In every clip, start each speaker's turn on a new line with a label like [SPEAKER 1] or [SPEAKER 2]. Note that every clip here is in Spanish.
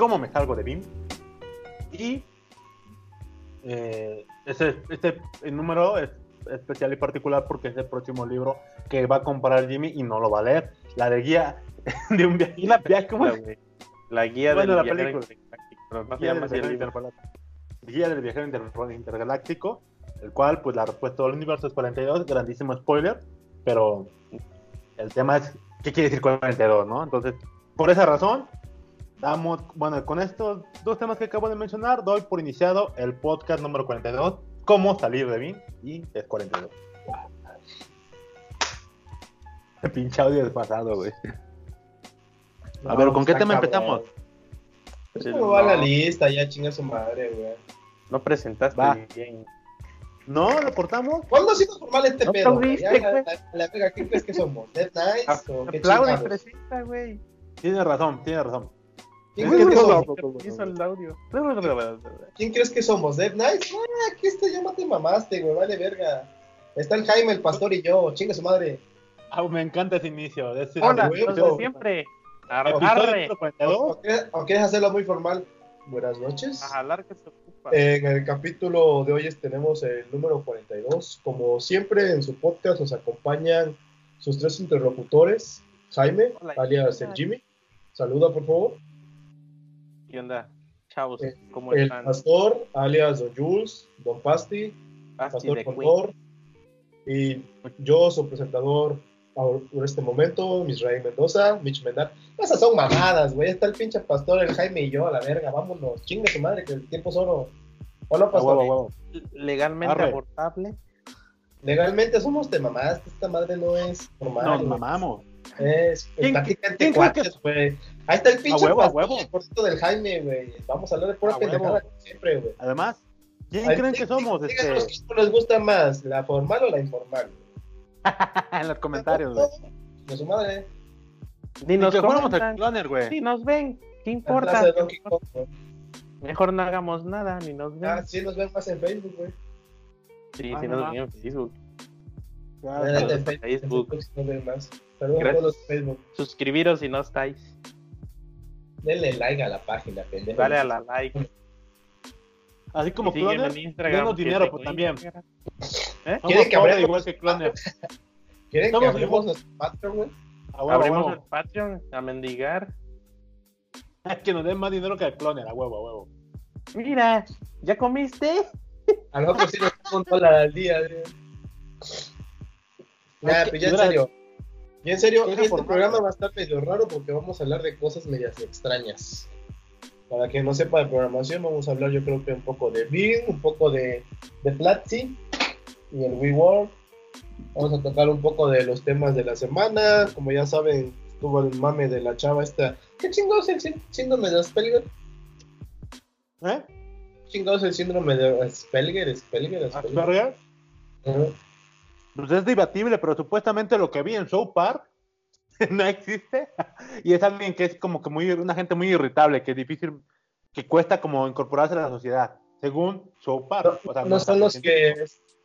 [SPEAKER 1] cómo me salgo de BIM. Y eh, este, este número es especial y particular porque es el próximo libro que va a comprar Jimmy y no lo va a leer. La de guía de un viaje.
[SPEAKER 2] la película, güey. La guía
[SPEAKER 1] Bueno,
[SPEAKER 2] del
[SPEAKER 1] la
[SPEAKER 2] viajero
[SPEAKER 1] película. Guía del viajero intergaláctico. Guía del viajero inter- intergaláctico, el cual, pues la respuesta del universo es 42, grandísimo spoiler, pero el tema es, ¿qué quiere decir 42, no? Entonces, por esa razón, damos, bueno, con estos dos temas que acabo de mencionar, doy por iniciado el podcast número 42, cómo salir de BIM, y es 42. El pinche audio del pasado, güey. A ver, ¿con qué tema empezamos?
[SPEAKER 3] ¿Cómo va la lista? Ya chinga su madre, güey.
[SPEAKER 2] No presentaste
[SPEAKER 1] Va.
[SPEAKER 2] bien.
[SPEAKER 1] ¿No? ¿Lo cortamos?
[SPEAKER 3] ¿Cuándo ha sido formal este
[SPEAKER 2] No
[SPEAKER 3] pedo? Ya, la, verga, ¿qué crees que somos? ¿Dead qué
[SPEAKER 2] Aplaude y presenta, güey.
[SPEAKER 1] Tiene razón, tiene razón.
[SPEAKER 3] ¿Quién
[SPEAKER 1] Es
[SPEAKER 3] crees
[SPEAKER 1] que
[SPEAKER 3] somos?
[SPEAKER 2] Hizo el audio.
[SPEAKER 3] ¿Quién crees que somos? ¿Dead Knights? Ah, aquí está, ya no te mamaste, güey, vale verga. Está el Jaime, el pastor y yo, chinga su madre.
[SPEAKER 1] Ah, me encanta ese inicio. Ese
[SPEAKER 2] Hola,
[SPEAKER 3] huevo.
[SPEAKER 2] los de siempre.
[SPEAKER 1] Episodio
[SPEAKER 2] Arre.
[SPEAKER 1] número 42.
[SPEAKER 3] ¿O quieres, o quieres hacerlo muy formal? Buenas noches.
[SPEAKER 2] A jalar que se ocupa.
[SPEAKER 3] En el capítulo de hoy tenemos el número 42. Como siempre en su podcast nos acompañan sus tres interlocutores. Jaime,
[SPEAKER 2] Hola.
[SPEAKER 3] alias el Jimmy. Saluda, por favor.
[SPEAKER 2] ¿Qué onda? Chavos,
[SPEAKER 3] Eh,
[SPEAKER 2] ¿cómo
[SPEAKER 3] El
[SPEAKER 2] están?
[SPEAKER 3] pastor, alias Don Jules, Don Pasti,
[SPEAKER 2] Basti
[SPEAKER 3] Pastor. Condor. Y yo, su presentador por este momento, Misraim Mendoza, Mitch Menard. Esas son mamadas, güey. Está el pinche pastor, el Jaime y yo, a la verga. Vámonos. Chinga su madre, que el tiempo es oro. ¿O no, pastor?
[SPEAKER 2] Legalmente
[SPEAKER 1] Arre.
[SPEAKER 2] abortable.
[SPEAKER 3] Legalmente somos de mamás. Esta madre no es normal.
[SPEAKER 1] Nos mamamos.
[SPEAKER 3] Es
[SPEAKER 1] ¿Quién-
[SPEAKER 3] plática
[SPEAKER 1] quién
[SPEAKER 3] entre
[SPEAKER 1] cree
[SPEAKER 3] cuates, güey. Ahí está el pinche
[SPEAKER 1] huevo, a
[SPEAKER 3] pastor,
[SPEAKER 1] huevo.
[SPEAKER 3] el porcito del Jaime, güey. Vamos a hablar de pura
[SPEAKER 1] A
[SPEAKER 3] pendejada
[SPEAKER 1] huevo.
[SPEAKER 3] siempre, güey.
[SPEAKER 1] Además, ¿quién creen que somos?
[SPEAKER 3] dí-
[SPEAKER 1] Este,
[SPEAKER 3] Díganos qué les gusta más, la formal o la informal.
[SPEAKER 1] en los comentarios, güey.
[SPEAKER 3] De su madre.
[SPEAKER 2] Ni nos
[SPEAKER 1] que fuéramos el
[SPEAKER 2] comentan.
[SPEAKER 1] cloner, güey.
[SPEAKER 2] Sí, nos ven. ¿Qué importa? Mejor no hagamos nada, ni nos ven.
[SPEAKER 3] Ah, sí, nos ven más en Facebook, güey.
[SPEAKER 2] Sí,
[SPEAKER 1] Ah,
[SPEAKER 2] sí
[SPEAKER 1] no
[SPEAKER 2] nos ven en Facebook.
[SPEAKER 3] Ah,
[SPEAKER 2] saludos
[SPEAKER 3] en Facebook,
[SPEAKER 2] Facebook.
[SPEAKER 3] nos ven más.
[SPEAKER 2] Gracias.
[SPEAKER 3] los Facebook.
[SPEAKER 2] Suscribiros si no estáis.
[SPEAKER 3] Denle like a la página, pendejo.
[SPEAKER 2] Dale a la like.
[SPEAKER 1] Así como
[SPEAKER 2] sígueme
[SPEAKER 1] cloner,
[SPEAKER 2] en Instagram.
[SPEAKER 1] denos dinero, pues también. Somos
[SPEAKER 3] ¿Quieren que hablemos?
[SPEAKER 1] igual que cloner.
[SPEAKER 3] ¿Quieren que hablemos Patreon, güey?
[SPEAKER 2] Abrimos
[SPEAKER 1] huevo.
[SPEAKER 2] el Patreon a mendigar.
[SPEAKER 1] Es que nos den más dinero que el cloner, a huevo, a huevo.
[SPEAKER 2] Mira, ¿ya comiste?
[SPEAKER 3] A nosotros sí nos un dólar al día, güey. Nah,
[SPEAKER 1] que-
[SPEAKER 3] pues ya en serio. Y en serio, este programa va a estar medio raro porque vamos a hablar de cosas medias extrañas. Para quien no sepa de programación, vamos a hablar yo creo que un poco de Bing, un poco de, de Platzi y el WeWork. Vamos a tocar un poco de los temas de la semana. Como ya saben, estuvo el mame de la chava esta. ¿Qué chingados es el sí- síndrome de Asperger?
[SPEAKER 1] ¿Eh?
[SPEAKER 3] ¿Qué chingados es el síndrome de Asperger? Asperger, Asperger.
[SPEAKER 1] Asperger. Pues es debatible, pero supuestamente lo que vi en Show Park no existe. y es alguien que es como que muy, una gente muy irritable, que es difícil, que cuesta como incorporarse a la sociedad, según Show Park.
[SPEAKER 3] No,
[SPEAKER 1] O sea,
[SPEAKER 3] no
[SPEAKER 1] es
[SPEAKER 3] son los que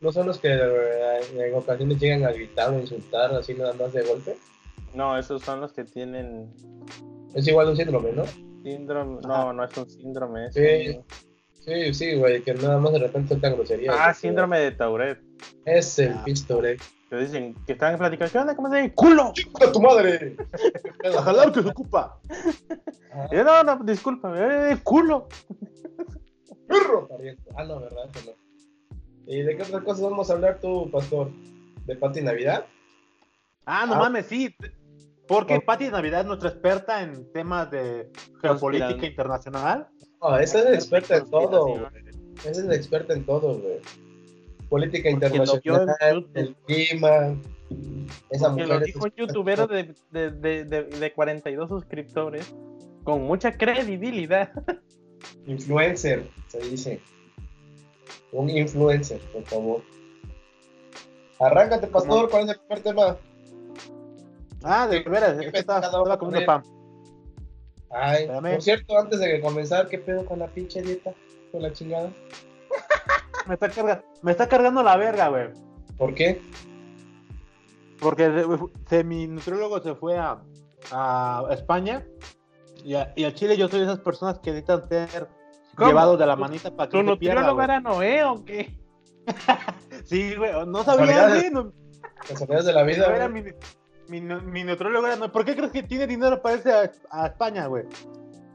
[SPEAKER 3] no son los que eh, en ocasiones llegan a gritar o insultar así nada más de golpe.
[SPEAKER 2] No, esos son los que tienen
[SPEAKER 3] Es igual un síndrome, ¿no?
[SPEAKER 2] síndrome.
[SPEAKER 1] Ajá.
[SPEAKER 2] No, no es un síndrome. Es
[SPEAKER 3] Sí.
[SPEAKER 2] un-
[SPEAKER 3] Sí, sí, güey, que nada más de repente suelta grosería.
[SPEAKER 2] Ah, síndrome de Tourette.
[SPEAKER 3] Es el
[SPEAKER 1] Ah.
[SPEAKER 3] pistore.
[SPEAKER 2] Que dicen que están platicando. ¿Qué onda? ¿Cómo se dice? ¡Culo!
[SPEAKER 3] ¡Chica tu madre!
[SPEAKER 1] A jalar que se ocupa.
[SPEAKER 3] Ajá.
[SPEAKER 2] Y yo, no, no, disculpa, eh, culo.
[SPEAKER 3] ¡Perro! Ah, no, ¿verdad? Que no. ¿Y de qué otras cosas vamos a hablar tú, pastor? ¿De Pati Navidad?
[SPEAKER 1] Ah, no
[SPEAKER 3] Ah.
[SPEAKER 1] mames, sí. Porque. Patti Navidad es nuestra experta en temas de geopolítica internacional.
[SPEAKER 3] No, esa es experta en todo. güey. Esa es experta en todo, güey. Política internacional, el clima. Esa
[SPEAKER 2] Que
[SPEAKER 3] mujer
[SPEAKER 2] lo
[SPEAKER 3] es
[SPEAKER 2] dijo un youtuber de, de, de, de 42 suscriptores con mucha credibilidad.
[SPEAKER 3] Influencer, se dice. Un influencer, por favor. Arráncate, pastor, ¿cuál es el primer tema?
[SPEAKER 1] Ah, de veras, es
[SPEAKER 3] ¿Qué
[SPEAKER 1] que estaba, estaba
[SPEAKER 3] a
[SPEAKER 1] comiendo pan.
[SPEAKER 3] Ay,
[SPEAKER 1] Espérame.
[SPEAKER 3] por cierto, antes de comenzar, ¿qué pedo con la pinche dieta? Con la chingada.
[SPEAKER 1] Me está, carga- me está cargando la verga, güey.
[SPEAKER 3] ¿Por qué?
[SPEAKER 1] Porque se- se- mi nutriólogo se fue a, a España Y, a- y al chile yo soy de esas personas que necesitan ser
[SPEAKER 2] ¿Cómo?
[SPEAKER 1] llevados de la manita para que
[SPEAKER 2] ¿Tu
[SPEAKER 1] no se pierda,
[SPEAKER 2] era Noé o qué?
[SPEAKER 1] Sí, güey, no sabía,
[SPEAKER 3] Casualidades de la vida,
[SPEAKER 1] no era mi, mi, mi nutriólogo era, no. ¿Por qué crees que tiene dinero para irse a, a España, güey?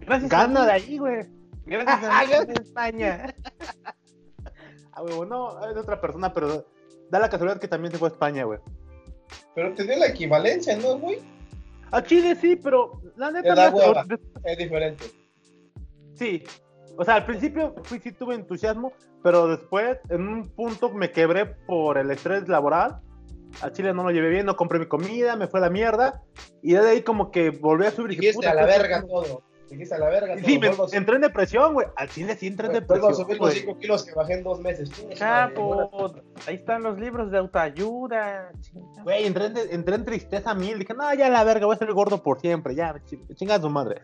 [SPEAKER 2] Gracias
[SPEAKER 1] Gana
[SPEAKER 2] a
[SPEAKER 1] de ahí, güey.
[SPEAKER 2] Gracias a en España.
[SPEAKER 1] Ah, güey, no, es de otra persona, pero da la casualidad que también se fue a España, güey.
[SPEAKER 3] Pero tenía la equivalencia, ¿no, güey?
[SPEAKER 1] A Chile sí, pero la neta
[SPEAKER 3] hueva.
[SPEAKER 1] de-
[SPEAKER 3] Es diferente.
[SPEAKER 1] Sí. O sea, al principio fui, sí tuve entusiasmo, pero después, en un punto, me quebré por el estrés laboral. A Chile no lo llevé bien, no compré mi comida, me fue a la mierda. Y desde ahí como que volví a subir. y
[SPEAKER 3] Dijiste a la
[SPEAKER 1] ¿qué-
[SPEAKER 3] verga todo. Dijiste a la verga todo.
[SPEAKER 1] Sí, me, entré en depresión, güey. Al Chile sí entré en
[SPEAKER 3] Vuelvo a
[SPEAKER 1] depresión.
[SPEAKER 3] subir los
[SPEAKER 1] güey.
[SPEAKER 3] 5 kilos que bajé en dos meses.
[SPEAKER 2] Chapo,
[SPEAKER 3] bueno.
[SPEAKER 2] ahí están los libros de autoayuda.
[SPEAKER 1] Güey, entré, en, entré en tristeza mil. Dije, no, ya la verga, voy a ser gordo por siempre. Ya, ch- chinga su madre.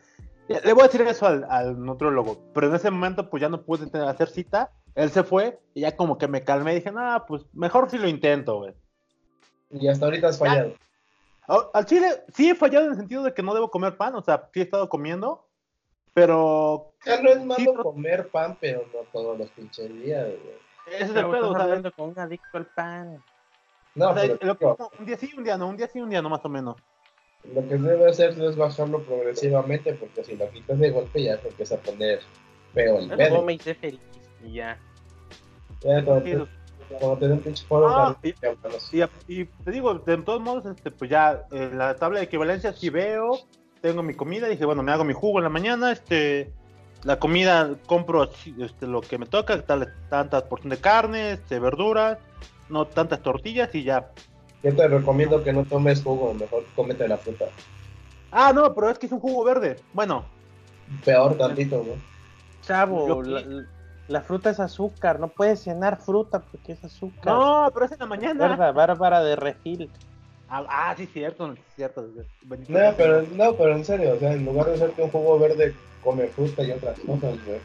[SPEAKER 1] Le voy a decir eso al, al nutriólogo. Pero en ese momento, pues ya no pude hacer cita. Él se fue y ya como que me calmé. Dije, no, pues mejor si lo intento, güey.
[SPEAKER 3] Y hasta ahorita has fallado.
[SPEAKER 1] Al al chile, sí he fallado en el sentido de que no debo comer pan. O sea, sí he estado comiendo. Pero
[SPEAKER 3] Ya no es malo
[SPEAKER 1] Sí,
[SPEAKER 3] comer pan, pero no todos los pinches días, güey.
[SPEAKER 1] ese es el pedo.
[SPEAKER 2] hablando con un adicto al pan.
[SPEAKER 3] No,
[SPEAKER 1] o sea,
[SPEAKER 3] pero
[SPEAKER 1] lo que- un día sí, un día no. Un día sí, un día no, más o menos.
[SPEAKER 3] lo que debe hacer es bajarlo progresivamente, porque si lo quitas de golpe ya se empieza a poner feo el pedo.
[SPEAKER 2] Y sé feliz. Y ya.
[SPEAKER 3] Ya cuando Te, pinche foro,
[SPEAKER 1] Ah. Y, y te digo, de todos modos, este, pues ya en la tabla de equivalencia sí veo, tengo mi comida, dije, bueno, me hago mi jugo en la mañana, este, la comida compro este, lo que me toca, tal, tantas porciones de carne, este, verduras, no tantas tortillas y ya.
[SPEAKER 3] Yo te recomiendo que no tomes jugo, mejor cómete la fruta.
[SPEAKER 1] Ah, no, pero es que es un jugo verde. Bueno,
[SPEAKER 3] Peor tantito, ¿no?
[SPEAKER 2] Chavo,
[SPEAKER 1] Yo-
[SPEAKER 2] la, la fruta es azúcar. No puedes cenar fruta porque es azúcar.
[SPEAKER 1] no, pero es en la mañana.
[SPEAKER 2] Verdad, bárbara de refil.
[SPEAKER 1] Ah, ah, sí, cierto, cierto.
[SPEAKER 3] No, pero, no, pero en serio, o sea, en lugar de hacerte un jugo verde, come fruta y otras cosas, güey.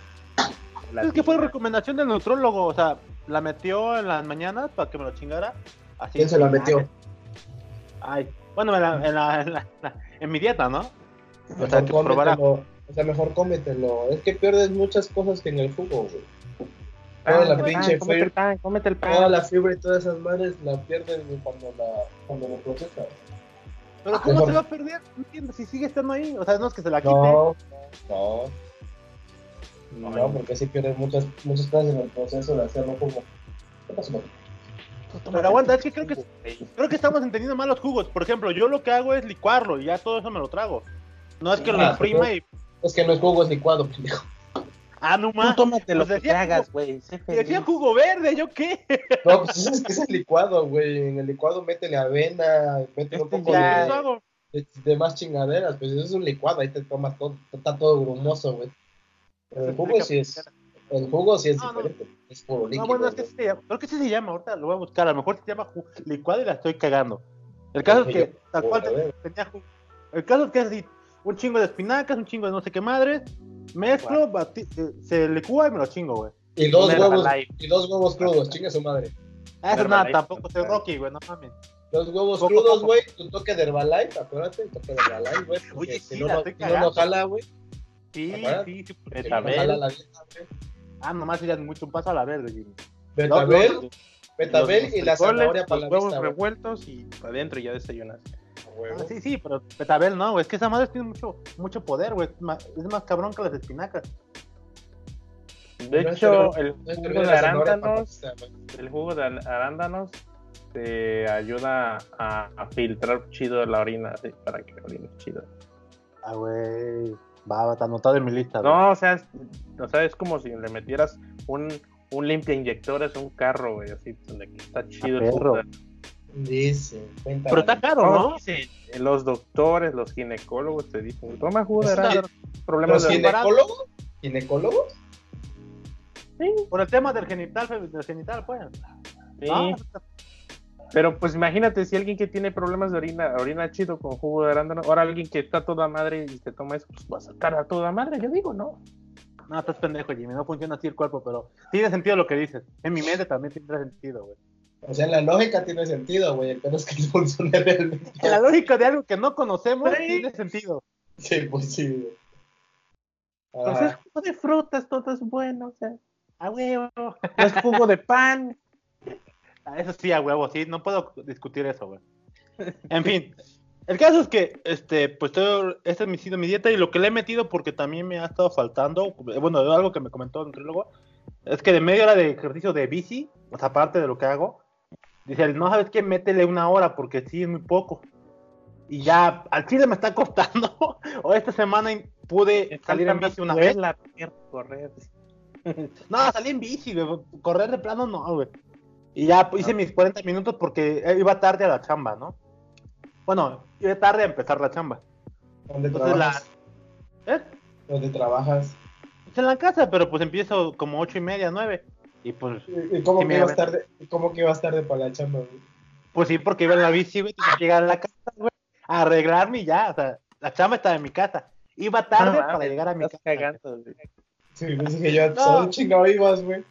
[SPEAKER 1] Es que fue recomendación del nutrólogo, o sea, la metió en las mañanas para que me lo chingara. Así,
[SPEAKER 3] ¿Quién se la metió?
[SPEAKER 1] Ay, bueno, en, la- en, la- en la- en mi dieta, ¿no? O sea, que probara.
[SPEAKER 3] O sea, mejor cómetelo. Es que pierdes muchas cosas que en el jugo, güey.
[SPEAKER 2] Pan,
[SPEAKER 3] Toda la
[SPEAKER 2] pan,
[SPEAKER 3] pinche
[SPEAKER 2] cómete el
[SPEAKER 3] fibra-
[SPEAKER 2] pan, cómete el pan.
[SPEAKER 3] Toda la fibra y todas esas madres la pierdes cuando la cuando lo procesas.
[SPEAKER 1] Pero ¿cómo
[SPEAKER 3] Mejor.
[SPEAKER 1] se va a perder? No entiendo, si sigue estando ahí. O sea, no es que se la quite.
[SPEAKER 3] No, no. No, porque sí pierdes muchas, muchas cosas en el proceso de hacerlo como. ¿Qué pasó?
[SPEAKER 1] Pero aguanta, es que creo que, creo que estamos entendiendo mal los jugos. Por ejemplo, yo lo que hago es licuarlo y ya todo eso me lo trago. No es que lo
[SPEAKER 3] Ah,
[SPEAKER 1] exprima y.
[SPEAKER 3] Es que no es jugo, es licuado, pendejo.
[SPEAKER 1] Ah, no
[SPEAKER 2] Tú
[SPEAKER 1] más.
[SPEAKER 2] tómate lo
[SPEAKER 1] Pues
[SPEAKER 2] que hagas, güey.
[SPEAKER 1] Decía jugo verde, ¿yo qué?
[SPEAKER 3] No, pues es que es el licuado, güey. En el licuado métele avena, métele un
[SPEAKER 2] Este
[SPEAKER 3] poco
[SPEAKER 2] ya-
[SPEAKER 3] de, de, de más chingaderas. Pues eso es un licuado, ahí te tomas todo, está todo grumoso, güey. Pero el jugo sí es. El jugo sí es
[SPEAKER 1] No, no.
[SPEAKER 3] diferente. Es puro líquido.
[SPEAKER 1] No, bueno, es que sí se llama. Creo que sí se llama. Ahorita lo voy a buscar. A lo mejor se llama licuado y la estoy cagando. El caso es que tal cual tenía jugo. El caso es que es así, un chingo de espinacas, un chingo de no sé qué madre, mezclo, bati- eh, se licúa y me lo chingo, güey.
[SPEAKER 3] Y dos
[SPEAKER 2] Una
[SPEAKER 3] huevos,
[SPEAKER 2] Herbalife.
[SPEAKER 3] y dos huevos crudos, chinga su madre.
[SPEAKER 1] Ah, eso nada, tampoco soy. Rocky, güey, no mames.
[SPEAKER 3] Dos huevos
[SPEAKER 1] Poco,
[SPEAKER 3] crudos, güey. Tu toque de Herbalife, acuérdate, el toque de Herbalife, güey.
[SPEAKER 1] Oye,
[SPEAKER 3] si
[SPEAKER 1] sí,
[SPEAKER 3] no, no, no, no jala, güey.
[SPEAKER 1] Sí, sí, sí.
[SPEAKER 3] No, no
[SPEAKER 2] Betabel.
[SPEAKER 3] jala la güey.
[SPEAKER 1] Ah, nomás ya mucho un paso a la verde, Jimmy.
[SPEAKER 3] Betabel,
[SPEAKER 1] No, no,
[SPEAKER 3] betabel
[SPEAKER 2] Los
[SPEAKER 3] y la zanahoria para la
[SPEAKER 2] los huevos
[SPEAKER 3] vista,
[SPEAKER 2] revueltos y adentro ya desayunas.
[SPEAKER 1] Ah, sí, sí, pero betabel no, güey. Es que esa madre tiene mucho, mucho poder, güey. Es más, es más cabrón que las espinacas.
[SPEAKER 2] De
[SPEAKER 3] No
[SPEAKER 2] hecho, el jugo de arándanos, el jugo de arándanos te ayuda a, a filtrar chido la orina, para que orines chido.
[SPEAKER 1] Ah, güey. Va, va, está anotado en mi lista. güey.
[SPEAKER 2] No, o sea, es, o sea, es como si le metieras un, un limpia inyectores a un carro, güey, así, donde está chido el
[SPEAKER 1] perro.
[SPEAKER 2] jugo.
[SPEAKER 3] Dice, cuenta.
[SPEAKER 1] Pero está caro,
[SPEAKER 2] No, dicen, los doctores, los ginecólogos te dicen, toma jugo de problemas
[SPEAKER 3] ¿Los
[SPEAKER 2] de
[SPEAKER 3] ginecólogos? ¿Ginecólogos?
[SPEAKER 1] Por el tema del genital, del genital, pues.
[SPEAKER 2] Sí.
[SPEAKER 1] Ah,
[SPEAKER 2] Pero pues imagínate si alguien que tiene problemas de orina, orina chido con jugo de arándano, ahora alguien que está toda madre y te toma eso, pues va a sacar a toda madre, yo digo, ¿no?
[SPEAKER 1] No, estás pendejo, Jimmy. No funciona así el cuerpo, pero tiene sentido lo que dices. En mi mente también tiene sentido, güey.
[SPEAKER 3] O sea, la lógica tiene sentido, güey. El pedo es que no funciona realmente.
[SPEAKER 1] La lógica de algo que no conocemos
[SPEAKER 2] Sí.
[SPEAKER 1] tiene sentido.
[SPEAKER 3] Sí, pues sí, güey.
[SPEAKER 2] Entonces,
[SPEAKER 3] Ah,
[SPEAKER 2] jugo de frutas, todo es bueno, o sea,
[SPEAKER 1] A huevo.
[SPEAKER 2] no es jugo de pan.
[SPEAKER 1] Ah, Eso sí, a huevo, sí, no puedo discutir eso, güey. En fin, el caso es que, este, pues todo, esta ha sido mi dieta y lo que le he metido porque también me ha estado faltando, bueno, algo que me comentó el nutriólogo, es que de media hora de ejercicio de bici, o sea, aparte de lo que hago, dice, no sabes qué, métele una hora porque sí es muy poco. Y ya, al chile me está costando, o esta semana pude salir en bici una vez.
[SPEAKER 2] La correr.
[SPEAKER 1] No, salí en bici, güey. Correr de plano no, güey. Y ya hice mis 40 minutos porque iba tarde a la chamba, ¿no? Bueno, iba tarde a empezar la chamba.
[SPEAKER 3] ¿Dónde
[SPEAKER 1] Entonces la...
[SPEAKER 3] trabajas?
[SPEAKER 1] ¿Eh?
[SPEAKER 3] ¿Dónde trabajas?
[SPEAKER 1] Pues en la casa, pero pues empiezo como ocho y media, nueve. Y pues,
[SPEAKER 3] ¿Y cómo
[SPEAKER 1] Sí,
[SPEAKER 3] que
[SPEAKER 1] mira,
[SPEAKER 3] ibas
[SPEAKER 1] ve.
[SPEAKER 3] tarde? ¿Y cómo que tarde para la chamba, güey?
[SPEAKER 1] pues sí, porque iba en la bici, güey. Tenía que llegar a la casa, güey. A arreglarme y ya. O sea, la chamba estaba en mi casa. Iba tarde
[SPEAKER 2] No,
[SPEAKER 1] para llegar a mi
[SPEAKER 2] Estás
[SPEAKER 1] casa.
[SPEAKER 2] cagando, güey.
[SPEAKER 3] Sí, pues dije yo,
[SPEAKER 1] No.
[SPEAKER 3] ¿dónde chingado ibas, güey?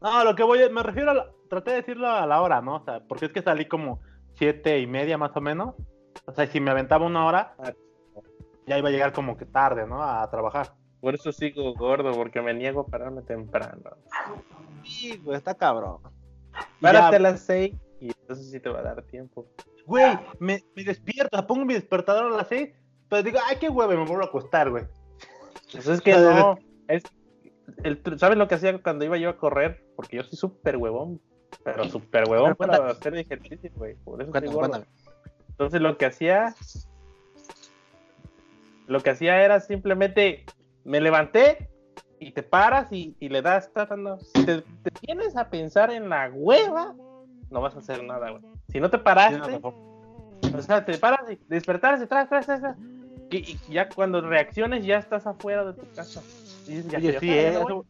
[SPEAKER 1] No, lo que voy, me refiero a la, traté de decirlo a la hora, ¿no? O sea, porque es que salí como siete y media más o menos. O sea, si me aventaba una hora, ya iba a llegar como que tarde, ¿no? A trabajar.
[SPEAKER 2] Por eso sigo gordo, porque me niego a pararme temprano.
[SPEAKER 1] Sí, güey, está cabrón.
[SPEAKER 2] Párate
[SPEAKER 1] ya,
[SPEAKER 2] a las seis y entonces sí te va a dar tiempo.
[SPEAKER 1] Güey, me, me despierto, pongo mi despertador a las seis, pero digo, ay, qué huevo, me vuelvo a acostar, güey.
[SPEAKER 2] Pues es que no, es el, ¿sabes lo que hacía cuando iba yo a correr? Porque yo soy súper huevón, pero súper huevón para hacer ejercicio, güey. Por eso
[SPEAKER 1] Cuéntame,
[SPEAKER 2] gordo.
[SPEAKER 1] cuéntame.
[SPEAKER 2] Entonces lo que hacía, lo que hacía era simplemente me levanté y te paras y, y le das, ta, ta, no. si te, te tienes a pensar en la hueva, no vas a hacer nada, güey. Si no te paraste, o sea, te paras y despertarse, tras, tras, tras, tras, que- y ya cuando reacciones ya estás afuera de tu casa. Y dices, ya
[SPEAKER 1] Oye, sí, eh,
[SPEAKER 2] voy.
[SPEAKER 1] eso,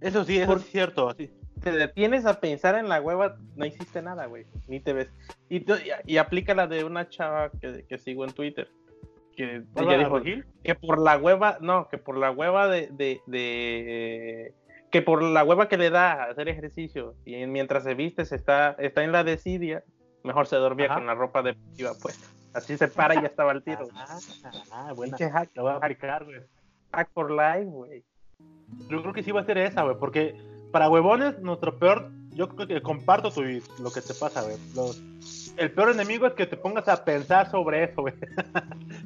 [SPEAKER 1] eso sí, eso
[SPEAKER 2] Por-
[SPEAKER 1] es cierto. Sí.
[SPEAKER 2] te detienes a pensar en la hueva, no hiciste nada, güey. Ni te ves. Y, y, y aplica la de una chava que, que sigo en Twitter. Que
[SPEAKER 1] ¿Bárbara
[SPEAKER 2] ella dijo
[SPEAKER 1] Regil?
[SPEAKER 2] que por la hueva, no, que por la hueva de, de, de- que por la hueva que le da hacer ejercicio y mientras se viste se está, está en la desidia, mejor se dormía
[SPEAKER 1] Ajá.
[SPEAKER 2] con la ropa deportiva puesta. Así se para y ya estaba al tiro.
[SPEAKER 1] Ah, ah, buena.
[SPEAKER 2] Pinche hack,
[SPEAKER 1] Lo voy a aplicar, güey.
[SPEAKER 2] hack for life, güey.
[SPEAKER 1] Yo creo que sí va a ser esa, güey, porque para huevones, nuestro peor, yo creo que comparto tu, lo que te pasa, güey. Los- el peor enemigo es que te pongas a pensar sobre eso, güey. sí,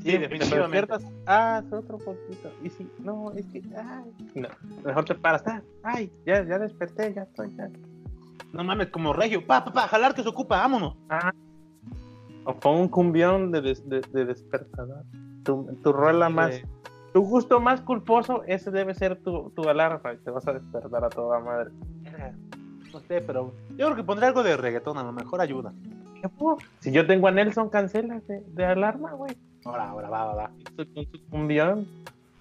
[SPEAKER 2] Sí, te
[SPEAKER 1] definitivamente.
[SPEAKER 2] despiertas, ah, es otro poquito. Y si, no, es que, ay, no, mejor te paras, ah, ay, ya, ya desperté, ya estoy, ya.
[SPEAKER 1] No mames, como regio. Pa, pa, pa, jalar que se ocupa, vámonos.
[SPEAKER 2] Ah. O pon un cumbión de, des- de, de despertador. Tu, tu rola más,
[SPEAKER 1] Eh,
[SPEAKER 2] tu gusto más culposo, ese debe ser tu, tu alarma y te vas a despertar a toda madre.
[SPEAKER 1] no sé, pero yo creo que pondré algo de reggaetón, a lo mejor ayuda.
[SPEAKER 2] Si yo tengo a Nelson Cancela de, de alarma, güey.
[SPEAKER 1] Ahora, ahora, va, va, va.
[SPEAKER 2] Con su cumbión.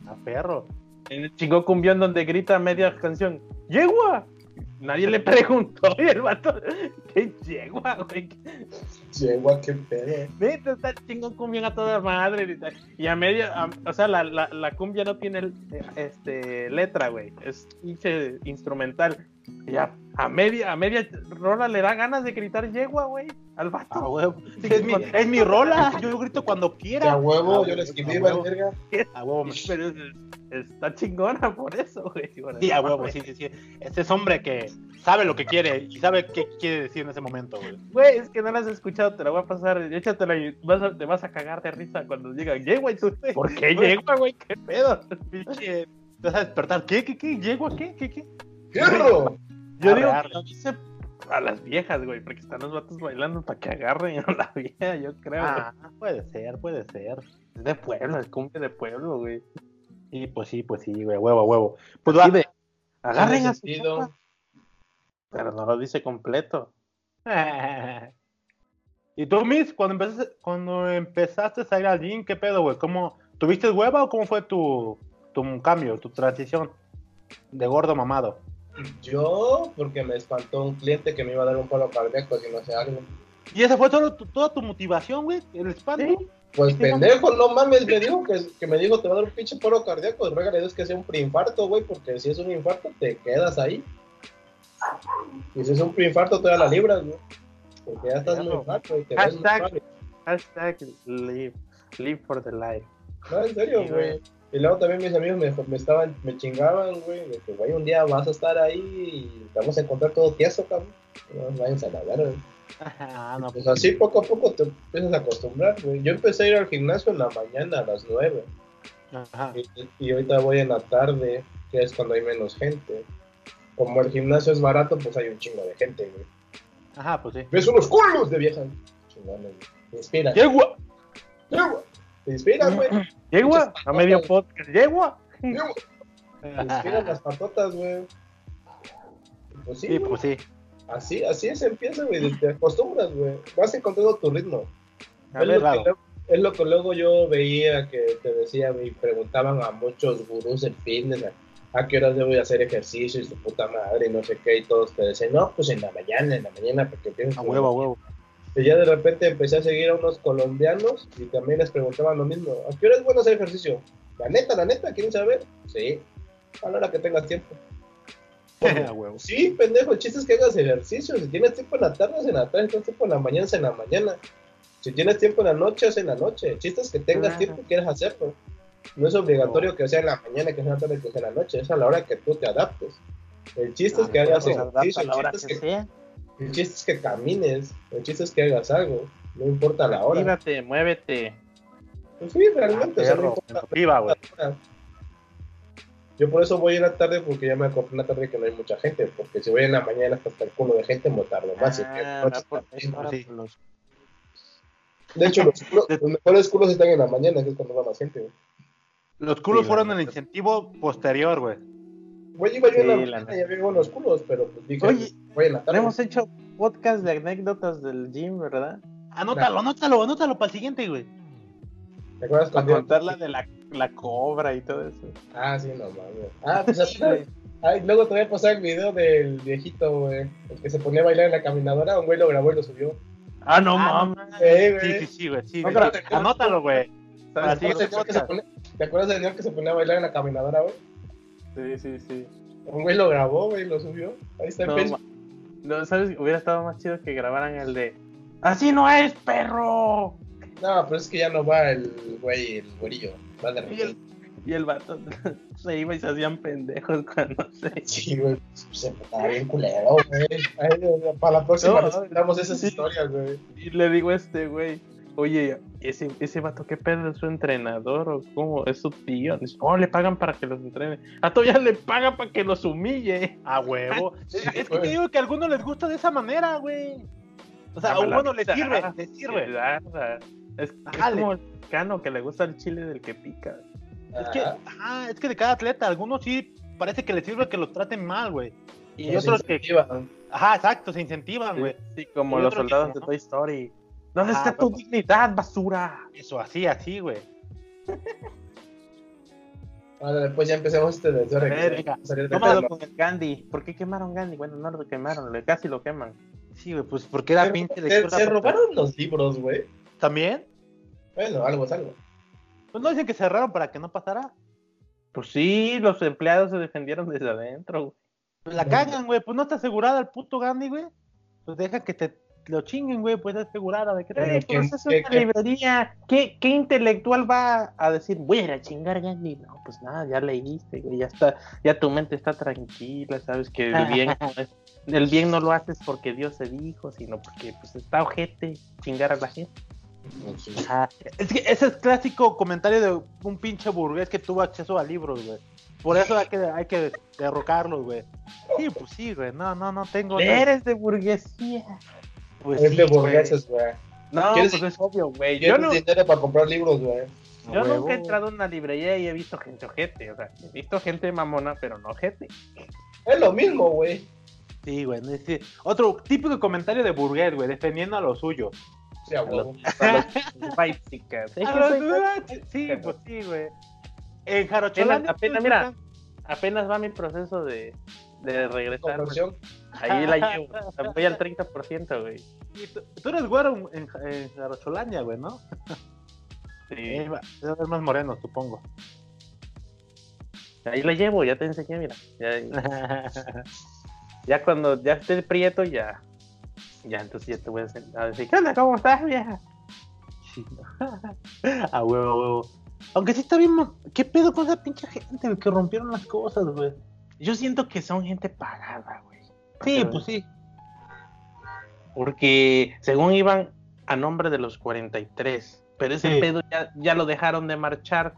[SPEAKER 1] A perro.
[SPEAKER 2] En el chingo cumbión donde grita media canción, ¡Yegua! Nadie le preguntó y el vato, ¿qué yegua, güey?
[SPEAKER 3] Yegua, qué pedo.
[SPEAKER 2] Neta, está chingón cumbión a toda madre. Y a media, a- o sea, la, la, la cumbia no tiene este, letra, güey. Es pinche instrumental. Y a, a media, a media rola le da ganas de gritar yegua, güey, al vato.
[SPEAKER 1] Ah, huevo. Es mi, es mi rola. Yo grito cuando quiera.
[SPEAKER 3] a huevo,
[SPEAKER 1] Ah,
[SPEAKER 3] yo le
[SPEAKER 1] a
[SPEAKER 3] escribí, verga.
[SPEAKER 1] A huevo, me-
[SPEAKER 2] Pero es- está chingona por eso, güey. por
[SPEAKER 1] Sí, a huevo, sí, sí, sí. Este es hombre que sabe lo que quiere y sabe qué quiere decir en ese momento, güey.
[SPEAKER 2] Güey, es que no la has escuchado, te la voy a pasar. Échatela y vas a- te vas a cagar de risa cuando llega yegua y tú. ¿Por qué yegua, güey? ¿Qué pedo?
[SPEAKER 1] Pinche. Te vas a despertar. ¿Qué, qué, qué? ¿Yegua qué? ¿Qué, qué?
[SPEAKER 3] ¡Fierro!
[SPEAKER 2] Yo digo que dice a las viejas, güey, porque están los vatos bailando para que agarren a la vieja, yo creo. güey.
[SPEAKER 1] Ah, puede ser, puede ser.
[SPEAKER 2] Es de pueblo, es cumbia de pueblo, güey.
[SPEAKER 1] Sí, pues sí, pues sí, güey, huevo, huevo. Pues va.
[SPEAKER 2] de, agarren a su chapa. Pero no lo dice completo.
[SPEAKER 1] ¿Y tú, Miss, cuando empezaste, cuando empezaste a ir al gym, qué pedo, güey? ¿Cómo, ¿Tuviste hueva o cómo fue tu, tu cambio, tu transición de gordo mamado?
[SPEAKER 3] Yo, porque me espantó un cliente que me iba a dar un palo cardíaco si no hacía algo.
[SPEAKER 1] ¿Y esa fue todo tu- toda tu motivación, güey? ¿El espanto?
[SPEAKER 2] Sí.
[SPEAKER 3] Pues pendejo, no mames, me dijo que, que me dijo te va a dar un pinche paro cardíaco. Ruégale Dios que sea un preinfarto, güey, porque si es un infarto te quedas ahí. Y si es un preinfarto te da la libras, güey. Porque ya estás muy infarto y te ves muy
[SPEAKER 2] Hashtag, hashtag live, live for the life.
[SPEAKER 3] No, en serio,
[SPEAKER 2] Sí, güey.
[SPEAKER 3] Y luego también mis amigos me, me estaban, me chingaban, güey, de que, güey, un día vas a estar ahí y te vamos a encontrar todo tieso, cabrón. No, váyanse a la verga.
[SPEAKER 1] Ah, no,
[SPEAKER 3] Pues así poco a poco te empiezas a acostumbrar, güey. Yo empecé a ir al gimnasio en la mañana a las 9
[SPEAKER 1] Ajá.
[SPEAKER 3] y, y ahorita voy en la tarde, que es cuando hay menos gente. Como el gimnasio es barato, pues hay un chingo de gente, güey.
[SPEAKER 1] Ajá, pues sí.
[SPEAKER 3] ves unos culos de viejas. Chingones, güey. Te inspiran.
[SPEAKER 2] Yegua.
[SPEAKER 3] Te inspiran, güey.
[SPEAKER 2] Yegua, a medio podcast, yegua.
[SPEAKER 3] Yegua. Inspiran las patotas, güey. Pues sí,
[SPEAKER 1] Sí,
[SPEAKER 3] güey.
[SPEAKER 1] pues sí.
[SPEAKER 3] así, así se empieza, güey. Te acostumbras, güey. Vas encontrando tu ritmo.
[SPEAKER 2] A
[SPEAKER 3] Es
[SPEAKER 2] ver,
[SPEAKER 3] lo, que luego, es lo que luego yo veía que te decía, y preguntaban a muchos gurús del fitness a, a qué horas debo de hacer ejercicio y su puta madre y no sé qué, y todos te decían, no, pues en la mañana, en la mañana, porque tienes
[SPEAKER 1] A huevo, a huevo.
[SPEAKER 3] Y ya de repente empecé a seguir a unos colombianos y también les preguntaban lo mismo, ¿a qué hora es bueno hacer ejercicio? La neta, la neta, ¿quieren saber? Sí, a la hora que tengas tiempo. Sí, pendejo, el chiste es que hagas ejercicio. Si tienes tiempo en la tarde, es en la tarde. Si tienes tiempo en la mañana, es en la mañana. Si tienes tiempo en la noche, es en la noche. El chiste es que tengas
[SPEAKER 2] Ajá.
[SPEAKER 3] tiempo y quieras hacerlo. No es obligatorio que sea en la mañana, que sea en la tarde, que sea en la noche. Es a la hora que tú te adaptes. El chiste es que hagas
[SPEAKER 1] pues,
[SPEAKER 3] ejercicio.
[SPEAKER 2] a
[SPEAKER 3] El
[SPEAKER 2] la hora
[SPEAKER 3] chiste, es
[SPEAKER 2] que
[SPEAKER 3] que,
[SPEAKER 2] sea.
[SPEAKER 3] El chiste es que camines. El chiste es que hagas algo. No importa la hora.
[SPEAKER 2] Actívate, muévete.
[SPEAKER 3] Pues sí, realmente. o sea, no
[SPEAKER 1] Perro,
[SPEAKER 3] importa
[SPEAKER 1] viva, güey.
[SPEAKER 3] Yo por eso voy en la tarde porque ya me acopé en la tarde que no hay mucha gente. Porque si voy en la mañana hasta el culo de gente, me tardo más.
[SPEAKER 2] Ah, va por-
[SPEAKER 1] sí.
[SPEAKER 2] los-
[SPEAKER 3] De hecho, los, culos- los mejores culos están en la mañana, que es cuando va más gente. güey.
[SPEAKER 1] Los culos
[SPEAKER 2] Sí,
[SPEAKER 1] fueron el incentivo posterior, güey.
[SPEAKER 3] Güey, iba yo en la
[SPEAKER 2] Sí, la
[SPEAKER 3] mañana y había buenos culos, pero pues dije,
[SPEAKER 2] Oye,
[SPEAKER 3] voy en la tarde.
[SPEAKER 2] Hemos hecho podcast de anécdotas del gym, ¿verdad?
[SPEAKER 1] Anótalo, anótalo, anótalo para el siguiente, güey.
[SPEAKER 3] ¿Te acuerdas
[SPEAKER 2] Para
[SPEAKER 3] cuando
[SPEAKER 2] contar la de la, la cobra y todo eso.
[SPEAKER 3] Ah, sí, no mames. Ah, pues así, Ay, luego te voy a pasar el video del viejito, güey. El que se ponía a bailar en la caminadora. Un güey lo grabó y lo subió.
[SPEAKER 2] Ah, no
[SPEAKER 1] Ah,
[SPEAKER 2] mames.
[SPEAKER 1] Sí,
[SPEAKER 3] güey.
[SPEAKER 1] sí, sí, güey. Sí,
[SPEAKER 2] No,
[SPEAKER 1] güey.
[SPEAKER 2] pero-
[SPEAKER 1] Sí, Anótalo, güey.
[SPEAKER 3] ¿Te
[SPEAKER 1] Para el
[SPEAKER 3] acuerdas del
[SPEAKER 1] siguiente
[SPEAKER 3] señor que se
[SPEAKER 1] podcast.
[SPEAKER 3] pone- ¿Te acuerdas del señor que se ponía a bailar en la caminadora, güey?
[SPEAKER 2] Sí, sí, sí.
[SPEAKER 3] Un güey lo grabó, güey, lo subió. Ahí está en
[SPEAKER 2] No,
[SPEAKER 3] Facebook.
[SPEAKER 2] ma- no, ¿sabes? Hubiera estado más chido que grabaran el de ¡Así no es, perro!
[SPEAKER 3] No, pero es que ya no va el güey, el güerillo. Va de
[SPEAKER 2] Y el, y el vato se iba y se hacían pendejos cuando se...
[SPEAKER 3] Sí, güey. Se estaba bien culero, güey. Para la próxima
[SPEAKER 2] No,
[SPEAKER 3] necesitamos esas
[SPEAKER 2] sí.
[SPEAKER 3] historias, güey.
[SPEAKER 2] Y le digo a este güey, oye, ese, ese vato, ¿qué pedo es su entrenador o cómo? ¿Es su tío? Dice, oh, le pagan para que los entrene. A todavía le pagan para que los humille.
[SPEAKER 1] A huevo.
[SPEAKER 3] Sí,
[SPEAKER 1] es que
[SPEAKER 3] güey.
[SPEAKER 1] te digo que a algunos les gusta de esa manera, güey. O sea, a
[SPEAKER 2] Ah,
[SPEAKER 1] uno les sirve,
[SPEAKER 2] ah,
[SPEAKER 1] les sirve.
[SPEAKER 2] Es, es como el cano que le gusta el chile del que pica.
[SPEAKER 1] Es que, es que de cada atleta, algunos sí parece que les sirve que los traten mal, güey. Y otros que,
[SPEAKER 3] incentivan.
[SPEAKER 1] ajá, exacto, se incentivan, güey.
[SPEAKER 2] Sí, como
[SPEAKER 1] Y
[SPEAKER 2] los
[SPEAKER 1] que
[SPEAKER 2] soldados
[SPEAKER 1] no,
[SPEAKER 2] de
[SPEAKER 1] ¿no?
[SPEAKER 2] Toy Story. ¿Dónde
[SPEAKER 1] Ah,
[SPEAKER 2] está tu dignidad, basura?
[SPEAKER 1] Eso, así, así, güey.
[SPEAKER 3] Ahora después ya empecemos este desde
[SPEAKER 1] A ver, venga.
[SPEAKER 3] Salir de
[SPEAKER 2] ¿Qué
[SPEAKER 1] Tómalo
[SPEAKER 2] con el Gandhi? ¿Por qué quemaron Gandhi? Bueno, no lo quemaron, casi lo queman.
[SPEAKER 1] Sí, güey, pues porque era pinche
[SPEAKER 3] se,
[SPEAKER 1] lectura.
[SPEAKER 3] se robaron los libros, güey.
[SPEAKER 1] ¿También?
[SPEAKER 3] Bueno, algo es algo.
[SPEAKER 1] Pues no dicen que cerraron para que no pasara.
[SPEAKER 2] Pues sí, los empleados se defendieron desde adentro. güey.
[SPEAKER 1] Pues la cagan, güey. Pues no está asegurada el puto Gandhi, güey. Pues deja que te lo chinguen, güey. Pues está asegurada de que te.
[SPEAKER 3] Pero
[SPEAKER 2] Eh, pues
[SPEAKER 3] ¿qué-
[SPEAKER 2] es una
[SPEAKER 3] qué-
[SPEAKER 2] librería. ¿Qué, ¿Qué intelectual va a decir, voy a ir a chingar Gandhi? No, pues nada, ya leíste, güey, ya está, ya tu mente está tranquila, sabes que el bien, el bien no lo haces porque Dios se dijo, sino porque pues está ojete chingar a la gente.
[SPEAKER 1] Ajá. Es que ese es clásico comentario de un pinche burgués que tuvo acceso a libros, güey. Por eso hay que, hay que derrocarlos, güey. Sí, pues sí, güey. No, no, no tengo.
[SPEAKER 2] Eres de burguesía.
[SPEAKER 1] Pues
[SPEAKER 3] es
[SPEAKER 1] sí,
[SPEAKER 3] de burgueses, güey.
[SPEAKER 2] No,
[SPEAKER 3] ¿Quieres-
[SPEAKER 2] pues es obvio, güey. Yo, no,
[SPEAKER 3] dinero para comprar libros, güey.
[SPEAKER 2] Yo
[SPEAKER 1] huevo.
[SPEAKER 2] nunca he entrado a una librería y he visto gente ojete. O sea, he visto gente mamona, pero no ojete.
[SPEAKER 3] Es lo mismo, güey.
[SPEAKER 1] Sí, güey. que- Otro típico comentario de burgués, güey, defendiendo a lo suyo.
[SPEAKER 3] Sí, a huevo.
[SPEAKER 1] Sí, pues sí, güey. En
[SPEAKER 2] apenas,
[SPEAKER 1] Jarocholandia.
[SPEAKER 2] apenas, mira, apenas va mi proceso de, de regresar.
[SPEAKER 3] Conversión.
[SPEAKER 2] Ahí la llevo. voy al 30%, güey.
[SPEAKER 1] Y tú, tú eres güero en, en güey, ¿no?
[SPEAKER 2] Sí.
[SPEAKER 1] Eh, Debe ser más moreno, supongo.
[SPEAKER 2] Ahí la llevo, ya te enseñé, mira. Ya, ya cuando ya esté prieto, ya. Ya, entonces ya te voy a decir, ¿qué onda? ¿Cómo estás, vieja?
[SPEAKER 1] Sí. a huevo, a huevo. Aunque sí está bien, ¿qué pedo con esa pinche gente güey, que rompieron las cosas, güey?
[SPEAKER 2] Yo siento que son gente pagada, güey.
[SPEAKER 1] Sí, pues sí.
[SPEAKER 2] Porque según iban a nombre de los 43, pero ese
[SPEAKER 1] Sí.
[SPEAKER 2] pedo ya, ya lo dejaron de marchar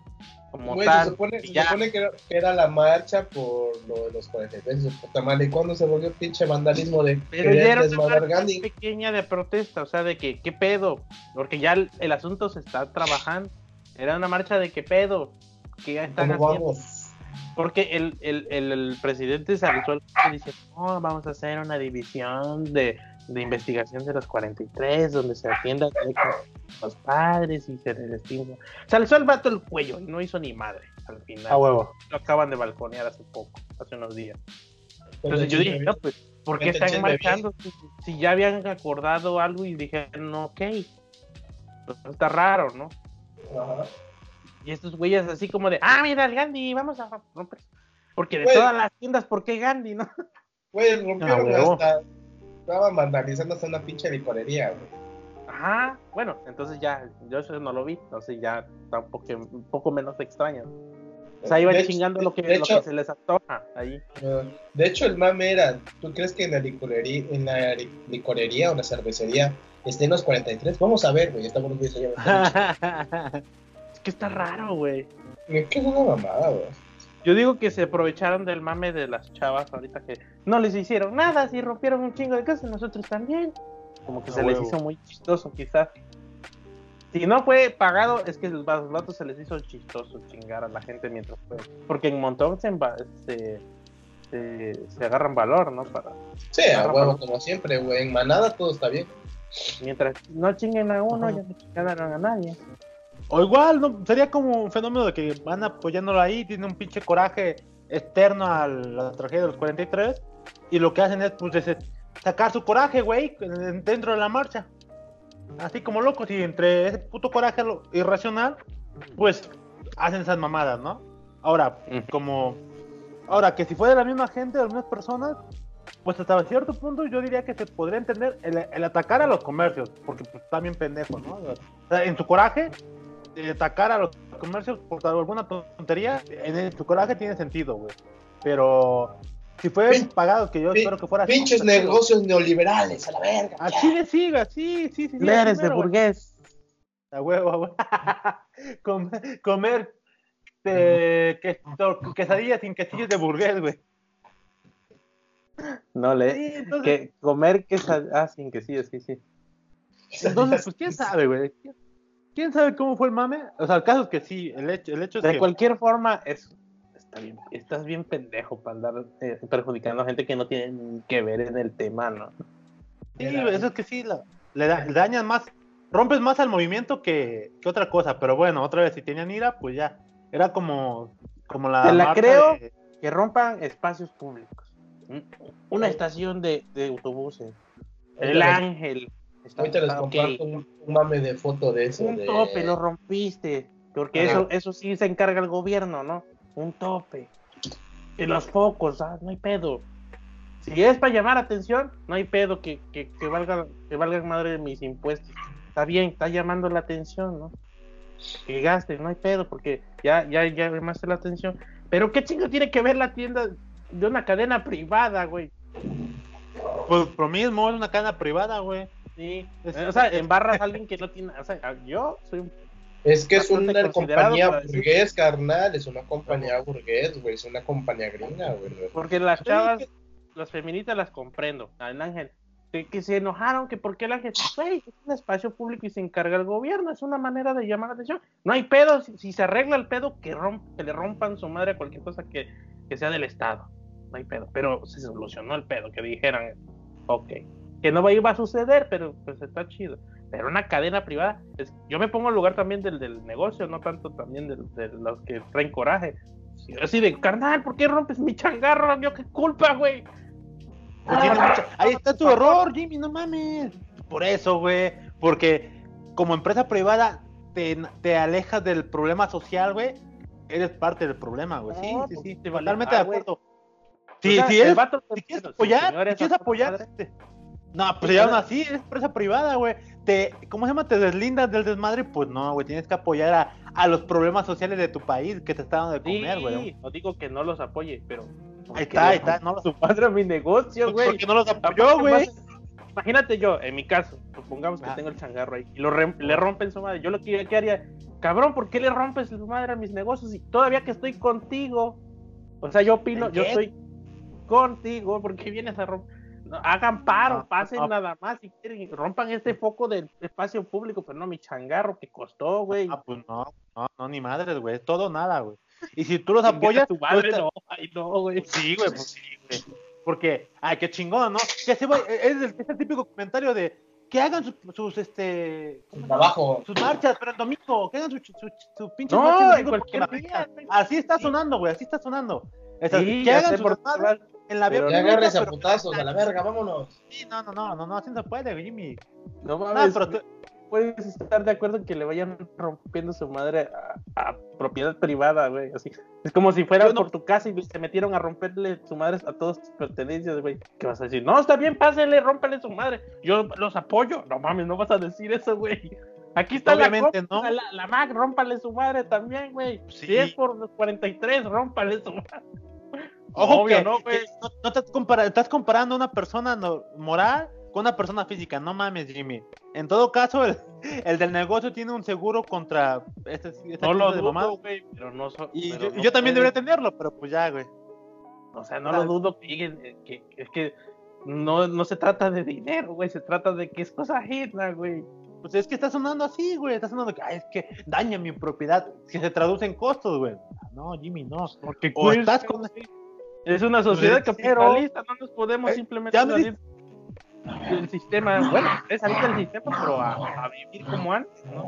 [SPEAKER 2] como
[SPEAKER 3] Güey,
[SPEAKER 2] tal.
[SPEAKER 3] se supone, se
[SPEAKER 2] ya.
[SPEAKER 3] supone que, era, que era la marcha por lo de los 43 de su puta madre. ¿Y cuándo se volvió pinche vandalismo de
[SPEAKER 2] Pero
[SPEAKER 3] querer
[SPEAKER 2] ya era una
[SPEAKER 3] desmadrar
[SPEAKER 2] marcha
[SPEAKER 3] Gandhi?
[SPEAKER 2] pequeña de protesta, o sea, de que, ¿qué pedo? Porque ya el, el asunto se está trabajando. Era una marcha de qué pedo, que ya están
[SPEAKER 3] ¿Cómo
[SPEAKER 2] haciendo.
[SPEAKER 3] vamos?
[SPEAKER 2] Porque el, el, el, el presidente y dice, no, vamos a hacer una división de, de investigación de los 43, donde se atienda a los padres y se les estima. Se alzó el vato el cuello y no hizo ni madre al final.
[SPEAKER 1] A huevo.
[SPEAKER 2] Lo acaban de balconear hace poco, hace unos días. Entonces yo dije, no, pues, ¿por qué están marchando? Si, si ya habían acordado algo y dijeron, no, ok, está raro, ¿no?
[SPEAKER 3] Ajá.
[SPEAKER 2] Y estos güeyes así como de, ah, mira el Gandhi, vamos a romper. Porque de
[SPEAKER 3] Güey.
[SPEAKER 2] todas las tiendas, ¿por qué Gandhi, no?
[SPEAKER 3] Güey, rompieron
[SPEAKER 1] Ah,
[SPEAKER 3] hasta. Estaban vandalizando hasta una pinche licorería, güey.
[SPEAKER 2] Ajá, bueno, entonces ya, yo eso no lo vi, entonces ya está un poco, menos extraño. O sea, iban
[SPEAKER 3] hecho-
[SPEAKER 2] chingando lo que, lo
[SPEAKER 3] hecho-
[SPEAKER 2] que se les antoja ahí.
[SPEAKER 3] Ah, De hecho, el mame era, ¿tú crees que en la licorería, en la li- licorería o la cervecería estén los 43? Vamos a ver, güey, estamos.
[SPEAKER 2] Es que está raro, güey.
[SPEAKER 3] Me queda una mamada, güey.
[SPEAKER 2] Yo digo que se aprovecharon del mame de las chavas ahorita que no les hicieron nada, si rompieron un chingo de cosas, nosotros también. Como que se les hizo muy chistoso, quizás. Si no fue pagado, es que a los vatos se les hizo chistoso chingar a la gente mientras fue. Porque en montón se, se, se, se agarran valor, ¿no? Para,
[SPEAKER 3] Sí, a huevo,
[SPEAKER 2] valor.
[SPEAKER 3] como siempre, güey. En manada todo está bien.
[SPEAKER 2] mientras no chinguen a uno,
[SPEAKER 1] Ajá.
[SPEAKER 2] ya no chingaron a nadie.
[SPEAKER 1] O igual, ¿no? Sería como un fenómeno de que van apoyándolo ahí, tiene un pinche coraje externo a la tragedia de los 43, y lo que hacen es, pues, ese- sacar su coraje, güey, dentro de la marcha. Así como locos, y entre ese puto coraje irracional, pues, hacen esas mamadas, ¿no? Ahora, como... Ahora, que si fuera la misma gente, las mismas personas, pues hasta cierto punto yo diría que se podría entender el, el atacar a los comercios, porque pues está bien pendejo, ¿no? O sea, en su coraje, de atacar a los comercios por alguna tontería, en el- su coraje tiene sentido, güey. Pero si fue
[SPEAKER 3] Pin-
[SPEAKER 1] pagado, que yo
[SPEAKER 3] pin-
[SPEAKER 1] espero que fuera así,
[SPEAKER 3] Pinches
[SPEAKER 1] pues,
[SPEAKER 3] negocios neoliberales, a la verga.
[SPEAKER 1] A Chile siga, sí, sí, sí. sí,
[SPEAKER 2] Eres de burgués.
[SPEAKER 1] A huevo, a huevo. comer, comer eh, que, to- quesadillas sin quesillos de burgués, güey.
[SPEAKER 2] No le.
[SPEAKER 1] Sí, entonces,
[SPEAKER 2] Que comer que ah, sin que sí, sí, sí.
[SPEAKER 1] entonces, pues quién sabe, güey. ¿Quién- ¿Quién sabe cómo fue el mame? O sea, el caso es que sí, el hecho, el hecho es
[SPEAKER 2] De
[SPEAKER 1] que...
[SPEAKER 2] cualquier forma, es, está bien, estás bien pendejo para andar eh, perjudicando a gente que no tiene ni que ver en el tema, ¿no?
[SPEAKER 1] Sí, eso es que sí, la- le, da- le dañas más, rompes más al movimiento que, que otra cosa, pero bueno, otra vez, si tenían ira, pues ya, era como, como la...
[SPEAKER 2] Te la creo.
[SPEAKER 1] de-
[SPEAKER 2] Que rompan espacios públicos. Un- Una estación de, de autobuses. El ángel. Está,
[SPEAKER 3] Ahorita les comparto un, un mame de foto de eso.
[SPEAKER 2] Un
[SPEAKER 3] de...
[SPEAKER 2] tope, lo rompiste. Porque
[SPEAKER 3] Ajá.
[SPEAKER 2] eso, eso sí se encarga el gobierno, ¿no? Un tope. Y los focos, ah, no hay pedo. Si es para llamar atención, no hay pedo que, que, que valga, que valgan madre de mis impuestos. Está bien, está llamando la atención, ¿no? Que gasten, no hay pedo, porque ya, ya, ya llamaste la atención. Pero qué chingo tiene que ver la tienda de una cadena privada, güey.
[SPEAKER 1] Pues lo mismo, es una cadena privada, güey.
[SPEAKER 2] Sí. O sea, embarras a alguien que no tiene. O sea, yo soy un
[SPEAKER 3] Es que es una compañía
[SPEAKER 2] decir-
[SPEAKER 3] burgués, carnal. Es una compañía burgués, güey. Es una compañía gringa, güey.
[SPEAKER 2] Porque las
[SPEAKER 1] Sí,
[SPEAKER 2] chavas,
[SPEAKER 1] que-
[SPEAKER 2] las feministas las comprendo. Al ángel, que, que se enojaron, que porque el ángel, güey, es un espacio público y se encarga el gobierno, es una manera de llamar la atención. No hay pedo, si, si se arregla el pedo, que, romp, que le rompan su madre a cualquier cosa que, que sea del Estado. No hay pedo. Pero se solucionó el pedo, que dijeran, ok. Que no iba a suceder, pero pues está chido. Pero una cadena privada, es- yo me pongo en lugar también del, del negocio, no tanto también de, los que traen coraje. Así de, carnal, ¿por qué rompes mi changarro? Yo qué culpa, güey.
[SPEAKER 1] Pues mucha- Ahí está tu error, Jimmy, no mames. Por eso, güey. Porque como empresa privada te, te alejas del problema social, güey. Eres parte del problema, güey. Sí,
[SPEAKER 2] No,
[SPEAKER 1] sí,
[SPEAKER 2] pues,
[SPEAKER 1] sí.
[SPEAKER 2] te vale
[SPEAKER 1] Totalmente de acuerdo.
[SPEAKER 2] O
[SPEAKER 1] Sí,
[SPEAKER 2] sea,
[SPEAKER 1] sí,
[SPEAKER 2] vato-
[SPEAKER 1] si quieres apoyar, si quieres apoyar. No, pues ya aún así, es empresa privada, güey. Te, ¿cómo se llama? Te deslindas del desmadre, pues no, güey. Tienes que apoyar a, a los problemas sociales de tu país que te está dando de
[SPEAKER 2] Sí,
[SPEAKER 1] comer, güey.
[SPEAKER 2] no digo que no los apoye, pero.
[SPEAKER 1] Ahí está, ahí está, no los
[SPEAKER 2] Su padre a mi negocio, güey.
[SPEAKER 1] Porque no los apoyó, güey.
[SPEAKER 2] Imagínate yo, en mi caso, supongamos que
[SPEAKER 1] Ah.
[SPEAKER 2] tengo el changarro ahí y lo re- le rompen su madre. Yo lo que ¿qué haría, cabrón, ¿por qué le rompes su madre a mis negocios y todavía que estoy contigo? O sea, yo opino,
[SPEAKER 1] ¿En
[SPEAKER 2] yo estoy contigo, ¿por qué vienes a romper? Hagan paro,
[SPEAKER 1] No,
[SPEAKER 2] pasen
[SPEAKER 1] no.
[SPEAKER 2] nada más si quieren, y rompan este foco del espacio público, pero no mi changarro que costó, güey.
[SPEAKER 1] Ah, pues no, no, no, ni madres, güey. Es todo nada, güey. Y si tú los apoyas,
[SPEAKER 2] tu madre,
[SPEAKER 1] pues,
[SPEAKER 2] no, ay, no, güey.
[SPEAKER 1] Pues sí, güey, pues sí, güey. Porque, ay, qué chingón, ¿no? Que se, güey, es, el, es el típico comentario de que hagan sus, sus este,
[SPEAKER 3] El trabajo.
[SPEAKER 1] sus marchas, pero en domingo, que hagan su, su, su pinche
[SPEAKER 2] No,
[SPEAKER 1] marcha
[SPEAKER 2] en cualquier día, güey.
[SPEAKER 1] Así está sonando, güey, así está sonando. O sea,
[SPEAKER 2] Sí,
[SPEAKER 1] que hagan sus
[SPEAKER 2] por
[SPEAKER 1] en la
[SPEAKER 2] pero
[SPEAKER 3] agárrese a putazos, a la verga, vámonos.
[SPEAKER 1] Sí, no, no, no, no, no, así no se puede, Jimmy.
[SPEAKER 2] No
[SPEAKER 1] No,
[SPEAKER 2] mames,
[SPEAKER 1] pero tú-
[SPEAKER 2] puedes estar de acuerdo en que le vayan rompiendo su madre a, a propiedad privada, güey. Así. Es como si fuera
[SPEAKER 1] no-
[SPEAKER 2] por tu casa y se metieron a romperle su madre a todas tus pertenencias, güey. ¿Qué vas a decir? No, está bien, pásenle, rómpele su madre. Yo los apoyo. No mames, no vas a decir eso, güey. Aquí está
[SPEAKER 1] Obviamente
[SPEAKER 2] la,
[SPEAKER 1] no.
[SPEAKER 2] la, la Mac, rómpale su madre también, güey.
[SPEAKER 1] Sí.
[SPEAKER 2] Si es por los 43, rómpale su madre.
[SPEAKER 1] Ojo
[SPEAKER 2] Obvio,
[SPEAKER 1] que,
[SPEAKER 2] ¿no, güey?
[SPEAKER 1] que no, no estás, compara- estás comparando una persona no- moral con una persona física, no mames, Jimmy. En todo caso, el, el del negocio tiene un seguro contra este, esta
[SPEAKER 2] No lo
[SPEAKER 1] de
[SPEAKER 2] dudo, güey, pero no so-
[SPEAKER 1] Y
[SPEAKER 2] pero
[SPEAKER 1] yo,
[SPEAKER 2] no
[SPEAKER 1] yo también debería tenerlo, pero pues ya, güey.
[SPEAKER 2] O sea, no lo dudo que eh, que, es que no, no se trata de dinero, güey, se trata de que es cosa ajena, güey.
[SPEAKER 1] Pues es que está sonando así, güey. Está sonando que, ay, es que daña mi propiedad, que se traduce en costos, güey. No, Jimmy, no.
[SPEAKER 2] Porque
[SPEAKER 1] O estás con...
[SPEAKER 2] es una sociedad capitalista, no nos podemos
[SPEAKER 1] Eh,
[SPEAKER 2] simplemente salir del sistema, bueno, es salir del sistema, pero a, a vivir como antes, ¿no?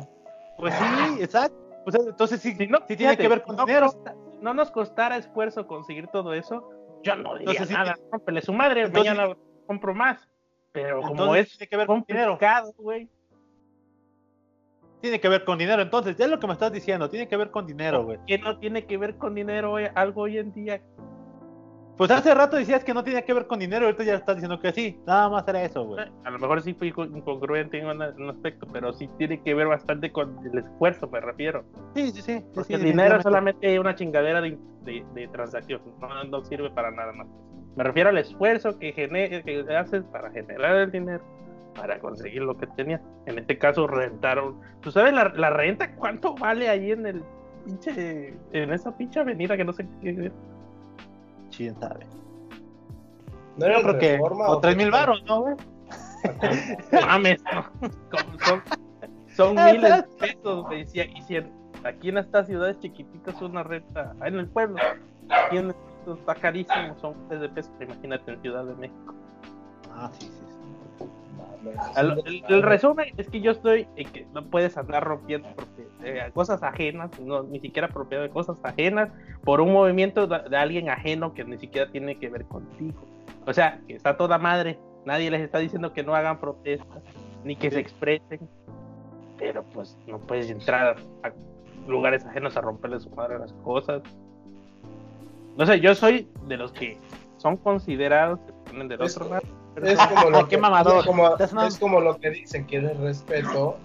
[SPEAKER 1] Pues sí, exacto. Pues, entonces sí,
[SPEAKER 2] Si no,
[SPEAKER 1] sí tiene
[SPEAKER 2] fíjate,
[SPEAKER 1] que ver con
[SPEAKER 2] no
[SPEAKER 1] dinero.
[SPEAKER 2] costa- no nos costara esfuerzo conseguir todo eso, yo no diría
[SPEAKER 1] Entonces sí
[SPEAKER 2] nada, rómpele su madre,
[SPEAKER 1] Entonces-
[SPEAKER 2] mañana compro más. Pero como es
[SPEAKER 1] tiene que ver con dinero.
[SPEAKER 2] güey.
[SPEAKER 1] Tiene que ver con dinero. Entonces, ya es lo que me estás diciendo. Tiene que ver con dinero, güey.
[SPEAKER 2] que no tiene que ver con dinero algo hoy en día.
[SPEAKER 1] Pues hace rato decías que no tenía que ver con dinero. Ahorita ya estás diciendo que sí. Nada más era eso, güey.
[SPEAKER 2] A lo mejor sí fui co- incongruente en un, aspecto, pero sí tiene que ver bastante con el esfuerzo, me refiero.
[SPEAKER 1] Sí, sí, sí.
[SPEAKER 2] Porque
[SPEAKER 1] sí,
[SPEAKER 2] el dinero es solamente una chingadera de, de- de transacción, no, no sirve para nada más. Me refiero al esfuerzo que, gene- que haces para generar el dinero, para conseguir lo que tenías. En este caso, rentaron. ¿Tú sabes la, la renta cuánto vale ahí en el pinche, en esa pinche avenida que no sé qué?
[SPEAKER 1] ¿Quién sabe?
[SPEAKER 3] No era
[SPEAKER 1] Yo creo que.
[SPEAKER 3] reforma
[SPEAKER 1] O tres mil baros, ¿no, güey?
[SPEAKER 2] mames, no. Como son, son
[SPEAKER 1] Ah,
[SPEAKER 2] miles de pesos, güey. Si, y si en- aquí en estas ciudades chiquititas una renta, ah, en el pueblo, aquí en el está carísimo, son miles de pesos, imagínate en Ciudad de México.
[SPEAKER 1] Ah, sí, sí. sí.
[SPEAKER 2] El, el resumen es que yo estoy en que no puedes andar rompiendo eh, cosas ajenas, no, ni siquiera propiedad de cosas ajenas, por un movimiento de, de alguien ajeno que ni siquiera tiene que ver contigo. O sea, que está toda madre, nadie les está diciendo que no hagan protestas, ni que se expresen, pero pues no puedes entrar a lugares ajenos a romperle su madre a las cosas. No sé, yo soy de los que son considerados, que ponen del otro lado.
[SPEAKER 3] Es como lo que,
[SPEAKER 1] mamador.
[SPEAKER 3] es como,
[SPEAKER 1] Estás una-
[SPEAKER 3] es como lo que dicen, quieres respeto,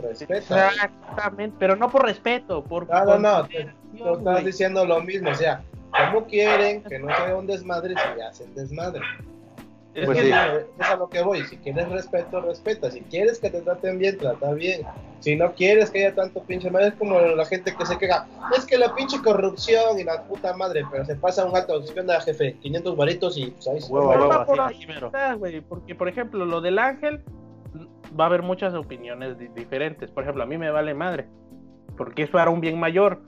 [SPEAKER 3] respeta.
[SPEAKER 2] Exactamente, pero no por respeto, por
[SPEAKER 3] No, no, no, te- estás diciendo lo mismo, o sea, ¿cómo quieren que no sea un desmadre si hacen desmadre?
[SPEAKER 2] Es
[SPEAKER 1] Pues
[SPEAKER 2] que
[SPEAKER 1] sí.
[SPEAKER 2] la-
[SPEAKER 3] Es a lo que voy, si quieres respeto, respeta, si quieres que te traten bien, trata bien, si no quieres que haya tanto pinche madre, es como la gente que se queja, es que la pinche corrupción y la puta madre, pero se pasa un alto, ¿qué onda jefe? 500 varitos y pues ahí se
[SPEAKER 1] Huevo, huevo,
[SPEAKER 2] va por
[SPEAKER 1] así,
[SPEAKER 2] porque por ejemplo, lo del ángel va a haber muchas opiniones di- diferentes. Por ejemplo, a mí me vale madre, porque es para un bien mayor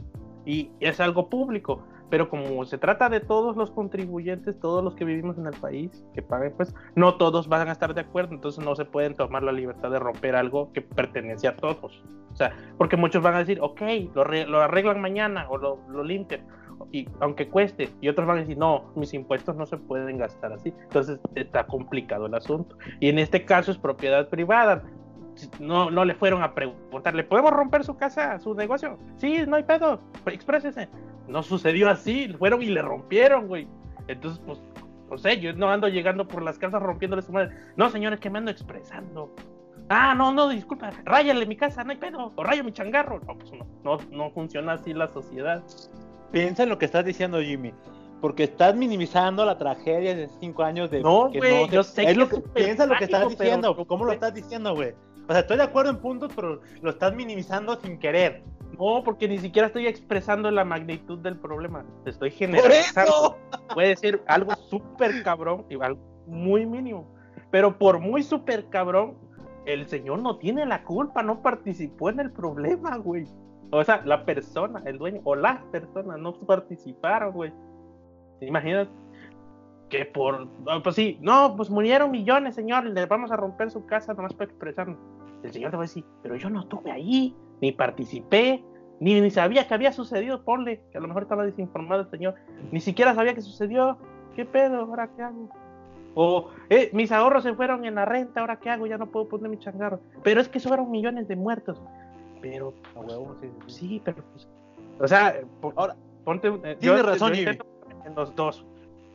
[SPEAKER 2] y es algo público. Pero como se trata de todos los contribuyentes, todos los que vivimos en el país, que paguen, pues no todos van a estar de acuerdo, entonces no se pueden tomar la libertad de romper algo que pertenece a todos. O sea, porque muchos van a decir, ok, lo, lo arreglan mañana o lo, lo limpian, y aunque cueste, y otros van a decir, no, mis impuestos no se pueden gastar así. Entonces está complicado el asunto. Y en este caso es propiedad privada. No, no le fueron a preguntar, ¿le podemos romper su casa, su negocio? Sí, no hay pedo, exprésese. No sucedió así, fueron y le rompieron, güey. Entonces, pues, no sé, yo no ando llegando por las casas rompiéndole su madre. No, señores, que me ando expresando. Ah, no, no, disculpa, ráyale mi casa, no hay pedo, o rayo mi changarro. No, pues no, no, no funciona así la sociedad.
[SPEAKER 1] Piensa en lo que estás diciendo, Jimmy. Porque estás minimizando la tragedia de cinco años de.
[SPEAKER 2] No, güey, yo sé
[SPEAKER 1] es
[SPEAKER 2] que
[SPEAKER 1] lo que, piensa lo que estás diciendo.
[SPEAKER 2] pero-
[SPEAKER 1] ¿Cómo lo estás diciendo, güey? O sea, estoy de acuerdo en puntos, pero lo estás minimizando sin querer.
[SPEAKER 2] No, porque ni siquiera estoy expresando la magnitud del problema. Te estoy
[SPEAKER 1] ¡Por
[SPEAKER 2] generalizando.
[SPEAKER 1] eso!
[SPEAKER 2] Puede ser algo súper cabrón y algo muy mínimo. Pero por muy súper cabrón, el señor no tiene la culpa, no participó en el problema, güey. O sea, la persona, el dueño, o las personas no participaron, güey. ¿Te imaginas? Que por. no, Pues sí, no, pues murieron millones, señor, le vamos a romper su casa nomás para expresarnos. El señor te va a decir, pero yo no estuve ahí, ni participé, ni, ni sabía que había sucedido, ponle, que a lo mejor estaba desinformado el señor, ni siquiera sabía que sucedió, ¿qué pedo? ¿Ahora qué hago? O, eh, mis ahorros se fueron en la renta, ¿ahora qué hago? Ya no puedo poner mi changarro. Pero es que fueron millones de muertos. Pero,
[SPEAKER 1] huevo, sí, sí, sí.
[SPEAKER 2] sí, pero pues, o sea,
[SPEAKER 1] Ahora,
[SPEAKER 2] ponte, eh,
[SPEAKER 1] tienes razón,
[SPEAKER 2] intento en los dos.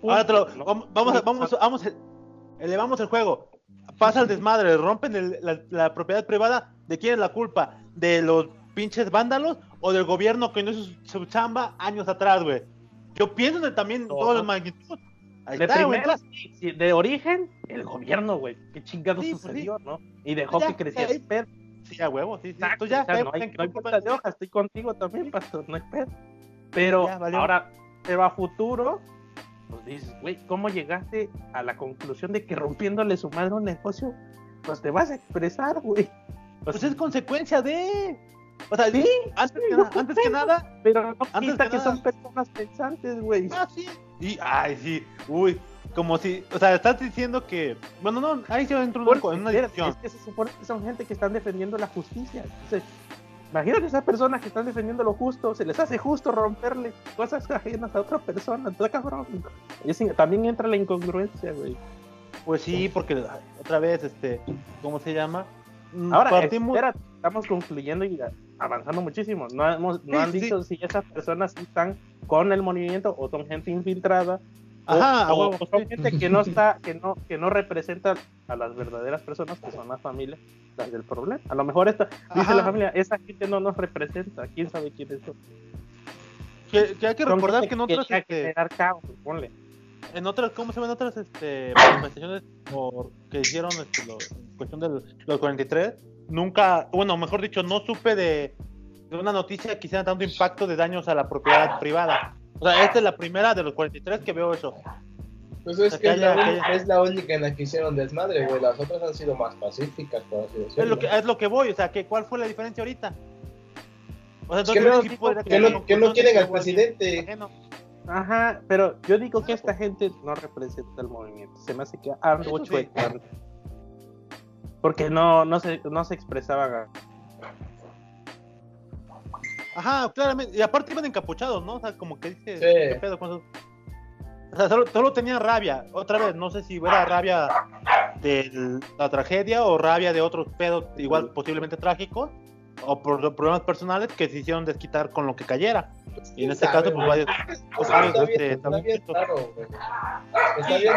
[SPEAKER 1] Ahora te lo, vamos, vamos, vamos, vamos, elevamos el juego. Pasa el desmadre, rompen el- la, la propiedad privada. ¿De quién es la culpa? ¿De los pinches vándalos o del gobierno que no hizo su, su chamba años atrás, güey? Yo pienso en el- también
[SPEAKER 2] No.
[SPEAKER 1] todas las magnitudes. Ahí
[SPEAKER 2] de
[SPEAKER 1] está,
[SPEAKER 2] primera, sí, sí, de origen, el gobierno, güey. ¿Qué chingados
[SPEAKER 1] Sí, pues,
[SPEAKER 2] sucedió, no? Y dejó
[SPEAKER 1] Ya,
[SPEAKER 2] que creciera el pedo.
[SPEAKER 1] Sí, a huevo, sí, sí.
[SPEAKER 2] Exacto,
[SPEAKER 1] Tú ya,
[SPEAKER 2] o sea, no hay, no hay
[SPEAKER 1] ¿qué
[SPEAKER 2] vuelta
[SPEAKER 1] culpa
[SPEAKER 2] de hoja, estoy contigo también, pastor, no hay pedo. Pero
[SPEAKER 1] Ya, valió.
[SPEAKER 2] ahora, pero a futuro, pues dices, güey, ¿cómo llegaste a la conclusión de que rompiéndole su madre un negocio, pues te vas a expresar, güey?
[SPEAKER 1] Pues es consecuencia de. O sea,
[SPEAKER 2] Sí,
[SPEAKER 1] antes,
[SPEAKER 2] sí,
[SPEAKER 1] que,
[SPEAKER 2] no
[SPEAKER 1] na- antes que nada.
[SPEAKER 2] pero no
[SPEAKER 1] antes
[SPEAKER 2] quita
[SPEAKER 1] que
[SPEAKER 2] que
[SPEAKER 1] nada-
[SPEAKER 2] son personas pensantes, güey.
[SPEAKER 1] Ah, sí. Y, ay, sí. Uy, como si. O sea, estás diciendo que. Bueno, no, ahí se entró en una,
[SPEAKER 2] Porque,
[SPEAKER 1] en una discusión.
[SPEAKER 2] es que se supone que son gente que están defendiendo la justicia. Entonces, imagínate esas personas que están defendiendo lo justo, se les hace justo romperle cosas ajenas a otra persona. Está cabrón. También entra la incongruencia, güey.
[SPEAKER 1] Pues sí, porque ay, otra vez, este, ¿cómo se llama? Mm,
[SPEAKER 2] Ahora,
[SPEAKER 1] partimos.
[SPEAKER 2] estamos concluyendo y avanzando muchísimo. No, hemos, no
[SPEAKER 1] Sí,
[SPEAKER 2] han
[SPEAKER 1] sí,
[SPEAKER 2] dicho si esas personas están con el movimiento o son gente infiltrada. o-
[SPEAKER 1] Ajá, a
[SPEAKER 2] o,
[SPEAKER 1] huevo.
[SPEAKER 2] o son gente que no está, que no, que no representa a las verdaderas personas que son las familias las del problema. A lo mejor esta, dice la familia, esa gente no nos representa, quién sabe quiénes son.
[SPEAKER 1] Que, que hay que
[SPEAKER 2] Son
[SPEAKER 1] recordar que otras,
[SPEAKER 2] quería
[SPEAKER 1] este,
[SPEAKER 2] caos, ponle.
[SPEAKER 1] En otras, ¿cómo se llaman otras este, manifestaciones por, que hicieron este, lo- en cuestión de los 43? Nunca, bueno, mejor dicho, no supe de, de una noticia que hiciera tanto impacto de daños a la propiedad privada. O sea, esta es la primera de los 43 que veo eso.
[SPEAKER 3] Pues es que es la,
[SPEAKER 1] aquella-
[SPEAKER 3] es la única en la que hicieron desmadre, güey. Las otras han sido más pacíficas, por así decirlo.
[SPEAKER 1] Es lo que, es lo que voy, o sea, que, ¿cuál fue la diferencia ahorita? O sea,
[SPEAKER 3] que no- que no- que no quieren al presidente.
[SPEAKER 1] ajeno.
[SPEAKER 2] Ajá, pero yo digo que esta gente no representa el movimiento. Se me hace que algo chueco. Porque no, no, se, no se expresaban.
[SPEAKER 1] Ajá, claramente. Y aparte iban encapuchados, ¿no? O sea, como que dice,
[SPEAKER 3] Sí.
[SPEAKER 1] ¿qué pedo con eso? O sea, solo, solo tenían rabia. Otra vez, no sé si era rabia de la tragedia o rabia de otros pedos igual posiblemente trágicos o por problemas personales que se hicieron desquitar con lo que cayera. Y en este
[SPEAKER 3] ¿Sabe,
[SPEAKER 1] caso, pues
[SPEAKER 3] Pues, está, bien,
[SPEAKER 1] este,
[SPEAKER 3] está bien raro. Está bien,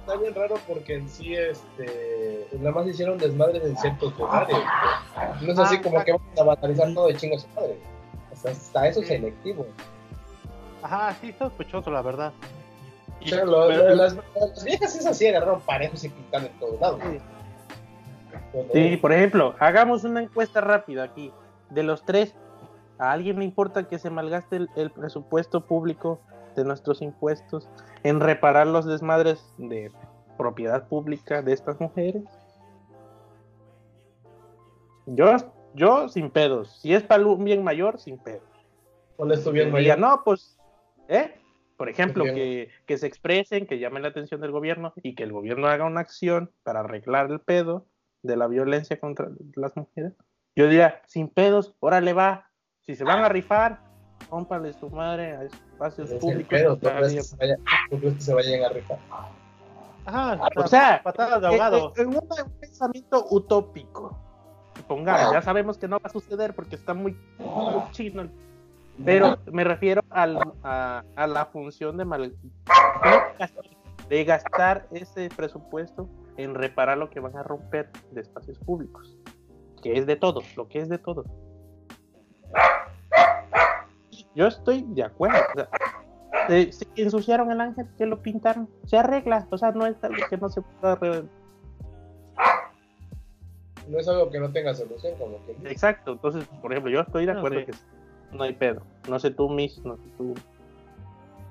[SPEAKER 3] está bien raro porque en sí, este, nada más hicieron desmadres en ciertos lugares. No es así
[SPEAKER 1] Ah,
[SPEAKER 3] como que vamos a todo de chingo a su madre. O sea, hasta eso
[SPEAKER 1] Sí.
[SPEAKER 3] selectivo.
[SPEAKER 1] Ajá, sí, sospechoso, la verdad.
[SPEAKER 3] O
[SPEAKER 1] Y-
[SPEAKER 3] sea, lo-
[SPEAKER 1] pero-
[SPEAKER 3] lo- las, las viejas esas sí agarraron parejos y pintaron en todos lados.
[SPEAKER 1] Sí.
[SPEAKER 3] Pero-
[SPEAKER 2] Sí, por ejemplo, hagamos una encuesta rápida aquí. De los tres, ¿a alguien le importa que se malgaste el, el presupuesto público de nuestros impuestos en reparar los desmadres de propiedad pública de estas mujeres? Yo, yo sin pedos. Si es para un bien mayor, sin pedos.
[SPEAKER 3] ¿Cuál es tu bien
[SPEAKER 2] diga,
[SPEAKER 3] mayor?
[SPEAKER 2] no, pues, ¿eh? Por ejemplo, que, que se expresen, que llamen la atención del gobierno y que el gobierno haga una acción para arreglar el pedo de la violencia contra las mujeres. Yo diría, sin pedos, órale va. Si se van a rifar, cómpale su madre a espacios
[SPEAKER 3] Es
[SPEAKER 2] públicos.
[SPEAKER 3] pedo, ¿tú
[SPEAKER 2] Está
[SPEAKER 3] crees, que se vaya- que se vayan a rifar?
[SPEAKER 1] Ajá,
[SPEAKER 2] O sea,
[SPEAKER 1] patadas de ahogado.
[SPEAKER 2] eh, En un pensamiento utópico. Pongamos, ya sabemos que no va a suceder porque está muy, muy chino. Pero me refiero al- a, a la función de, mal, de gastar ese presupuesto en reparar lo que van a romper de espacios públicos. que es de todos, lo que es de todos. Yo estoy de acuerdo. O sea, se, se ensuciaron el ángel, que lo pintaron, se arregla. O sea, no es algo que no se pueda arreglar.
[SPEAKER 3] No es algo que no tenga solución, como que.
[SPEAKER 2] Exacto, entonces, por ejemplo, yo estoy de
[SPEAKER 1] No,
[SPEAKER 2] acuerdo
[SPEAKER 1] sí.
[SPEAKER 2] que no hay pedo. No sé tú, Miss, no sé tú.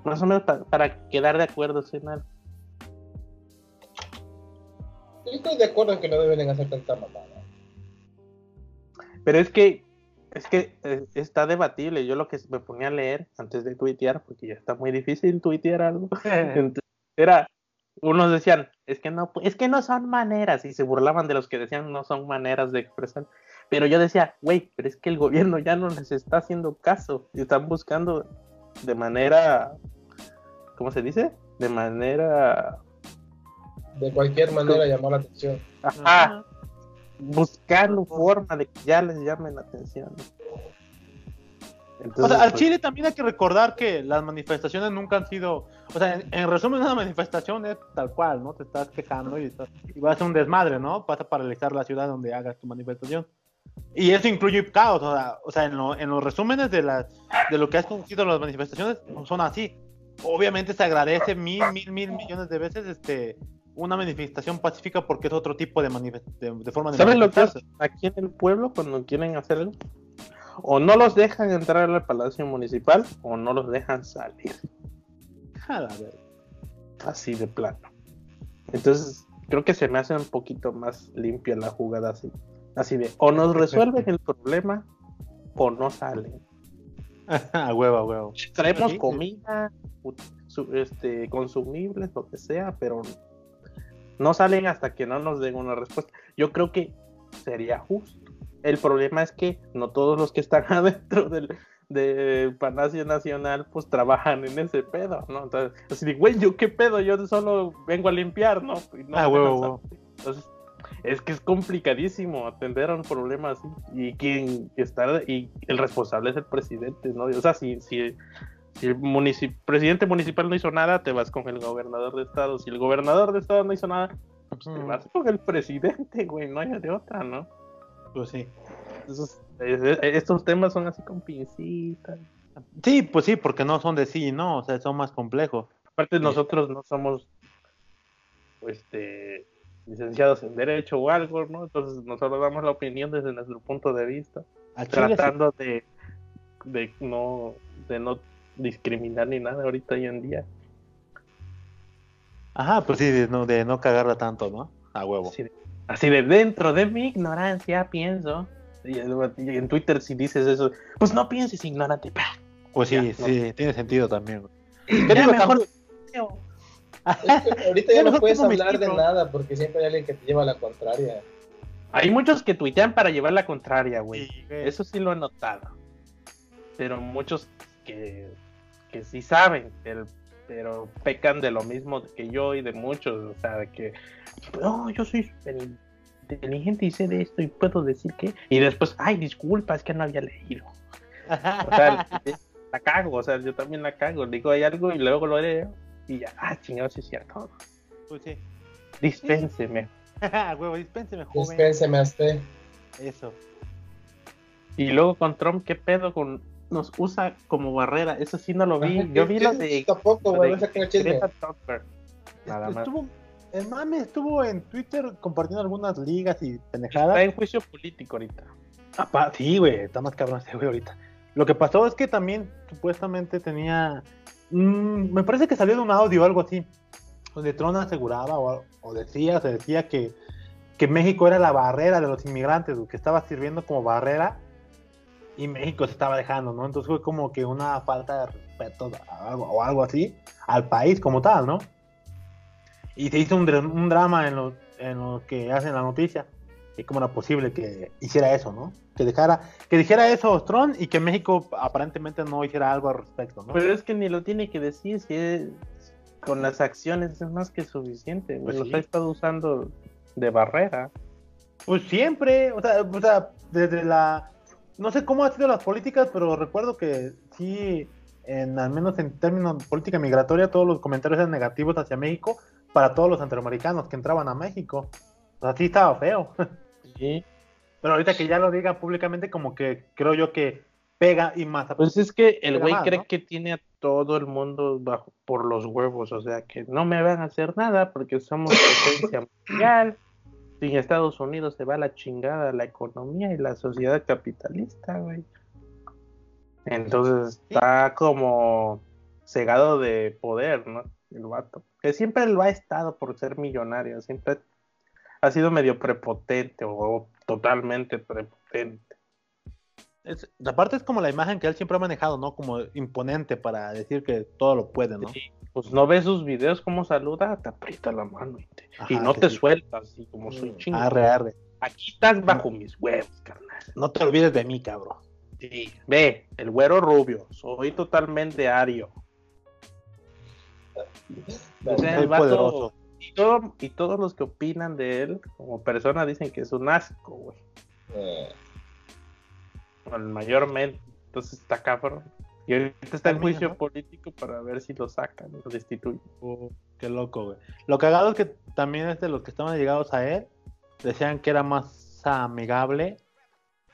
[SPEAKER 2] Más o menos pa- para quedar de acuerdo algo.
[SPEAKER 3] Yo estoy de acuerdo en que no deben hacer tanta mamada.
[SPEAKER 2] Pero es que, es que eh, está debatible. Yo lo que me ponía a leer antes de tuitear, porque ya está muy difícil tuitear algo, entonces, era, unos decían, es que no, es que no son maneras, y se burlaban de los que decían no son maneras de expresar. Pero yo decía, güey, pero es que el gobierno ya no les está haciendo caso, y están buscando de manera, ¿cómo se dice? De manera,
[SPEAKER 3] De cualquier manera llamar la atención.
[SPEAKER 2] ajá, buscando forma de que ya les llamen la atención.
[SPEAKER 1] O
[SPEAKER 2] Entonces,
[SPEAKER 1] sea, al
[SPEAKER 2] pues,
[SPEAKER 1] Chile también hay que recordar que las manifestaciones nunca han sido, o sea, en, en resumen una manifestación es tal cual, ¿no? Te estás quejando y, estás- y vas a hacer un desmadre, ¿no? Vas a paralizar la ciudad donde hagas tu manifestación. Y eso incluye caos, o sea, o sea en, lo- en los resúmenes de, las, de lo que has conocido las manifestaciones son así. Obviamente se agradece mil, mil, mil millones de veces este una manifestación pacífica porque es otro tipo de, de, de forma de
[SPEAKER 2] ¿Sabes lo que es aquí en el pueblo cuando quieren hacer algo? O no los dejan entrar al palacio municipal o no los dejan salir.
[SPEAKER 1] A la verga.
[SPEAKER 2] Así de plano. Entonces, creo que se me hace un poquito más limpia la jugada así. Así de, o nos resuelven el problema o no salen.
[SPEAKER 1] a huevo, a huevo.
[SPEAKER 2] Traemos comida, este, consumibles, lo que sea, pero no salen hasta que no nos den una respuesta. Yo creo que sería justo. El problema es que no todos los que están adentro del, del Palacio Nacional pues trabajan en ese pedo, ¿no? Entonces, así de, güey, ¿yo qué pedo? Yo solo vengo a limpiar, ¿no? Y no
[SPEAKER 1] Ah, huevo.
[SPEAKER 2] Entonces, es que es complicadísimo atender a un problema así. Y quien está, y el responsable es el presidente, ¿no? O sea, si, si, si el munici- presidente municipal no hizo nada, te vas con el gobernador de estado. Si el gobernador de estado no hizo nada, pues te
[SPEAKER 1] Ujú.
[SPEAKER 2] vas con el presidente, güey, no hay de otra, ¿no?
[SPEAKER 1] Pues sí.
[SPEAKER 2] Entonces, es- es- estos temas son así con pincitas.
[SPEAKER 1] Sí, pues sí, porque no son de sí, ¿no? O sea, son más complejos.
[SPEAKER 2] Aparte, nosotros no somos este, licenciados en Derecho o algo, ¿no? Entonces, nosotros damos la opinión desde nuestro punto de vista,
[SPEAKER 1] sí.
[SPEAKER 2] tratando de, de, no, de no discriminar ni nada ahorita hoy en día.
[SPEAKER 1] Ajá, pues sí, de no, de no cagarla tanto, ¿no? A huevo.
[SPEAKER 2] Así de, así de dentro de mi ignorancia pienso. Y, y en Twitter, si dices eso, pues no pienses ignorante. ¡pah!
[SPEAKER 1] Pues sí,
[SPEAKER 2] Ya, no.
[SPEAKER 1] sí, tiene sentido también. güey.
[SPEAKER 2] Ya
[SPEAKER 1] digo,
[SPEAKER 2] mejor-
[SPEAKER 3] Es que ahorita ya
[SPEAKER 1] Ya
[SPEAKER 3] no puedes hablar de nada porque siempre hay alguien que te lleva a la contraria.
[SPEAKER 2] Hay muchos que tuitean para llevar la contraria, güey.
[SPEAKER 1] Sí, güey.
[SPEAKER 2] Eso sí lo he notado. Pero muchos que, que sí saben, el- pero pecan de lo mismo que yo y de muchos. O sea, de que, no, yo soy súper inteligente y sé de esto y puedo decir que. Y después, ay, disculpa, es que no había leído. O sea, la cago, o sea, yo también la cago. Digo, hay algo y luego lo leo y ya, ah, chingado, sí es cierto.
[SPEAKER 1] Pues sí.
[SPEAKER 2] Dispénseme.
[SPEAKER 1] Huevo, dispénseme, joven.
[SPEAKER 3] Dispénseme a usted.
[SPEAKER 1] Eso.
[SPEAKER 2] Y luego con Trump, ¿qué pedo? con Nos usa como barrera. Eso sí no lo vi. Yo
[SPEAKER 3] ¿qué-
[SPEAKER 2] vi
[SPEAKER 3] es
[SPEAKER 2] de
[SPEAKER 3] Tampoco, güey.
[SPEAKER 2] Nada más.
[SPEAKER 1] Estuvo, el mame estuvo en Twitter compartiendo algunas ligas y pendejadas.
[SPEAKER 2] Está en juicio político ahorita.
[SPEAKER 1] Apa- sí, güey, está más cabrón ese güey ahorita. Lo que pasó es que también supuestamente tenía. mm, me parece que salió de un audio o algo así. Donde Tron aseguraba o, o decía, se decía que, que México era la barrera de los inmigrantes, que estaba sirviendo como barrera y México se estaba dejando, ¿no? Entonces fue como que una falta de respeto algo, o algo así al país como tal, ¿no? Y se hizo un, dra- un drama en lo, en lo que hacen la noticia. Y cómo era posible que hiciera eso, ¿no? Que dejara, que dijera eso Tron y que México aparentemente no hiciera algo al respecto, ¿no?
[SPEAKER 2] Pero es que ni lo tiene que decir. Si es- con las acciones es más que suficiente.
[SPEAKER 1] Pues
[SPEAKER 2] Los
[SPEAKER 1] sí.
[SPEAKER 2] ha estado usando de barrera.
[SPEAKER 1] Pues siempre, o sea, o sea, desde la... No sé cómo han sido las políticas, pero recuerdo que sí, en, al menos en términos de política migratoria, todos los comentarios eran negativos hacia México para todos los centroamericanos que entraban a México. O sea, sí estaba feo.
[SPEAKER 2] Sí.
[SPEAKER 1] Pero ahorita que ya lo diga públicamente, como que creo yo que pega y más.
[SPEAKER 2] Pues es que el güey cree
[SPEAKER 1] ¿no?
[SPEAKER 2] que tiene a todo el mundo bajo por los huevos, o sea, que no me van a hacer nada porque somos potencia mundial. Sin Estados Unidos se va la chingada la economía y la sociedad capitalista, güey. Entonces está como cegado de poder, ¿no? El vato. Que siempre lo ha estado por ser millonario, siempre ha sido medio prepotente o totalmente prepotente.
[SPEAKER 1] Es- aparte es como la imagen que él siempre ha manejado, ¿no? Como imponente para decir que todo lo puede, ¿no?
[SPEAKER 2] Sí, pues no ves sus videos cómo saluda, te aprieta la mano y, te- y no te
[SPEAKER 1] sí.
[SPEAKER 2] sueltas, y como soy chingón.
[SPEAKER 1] Arre, arre.
[SPEAKER 2] Aquí estás bajo mis huevos, carnal.
[SPEAKER 1] No te olvides de mí, cabrón.
[SPEAKER 2] Sí, ve, el güero rubio, soy totalmente ario. O sea, el vato- y, todo- y todos los que opinan de él como persona dicen que es un asco, güey.
[SPEAKER 3] Eh,
[SPEAKER 2] Bueno, mayormente. Entonces está cabrón. Y ahorita está en
[SPEAKER 1] Termina,
[SPEAKER 2] juicio
[SPEAKER 1] ¿no?
[SPEAKER 2] político para ver si lo sacan, lo destituyen.
[SPEAKER 1] Uh, qué loco, güey. Lo cagado es que también es de los que estaban llegados a él, decían que era más amigable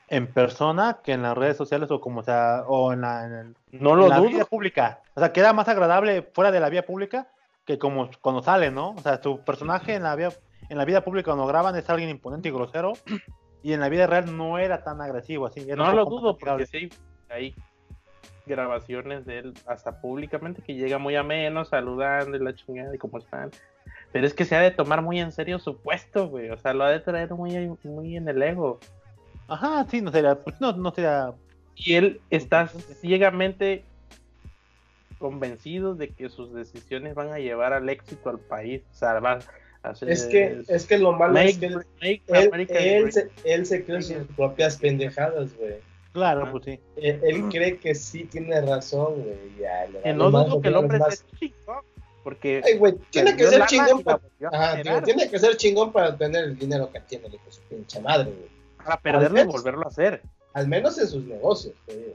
[SPEAKER 1] en persona que en las redes sociales o como sea, o en la, en el-
[SPEAKER 2] No
[SPEAKER 1] en
[SPEAKER 2] lo
[SPEAKER 1] la
[SPEAKER 2] dudo.
[SPEAKER 1] pública. O sea, que era más agradable fuera de la vía pública que como cuando sale, ¿no? O sea, su personaje en la vía, en la vida pública cuando graban es alguien imponente y grosero y en la vida real no era tan agresivo así.
[SPEAKER 2] No lo dudo, porque sí hay grabaciones de él hasta públicamente que llega muy ameno, saludando y la chingada y cómo están. Pero es que se ha de tomar muy en serio su puesto, güey. O sea, lo ha de traer muy, muy en el ego.
[SPEAKER 1] Ajá, sí, no sería, pues no, no sería
[SPEAKER 2] Y él está ciegamente convencido de que sus decisiones van a llevar al éxito al país. O sea, va
[SPEAKER 3] Es que, es que lo malo
[SPEAKER 2] make,
[SPEAKER 3] es que él, él, se, él se cree sus propias pendejadas, güey.
[SPEAKER 1] Claro,
[SPEAKER 2] Ah.
[SPEAKER 1] pues sí.
[SPEAKER 3] Él, él cree que sí tiene razón, güey. Ya, le
[SPEAKER 2] no
[SPEAKER 3] más
[SPEAKER 2] dudo que el hombre
[SPEAKER 3] más.
[SPEAKER 2] sea chingón. Porque.
[SPEAKER 3] Ay, güey, tiene que ser chingón para... Ajá, tío, tiene que ser chingón para tener el dinero que tiene, hijo su pinche madre, güey.
[SPEAKER 2] Para perderlo y volverlo a hacer.
[SPEAKER 3] Al menos en sus negocios, digo.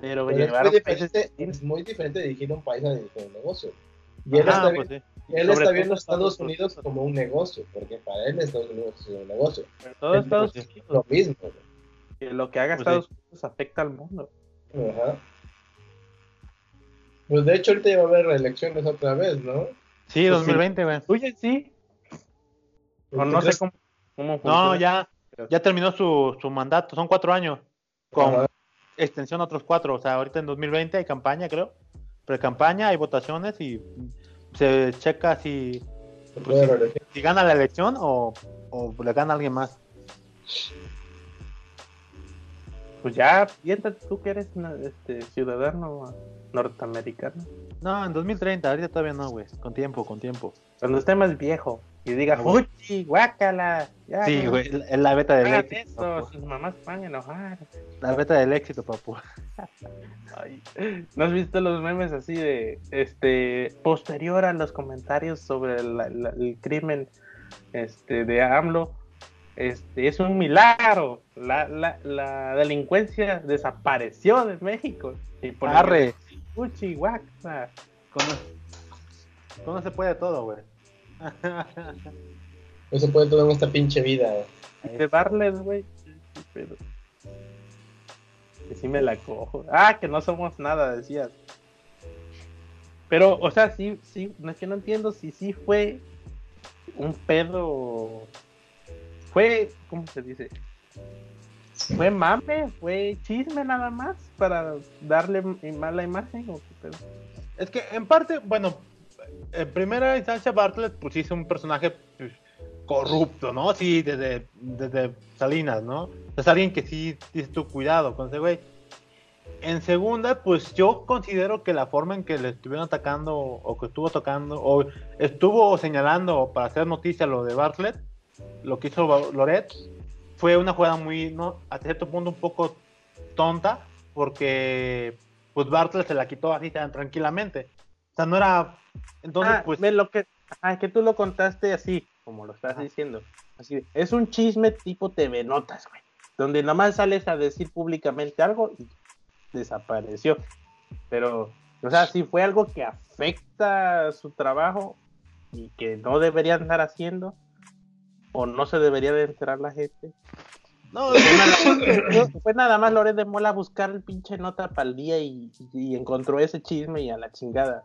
[SPEAKER 2] Pero,
[SPEAKER 3] Pero es, muy diferente, es muy diferente dirigir un país a dirigir un negocio. Y él
[SPEAKER 1] Ajá,
[SPEAKER 3] está,
[SPEAKER 1] pues
[SPEAKER 3] bien-
[SPEAKER 1] sí.
[SPEAKER 3] Él está viendo a Estados Unidos
[SPEAKER 2] Unidos.
[SPEAKER 3] como un negocio, porque para él Estados Unidos es un negocio.
[SPEAKER 2] Pero todo
[SPEAKER 3] es
[SPEAKER 2] Estados. Unidos,
[SPEAKER 3] Lo mismo,
[SPEAKER 2] que lo que haga
[SPEAKER 1] Pues
[SPEAKER 2] Estados Unidos afecta al mundo.
[SPEAKER 3] Ajá. Pues de hecho ahorita ya va a haber elecciones otra vez, ¿no?
[SPEAKER 1] Sí,
[SPEAKER 2] Pues
[SPEAKER 1] 2020, güey.
[SPEAKER 2] Oye, sí. O
[SPEAKER 3] ¿Tú
[SPEAKER 2] no sé cómo, cómo
[SPEAKER 1] No, ya, ya terminó su, su mandato, son cuatro años, con
[SPEAKER 3] Ajá.
[SPEAKER 1] extensión a otros cuatro, o sea, ahorita en 2020 hay campaña, creo, pre-campaña, hay votaciones y se checa si,
[SPEAKER 3] reelegir.
[SPEAKER 1] si gana la elección o, o le gana alguien más.
[SPEAKER 2] Pues ya, piéntate tú que eres una- este, ciudadano norteamericano.
[SPEAKER 1] No, en 2030, ahorita todavía no, güey, con tiempo, con tiempo.
[SPEAKER 2] Cuando esté más viejo y diga. ¡Fuchi, guácala! Ya,
[SPEAKER 1] Sí,
[SPEAKER 2] no
[SPEAKER 1] güey, es la beta del éxito,
[SPEAKER 2] eso, sus mamás van a enojar.
[SPEAKER 1] La beta del éxito, papu.
[SPEAKER 2] Ay, ¿No has visto los memes así de este posterior a los comentarios sobre la- la- el crimen este de AMLO? Este es un milagro. La, la, la delincuencia desapareció de México. Y ponen
[SPEAKER 1] Arre,
[SPEAKER 2] Uchi, guaca.
[SPEAKER 1] con no se puede todo, güey.
[SPEAKER 3] No se puede todo en esta pinche vida. güey.
[SPEAKER 2] De darles, güey. Pero- Que sí me la cojo. Ah, que no somos nada, decías. Pero, o sea, sí, sí, no es que no entiendo si sí fue un pedo. Fue, ¿cómo se dice? ¿Fue mame? ¿Fue chisme nada más para darle mala imagen? ¿O qué pedo?
[SPEAKER 1] Es que en parte, bueno, en primera instancia Bartlett pues hizo un personaje pues, corrupto, ¿no? Sí, desde, desde Salinas, ¿no? Es alguien que sí dices tu cuidado con ese güey. En segunda, pues yo considero que la forma en que le estuvieron atacando o que estuvo tocando o estuvo señalando para hacer noticia lo de Bartlett, lo que hizo Loret, fue una jugada muy, ¿no? A cierto punto un poco tonta, porque pues Bartlett se la quitó así tan tranquilamente. O sea, no era. Entonces,
[SPEAKER 2] ah,
[SPEAKER 1] pues.
[SPEAKER 2] lo que, ah, que tú lo contaste así, como lo estás diciendo. Así, es un chisme tipo TV Notas, güey. Donde nomás sales a decir públicamente algo y desapareció. Pero, o sea, si fue algo que afecta su trabajo y que no debería andar haciendo, o no se debería de enterar la gente, No, fue, fue nada más Loret de Mola a buscar el pinche nota para el día y, y encontró ese chisme y a la chingada.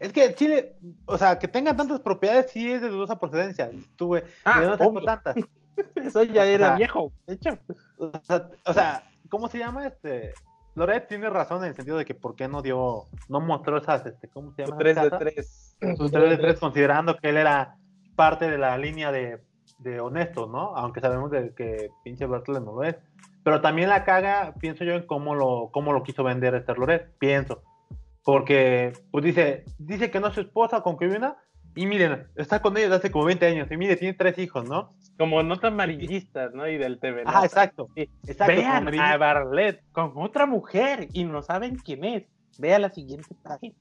[SPEAKER 1] Es que Chile, o sea, que tenga tantas propiedades sí es de dudosa procedencia. Güey,
[SPEAKER 2] Ah,
[SPEAKER 1] ¿de dónde sacó
[SPEAKER 2] obvio.
[SPEAKER 1] tantas?
[SPEAKER 2] Eso ya
[SPEAKER 1] O
[SPEAKER 2] era
[SPEAKER 1] sea,
[SPEAKER 2] viejo, de hecho.
[SPEAKER 1] O sea, o sea, ¿cómo se llama? Este, Loret tiene razón en el sentido de que por qué no dio, no mostró esas, este, ¿cómo se
[SPEAKER 2] Su
[SPEAKER 1] llama?
[SPEAKER 2] 3 de
[SPEAKER 1] Casas?
[SPEAKER 2] 3.
[SPEAKER 1] Su 3 de 3 considerando que él era parte de la línea de, de honesto, ¿no? Aunque sabemos de que pinche Bertole no lo es. Pero también la caga, pienso yo, en cómo lo, cómo lo quiso vender este Loret, pienso. Porque, pues dice, dice que no es su esposa, concubina, y miren, está con ella desde hace como 20 años, y mire, tiene tres hijos, ¿no?
[SPEAKER 2] Como notas amarillistas, ¿no? Y del TV. Notas.
[SPEAKER 1] exacto.
[SPEAKER 2] Sí.
[SPEAKER 1] exacto
[SPEAKER 2] Vean a Barlet con otra mujer y no saben quién es. Vea la siguiente página.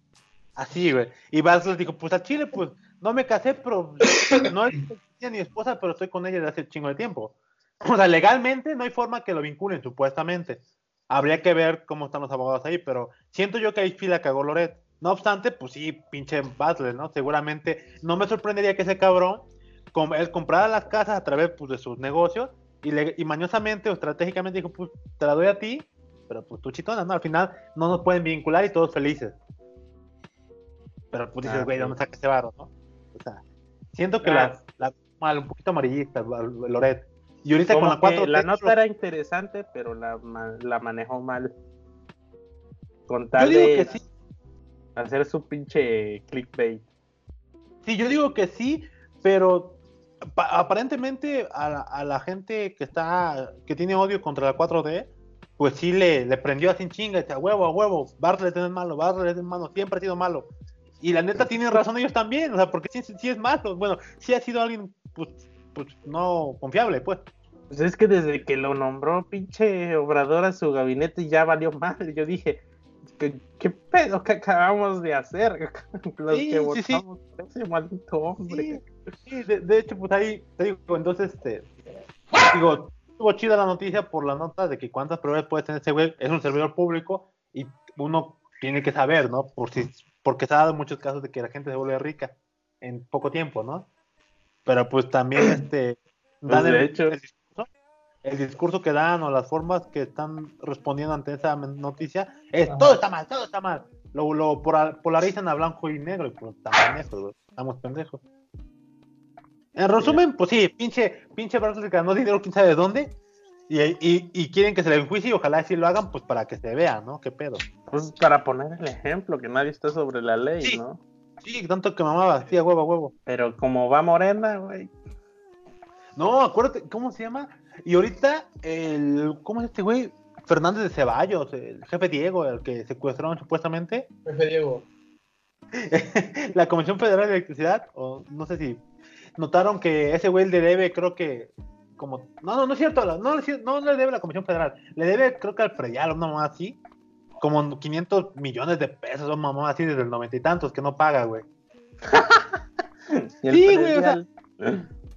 [SPEAKER 1] Así, güey. Y Vaz les dijo, pues a Chile, pues no me casé, pero no es ni esposa, pero estoy con ella desde hace chingo de tiempo. O sea, legalmente no hay forma que lo vinculen, supuestamente. Habría que ver cómo están los abogados ahí, pero siento yo que ahí sí la cagó Loret. No obstante, pues sí, pinche Butler, ¿no? Seguramente no me sorprendería que ese cabrón, com- él comprara las casas a través pues, de sus negocios y, le- y mañosamente o estratégicamente dijo, pues te la doy a ti, pero pues tú chitona, ¿no? Al final no nos pueden vincular y todos felices. Pero pues dices,
[SPEAKER 2] Ah,
[SPEAKER 1] güey,
[SPEAKER 2] sí.
[SPEAKER 1] ¿dónde saca ese barro, no? O sea, siento que
[SPEAKER 2] Ah.
[SPEAKER 1] la, la mal, un poquito amarillista, Loret. Y ahorita
[SPEAKER 2] Como
[SPEAKER 1] con la 4
[SPEAKER 2] que la nota era interesante, pero la, la manejó mal. Con
[SPEAKER 1] Yo
[SPEAKER 2] tal
[SPEAKER 1] digo
[SPEAKER 2] de
[SPEAKER 1] que sí,
[SPEAKER 2] hacer su pinche clickbait.
[SPEAKER 1] sí, yo digo que sí, pero pa- aparentemente a la, a la gente que está, que tiene odio contra la 4D, pues sí le, le prendió así en chinga, dice, a huevo, a huevo, Bartlett es malo, Bartlett es malo, siempre ha sido malo. Y la neta tienen razón ellos también, o sea, porque sí, sí es malo, bueno, sí ha sido alguien, pues, pues no confiable, pues.
[SPEAKER 2] Pues es que desde que lo nombró pinche Obrador a su gabinete ya valió madre. Yo dije, ¿qué, qué pedo que acabamos de hacer? Los
[SPEAKER 1] Sí,
[SPEAKER 2] que
[SPEAKER 1] sí, sí.
[SPEAKER 2] votamos por ese maldito hombre.
[SPEAKER 1] Sí, sí, de, de hecho, pues ahí, te digo, entonces, este, digo, estuvo chida la noticia por la nota de que cuántas pruebas puede tener ese güey, es un servidor público y uno tiene que saber, ¿no? Por si, porque se ha dado muchos casos de que la gente se vuelve rica en poco tiempo, ¿no? Pero pues también, este,
[SPEAKER 2] Pues, de hecho.
[SPEAKER 1] el el discurso que dan o las formas que están respondiendo ante esa noticia es,
[SPEAKER 3] Ajá.
[SPEAKER 1] todo está mal, todo está mal. Lo, lo polarizan a blanco y negro y pues güey, estamos pendejos. En resumen, pues sí, pinche, pinche Bartlett ganó dinero quién sabe de dónde. Y, y, y quieren que se le enjuicie y ojalá sí lo hagan, pues para que se vea, ¿no? ¿Qué pedo?
[SPEAKER 2] Pues para poner el ejemplo, que nadie está sobre la ley,
[SPEAKER 1] Sí.
[SPEAKER 2] ¿no?
[SPEAKER 1] Sí, tanto que mamaba, sí, a huevo, a huevo.
[SPEAKER 2] Pero como va Morena, güey.
[SPEAKER 1] No, acuérdate, ¿cómo se llama? Y ahorita, el, ¿cómo es este güey? Fernández de Ceballos, el jefe Diego, el que secuestraron supuestamente.
[SPEAKER 3] Jefe Diego.
[SPEAKER 1] la Comisión Federal de Electricidad, o no sé si notaron que ese güey le debe, creo que, como, no, no, no es cierto, no, no, le debe a la Comisión Federal, le debe, creo que al predial, una mamá así, como 500 millones de pesos, una mamá así desde el noventa y tantos que no paga, güey. Sí, güey, o sea.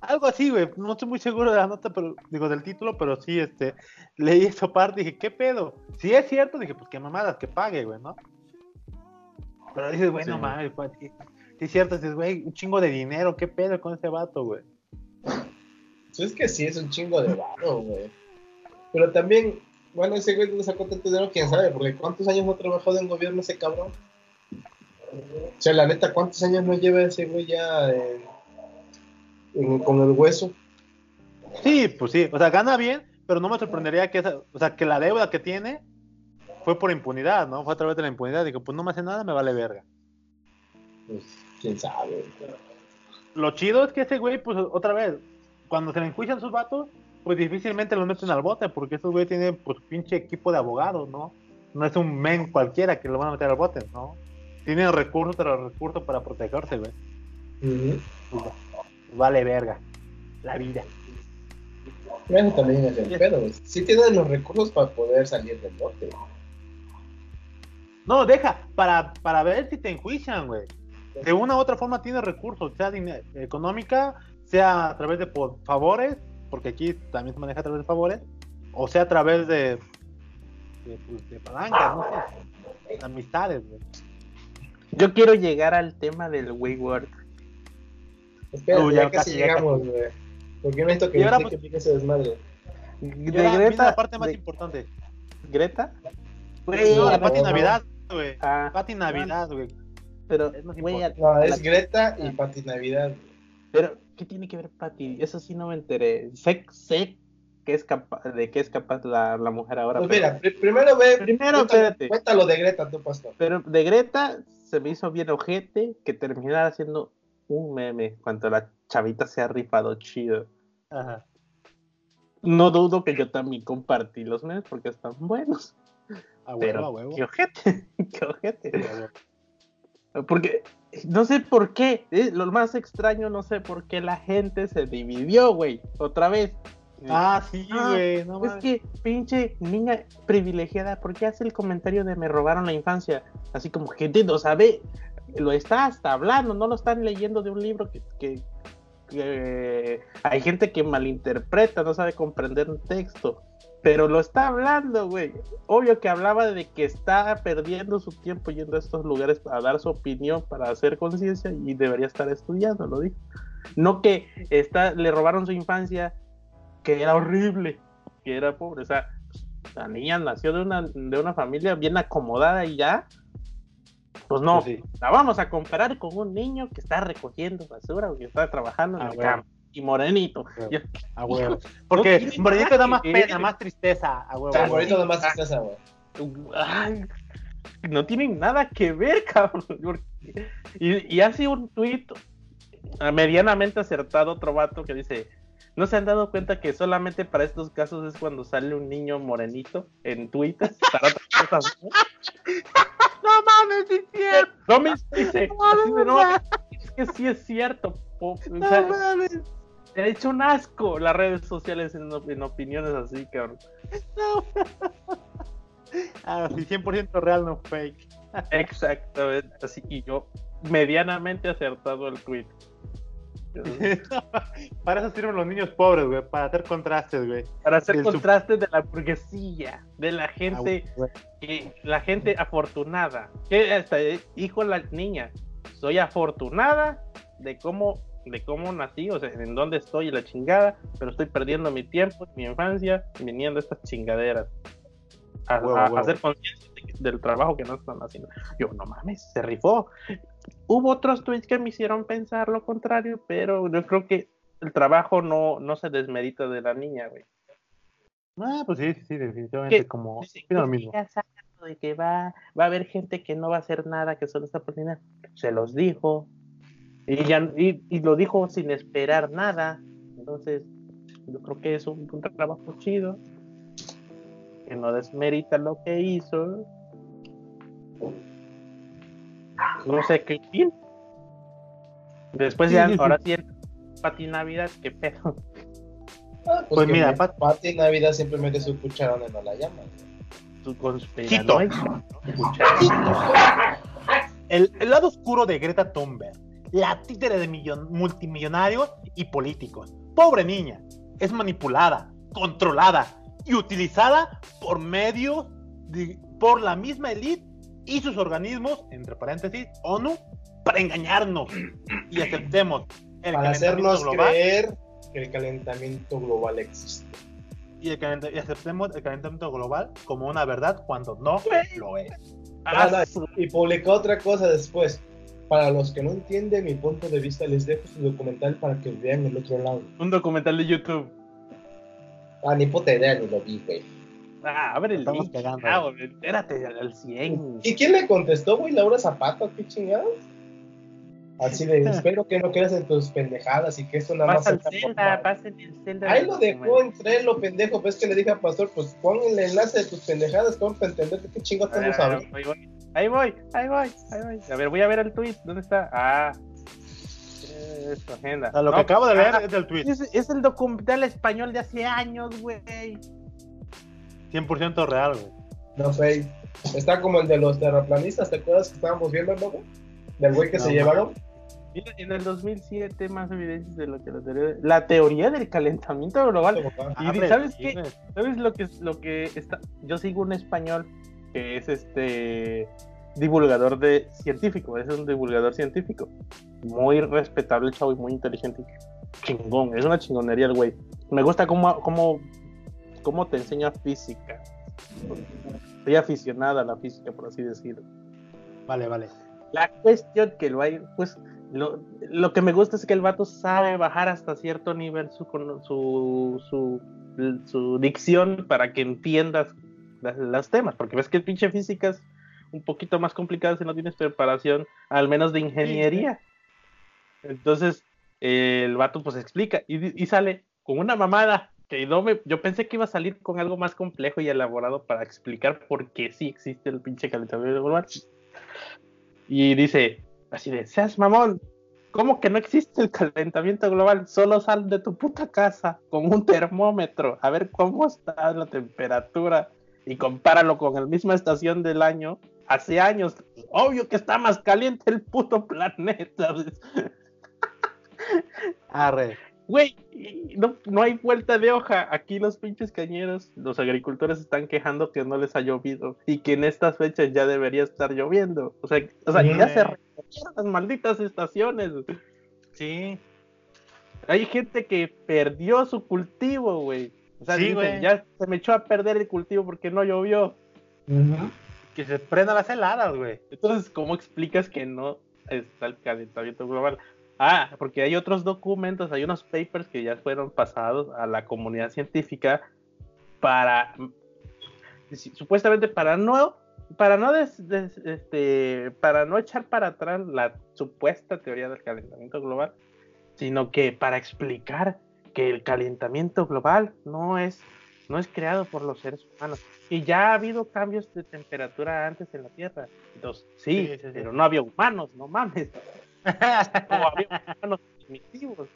[SPEAKER 1] Algo así, güey, no estoy muy seguro de la nota, pero digo del título, pero sí, este, leí esa parte y dije, ¿qué pedo? Si es cierto, dije, pues qué mamadas, que pague, güey, ¿no? Pero dices, güey, no
[SPEAKER 2] Sí.
[SPEAKER 1] mames, pues, sí, sí es cierto, dices, güey, un chingo de dinero, ¿qué pedo con ese vato, güey?
[SPEAKER 3] Sí, es que sí, es un chingo de varo, güey. Pero también, bueno, ese güey no sacó tanto dinero, quién sabe, porque ¿cuántos años no ha trabajado en gobierno ese cabrón? O sea, la neta, ¿cuántos años no lleva ese güey ya en- en- con el hueso?
[SPEAKER 1] Sí, pues sí, o sea, gana bien, pero no me sorprendería que esa, o sea, que la deuda que tiene fue por impunidad, ¿no? Fue a través de la impunidad, digo, pues no me hace nada, me vale verga.
[SPEAKER 3] Pues, quién sabe.
[SPEAKER 1] Lo chido es que ese güey, pues otra vez, cuando se le enjuician sus vatos, pues difícilmente los meten al bote, porque ese güey tiene pues pinche equipo de abogados, ¿no? No es un men cualquiera que lo van a meter al bote, ¿no? Tienen recursos tras recursos para protegerse, güey.
[SPEAKER 3] Ujú.
[SPEAKER 1] Pues, vale verga. La vida.
[SPEAKER 3] Eso también es el pedo, güey. Sí tienen los recursos para poder salir del bote.
[SPEAKER 1] No, deja, para, para ver si te enjuician, güey. De una u otra forma tienes recursos, sea económica, sea a través de po- favores, porque aquí también se maneja a través de favores, o sea a través de, de, pues, de palancas, no sé, de amistades, güey.
[SPEAKER 2] Yo quiero llegar al tema del Wayward.
[SPEAKER 3] Espera,
[SPEAKER 1] Uh,
[SPEAKER 3] ya,
[SPEAKER 1] ya
[SPEAKER 3] casi llegamos, güey. Porque yo necesito que
[SPEAKER 1] ahora,
[SPEAKER 3] explique ese desmadre.
[SPEAKER 2] De Greta.
[SPEAKER 1] la parte más
[SPEAKER 2] de-
[SPEAKER 1] importante.
[SPEAKER 2] Greta.
[SPEAKER 1] no, la Pati
[SPEAKER 3] no.
[SPEAKER 1] Navidad, güey.
[SPEAKER 2] Ah,
[SPEAKER 1] Pati Navidad, güey.
[SPEAKER 2] pero,
[SPEAKER 1] es más
[SPEAKER 2] güey,
[SPEAKER 1] importante.
[SPEAKER 3] No, es
[SPEAKER 2] la-
[SPEAKER 3] Greta y Pati Navidad.
[SPEAKER 2] Pero, ¿qué tiene que ver Patty? Eso sí no me enteré. Sé, sé que es capaz, de qué es capaz la, la mujer ahora.
[SPEAKER 3] Pues
[SPEAKER 2] pero-
[SPEAKER 3] mira, pri- primero ve.
[SPEAKER 2] Primero,
[SPEAKER 3] cuéntalo-
[SPEAKER 2] espérate.
[SPEAKER 3] Cuéntalo de Greta, tú, pastor.
[SPEAKER 2] Pero de Greta se me hizo bien ojete que terminara siendo un meme cuando la chavita se ha rifado chido.
[SPEAKER 1] Ajá.
[SPEAKER 2] No dudo que yo también compartí los memes porque están buenos.
[SPEAKER 1] A huevo,
[SPEAKER 2] Pero
[SPEAKER 1] a huevo.
[SPEAKER 2] qué ojete, qué ojete. Porque no sé por qué, eh, lo más extraño, no sé por qué la gente se dividió, güey, otra vez.
[SPEAKER 1] Ah, sí,
[SPEAKER 2] Ah,
[SPEAKER 1] güey. No
[SPEAKER 2] Es que, pinche niña privilegiada, ¿por qué hace el comentario de me robaron la infancia? Así como gente no sabe, lo está hasta hablando, no lo están leyendo de un libro que, hay gente que malinterpreta, no sabe comprender un texto, pero lo está hablando, güey. Obvio que hablaba de que está perdiendo su tiempo yendo a estos lugares para dar su opinión, para hacer conciencia y debería estar estudiando, lo dijo. No que está, le robaron su infancia, que era horrible, que era pobre. O sea, la niña nació de una, de una familia bien acomodada y ya. Pues no,
[SPEAKER 1] Pues sí.
[SPEAKER 2] la vamos a comparar con un niño que está recogiendo basura o que está trabajando en
[SPEAKER 1] Ah,
[SPEAKER 2] el
[SPEAKER 1] bueno.
[SPEAKER 2] campo. Y morenito.
[SPEAKER 1] Bueno.
[SPEAKER 2] Yo-
[SPEAKER 1] A huevo.
[SPEAKER 2] No
[SPEAKER 1] Porque
[SPEAKER 2] tiene
[SPEAKER 1] Morenito
[SPEAKER 2] nada
[SPEAKER 1] da más
[SPEAKER 2] que
[SPEAKER 1] pena,
[SPEAKER 2] ver.
[SPEAKER 1] más tristeza. A huevo.
[SPEAKER 3] O sea,
[SPEAKER 1] a
[SPEAKER 3] el
[SPEAKER 1] huevo.
[SPEAKER 3] bonito nomás es esa, güey.
[SPEAKER 2] No tienen nada que ver, cabrón. Y, y hace un tuit ah, medianamente acertado otro vato que dice, ¿no se han dado cuenta que solamente para estos casos es cuando sale un niño morenito en Twitter? Para otras cosas, ¿no?
[SPEAKER 1] No mames, es cierto.
[SPEAKER 2] No me dice,
[SPEAKER 1] No, no,
[SPEAKER 2] "No,
[SPEAKER 1] no.
[SPEAKER 2] es que sí es cierto. o
[SPEAKER 1] No
[SPEAKER 2] sea,
[SPEAKER 1] mames.
[SPEAKER 2] te ha hecho un asco las redes sociales en, op- en opiniones así, cabrón.
[SPEAKER 1] Ah, sí, 100% real, no fake.
[SPEAKER 2] Exactamente, así y yo medianamente acertado el tweet.
[SPEAKER 1] Para eso sirven los niños pobres, güey. Para hacer contrastes, güey.
[SPEAKER 2] Para hacer
[SPEAKER 1] Del su-
[SPEAKER 2] de la burguesía, de la gente,
[SPEAKER 1] Ah,
[SPEAKER 2] que, la gente afortunada. Que hasta eh, dijo la niña, soy afortunada de cómo, de cómo nací, o sea, en dónde estoy y la chingada, pero estoy perdiendo mi tiempo, mi infancia, viniendo a estas chingaderas. A,
[SPEAKER 1] Huevo,
[SPEAKER 2] a- a
[SPEAKER 1] huevo.
[SPEAKER 2] hacer conciencia de del trabajo que no están haciendo. Yo, no mames, se rifó. Hubo otros tweets que me hicieron pensar lo contrario, pero yo creo que el trabajo no, no se desmerita de la niña, güey.
[SPEAKER 1] Ah, pues sí, sí, definitivamente. Como. Opino lo
[SPEAKER 2] "Pues
[SPEAKER 1] mismo.
[SPEAKER 2] de que va, va a haber gente que no va a hacer nada, que solo está por dinero. Se los dijo. Y, ya, y, y lo dijo sin esperar nada. Entonces, yo creo que es un, un trabajo chido. Que no desmerita lo que hizo. No sé qué fin. Después ya, ahora sí, Pati Navidad, qué pedo.
[SPEAKER 3] Ah,
[SPEAKER 1] Pues
[SPEAKER 3] que
[SPEAKER 1] mira,
[SPEAKER 3] mi-
[SPEAKER 1] Pat-
[SPEAKER 3] Pati Navidad siempre mete su cucharón en la llama.
[SPEAKER 2] Tu conspiranoica, ¿no? Escuchar.
[SPEAKER 1] El, el lado oscuro de Greta Thunberg. La títere de millon- multimillonarios y políticos. Pobre niña. Es manipulada, controlada y utilizada por medio de- por la misma élite y sus organismos, entre paréntesis, ONU, para engañarnos y aceptemos el
[SPEAKER 3] Para
[SPEAKER 1] calentamiento
[SPEAKER 3] hacernos
[SPEAKER 1] global
[SPEAKER 3] creer que el calentamiento global existe.
[SPEAKER 1] y, el calent- y aceptemos el calentamiento global como una verdad cuando no lo es.
[SPEAKER 2] Ah,
[SPEAKER 3] Y publicó otra cosa después. Para los que no entienden mi punto de vista, les dejo su documental para que vean el otro lado.
[SPEAKER 2] Un documental de YouTube.
[SPEAKER 3] Ah, ni puta idea, ni lo vi, güey.
[SPEAKER 2] Ah, abre el
[SPEAKER 1] Estamos
[SPEAKER 2] link.
[SPEAKER 1] cagando.
[SPEAKER 2] Ah, güey, espérate al al 100.
[SPEAKER 3] ¿Y quién le contestó, güey? Laura Zapato, qué chingados. Así de, espero que no creas en tus pendejadas y que esto nada más
[SPEAKER 2] Pasa el Zelda,
[SPEAKER 3] mal".
[SPEAKER 2] pasa en el Zelda.
[SPEAKER 3] Ahí lo dejó
[SPEAKER 2] documental.
[SPEAKER 3] entre lo pendejo. Ves que le dije al pastor, pues pon el enlace de tus pendejadas, como para entender de qué chingo
[SPEAKER 2] ver,
[SPEAKER 3] estamos hablando.
[SPEAKER 2] Ahí voy, ahí voy, ahí voy, ahí voy. A ver, voy a ver el tweet. ¿Dónde está? Ah. Es tu agenda.
[SPEAKER 1] A lo que acabo de leer
[SPEAKER 2] ah,
[SPEAKER 1] es del tweet.
[SPEAKER 2] es, es el documental español de hace años, güey.
[SPEAKER 1] 100% real, güey.
[SPEAKER 3] No, güey. Está como el de los terraplanistas, ¿te acuerdas que estábamos viendo, no, güey? Del güey que
[SPEAKER 1] No,
[SPEAKER 3] se
[SPEAKER 1] man.
[SPEAKER 3] llevaron.
[SPEAKER 2] Mira, en el 2007 más evidencias de lo que la teoría, la teoría del calentamiento global. Y
[SPEAKER 1] Abre,
[SPEAKER 2] ¿sabes qué? ¿Sabes lo que lo que está? Yo sigo un español que es este divulgador de científico, es un divulgador científico. Muy respetable, chavo, y muy inteligente. Chingón, es una chingonería el güey. Me gusta cómo, cómo cómo te enseña física. Soy aficionada a la física, por así decirlo.
[SPEAKER 1] Vale, vale.
[SPEAKER 2] La cuestión que lo hay, pues, lo, lo que me gusta es que el vato sabe bajar hasta cierto nivel su, su, su, su dicción para que entiendas las- los temas, porque ves que el pinche física es un poquito más complicado si no tienes preparación, al menos de ingeniería. Entonces, eh, el vato pues explica y sale con una mamada que yo pensé que iba a salir con algo más complejo y elaborado para explicar por qué sí existe el pinche calentamiento global. Y dice, así de, seas mamón, ¿cómo que no existe el calentamiento global? Solo sal de tu puta casa con un termómetro a ver cómo está la temperatura y compáralo con la misma estación del año. Hace años, obvio que está más caliente el puto planeta.
[SPEAKER 1] Arre.
[SPEAKER 2] Güey, y no, no hay vuelta de hoja. Aquí los pinches cañeros, los agricultores están quejando que no les ha llovido y que en estas fechas ya debería estar lloviendo. O sea, o sea ya se recogieron las malditas estaciones.
[SPEAKER 1] Sí.
[SPEAKER 2] Hay gente que perdió su cultivo, güey. O sea,
[SPEAKER 1] Sí,
[SPEAKER 2] dicen,
[SPEAKER 1] güey.
[SPEAKER 2] ya se me echó a perder el cultivo porque no llovió.
[SPEAKER 1] Que se prendan las heladas, güey.
[SPEAKER 2] Entonces, ¿cómo explicas que no está el calentamiento global? Ah, porque hay otros documentos, hay unos papers que ya fueron pasados a la comunidad científica para supuestamente para no para no des- des- este para no echar para atrás la supuesta teoría del calentamiento global, sino que para explicar que el calentamiento global no es no es creado por los seres humanos y ya ha habido cambios de temperatura antes en la Tierra. Entonces, sí,
[SPEAKER 1] Sí, sí, sí.
[SPEAKER 2] pero no había humanos, no mames. O había humanos primitivos.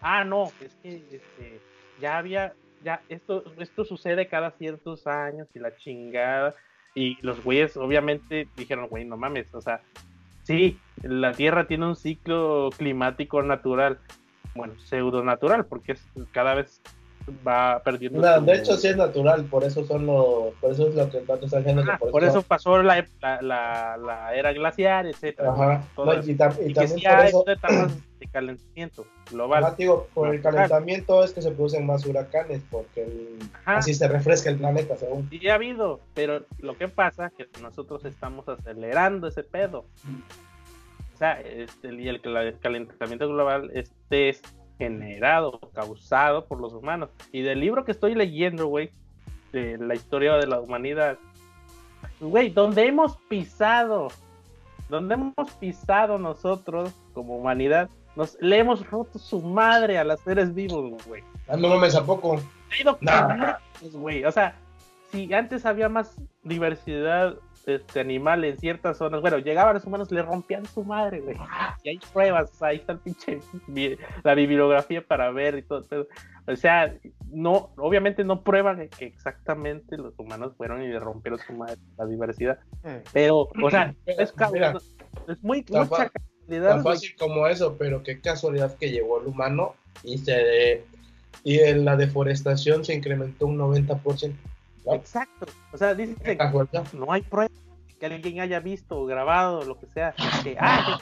[SPEAKER 2] Ah, no, es que este, ya había, ya esto, esto sucede cada ciertos años y la chingada. Y los güeyes obviamente dijeron, güey, no mames, o sea, sí, la Tierra tiene un ciclo climático natural, bueno, pseudo natural, porque es, cada vez va perdiendo.
[SPEAKER 3] No,
[SPEAKER 2] su-
[SPEAKER 3] de hecho sí es natural, por eso son los, por eso es lo que pato está diciendo que
[SPEAKER 2] Ah, por eso pasó la, la, la, la era glaciar, etcétera.
[SPEAKER 3] Ajá. No,
[SPEAKER 2] eso.
[SPEAKER 3] y, tam- y
[SPEAKER 2] Y que
[SPEAKER 3] también
[SPEAKER 2] sí
[SPEAKER 3] por
[SPEAKER 2] hay
[SPEAKER 3] eso,
[SPEAKER 2] de calentamiento global.
[SPEAKER 3] ajá, digo, por el calentamiento es que se producen más huracanes, porque el- así se refresca el planeta, según.
[SPEAKER 2] Sí ha habido, pero lo que pasa es que nosotros estamos acelerando ese pedo. O sea, este, y el, el calentamiento global este es generado, causado por los humanos. Y del libro que estoy leyendo, güey, de la historia de la humanidad, güey, donde hemos pisado, donde hemos pisado nosotros como humanidad, nos le hemos roto su madre a los seres vivos, güey.
[SPEAKER 3] Ah, no mames, ¿a poco?
[SPEAKER 2] Ido
[SPEAKER 3] Nah.
[SPEAKER 2] güey. O sea, si antes había más diversidad este, animal en ciertas zonas, bueno, llegaban los humanos, le rompían su madre, güey. Y hay pruebas, o sea, ahí está el pinche, la bibliografía para ver y todo. pero, o sea, no, obviamente no prueban que exactamente los humanos fueron y le rompieron su madre la diversidad. Pero, o sea, es,
[SPEAKER 3] Mira,
[SPEAKER 2] es muy
[SPEAKER 3] tan
[SPEAKER 2] mucha cantidad,
[SPEAKER 3] Tan
[SPEAKER 2] güey.
[SPEAKER 3] fácil como eso, pero qué casualidad que llegó el humano y se y en la deforestación se incrementó un 90%.
[SPEAKER 2] Exacto. O sea, dice que no hay pruebas que alguien haya visto o grabado, lo que sea, que, ah,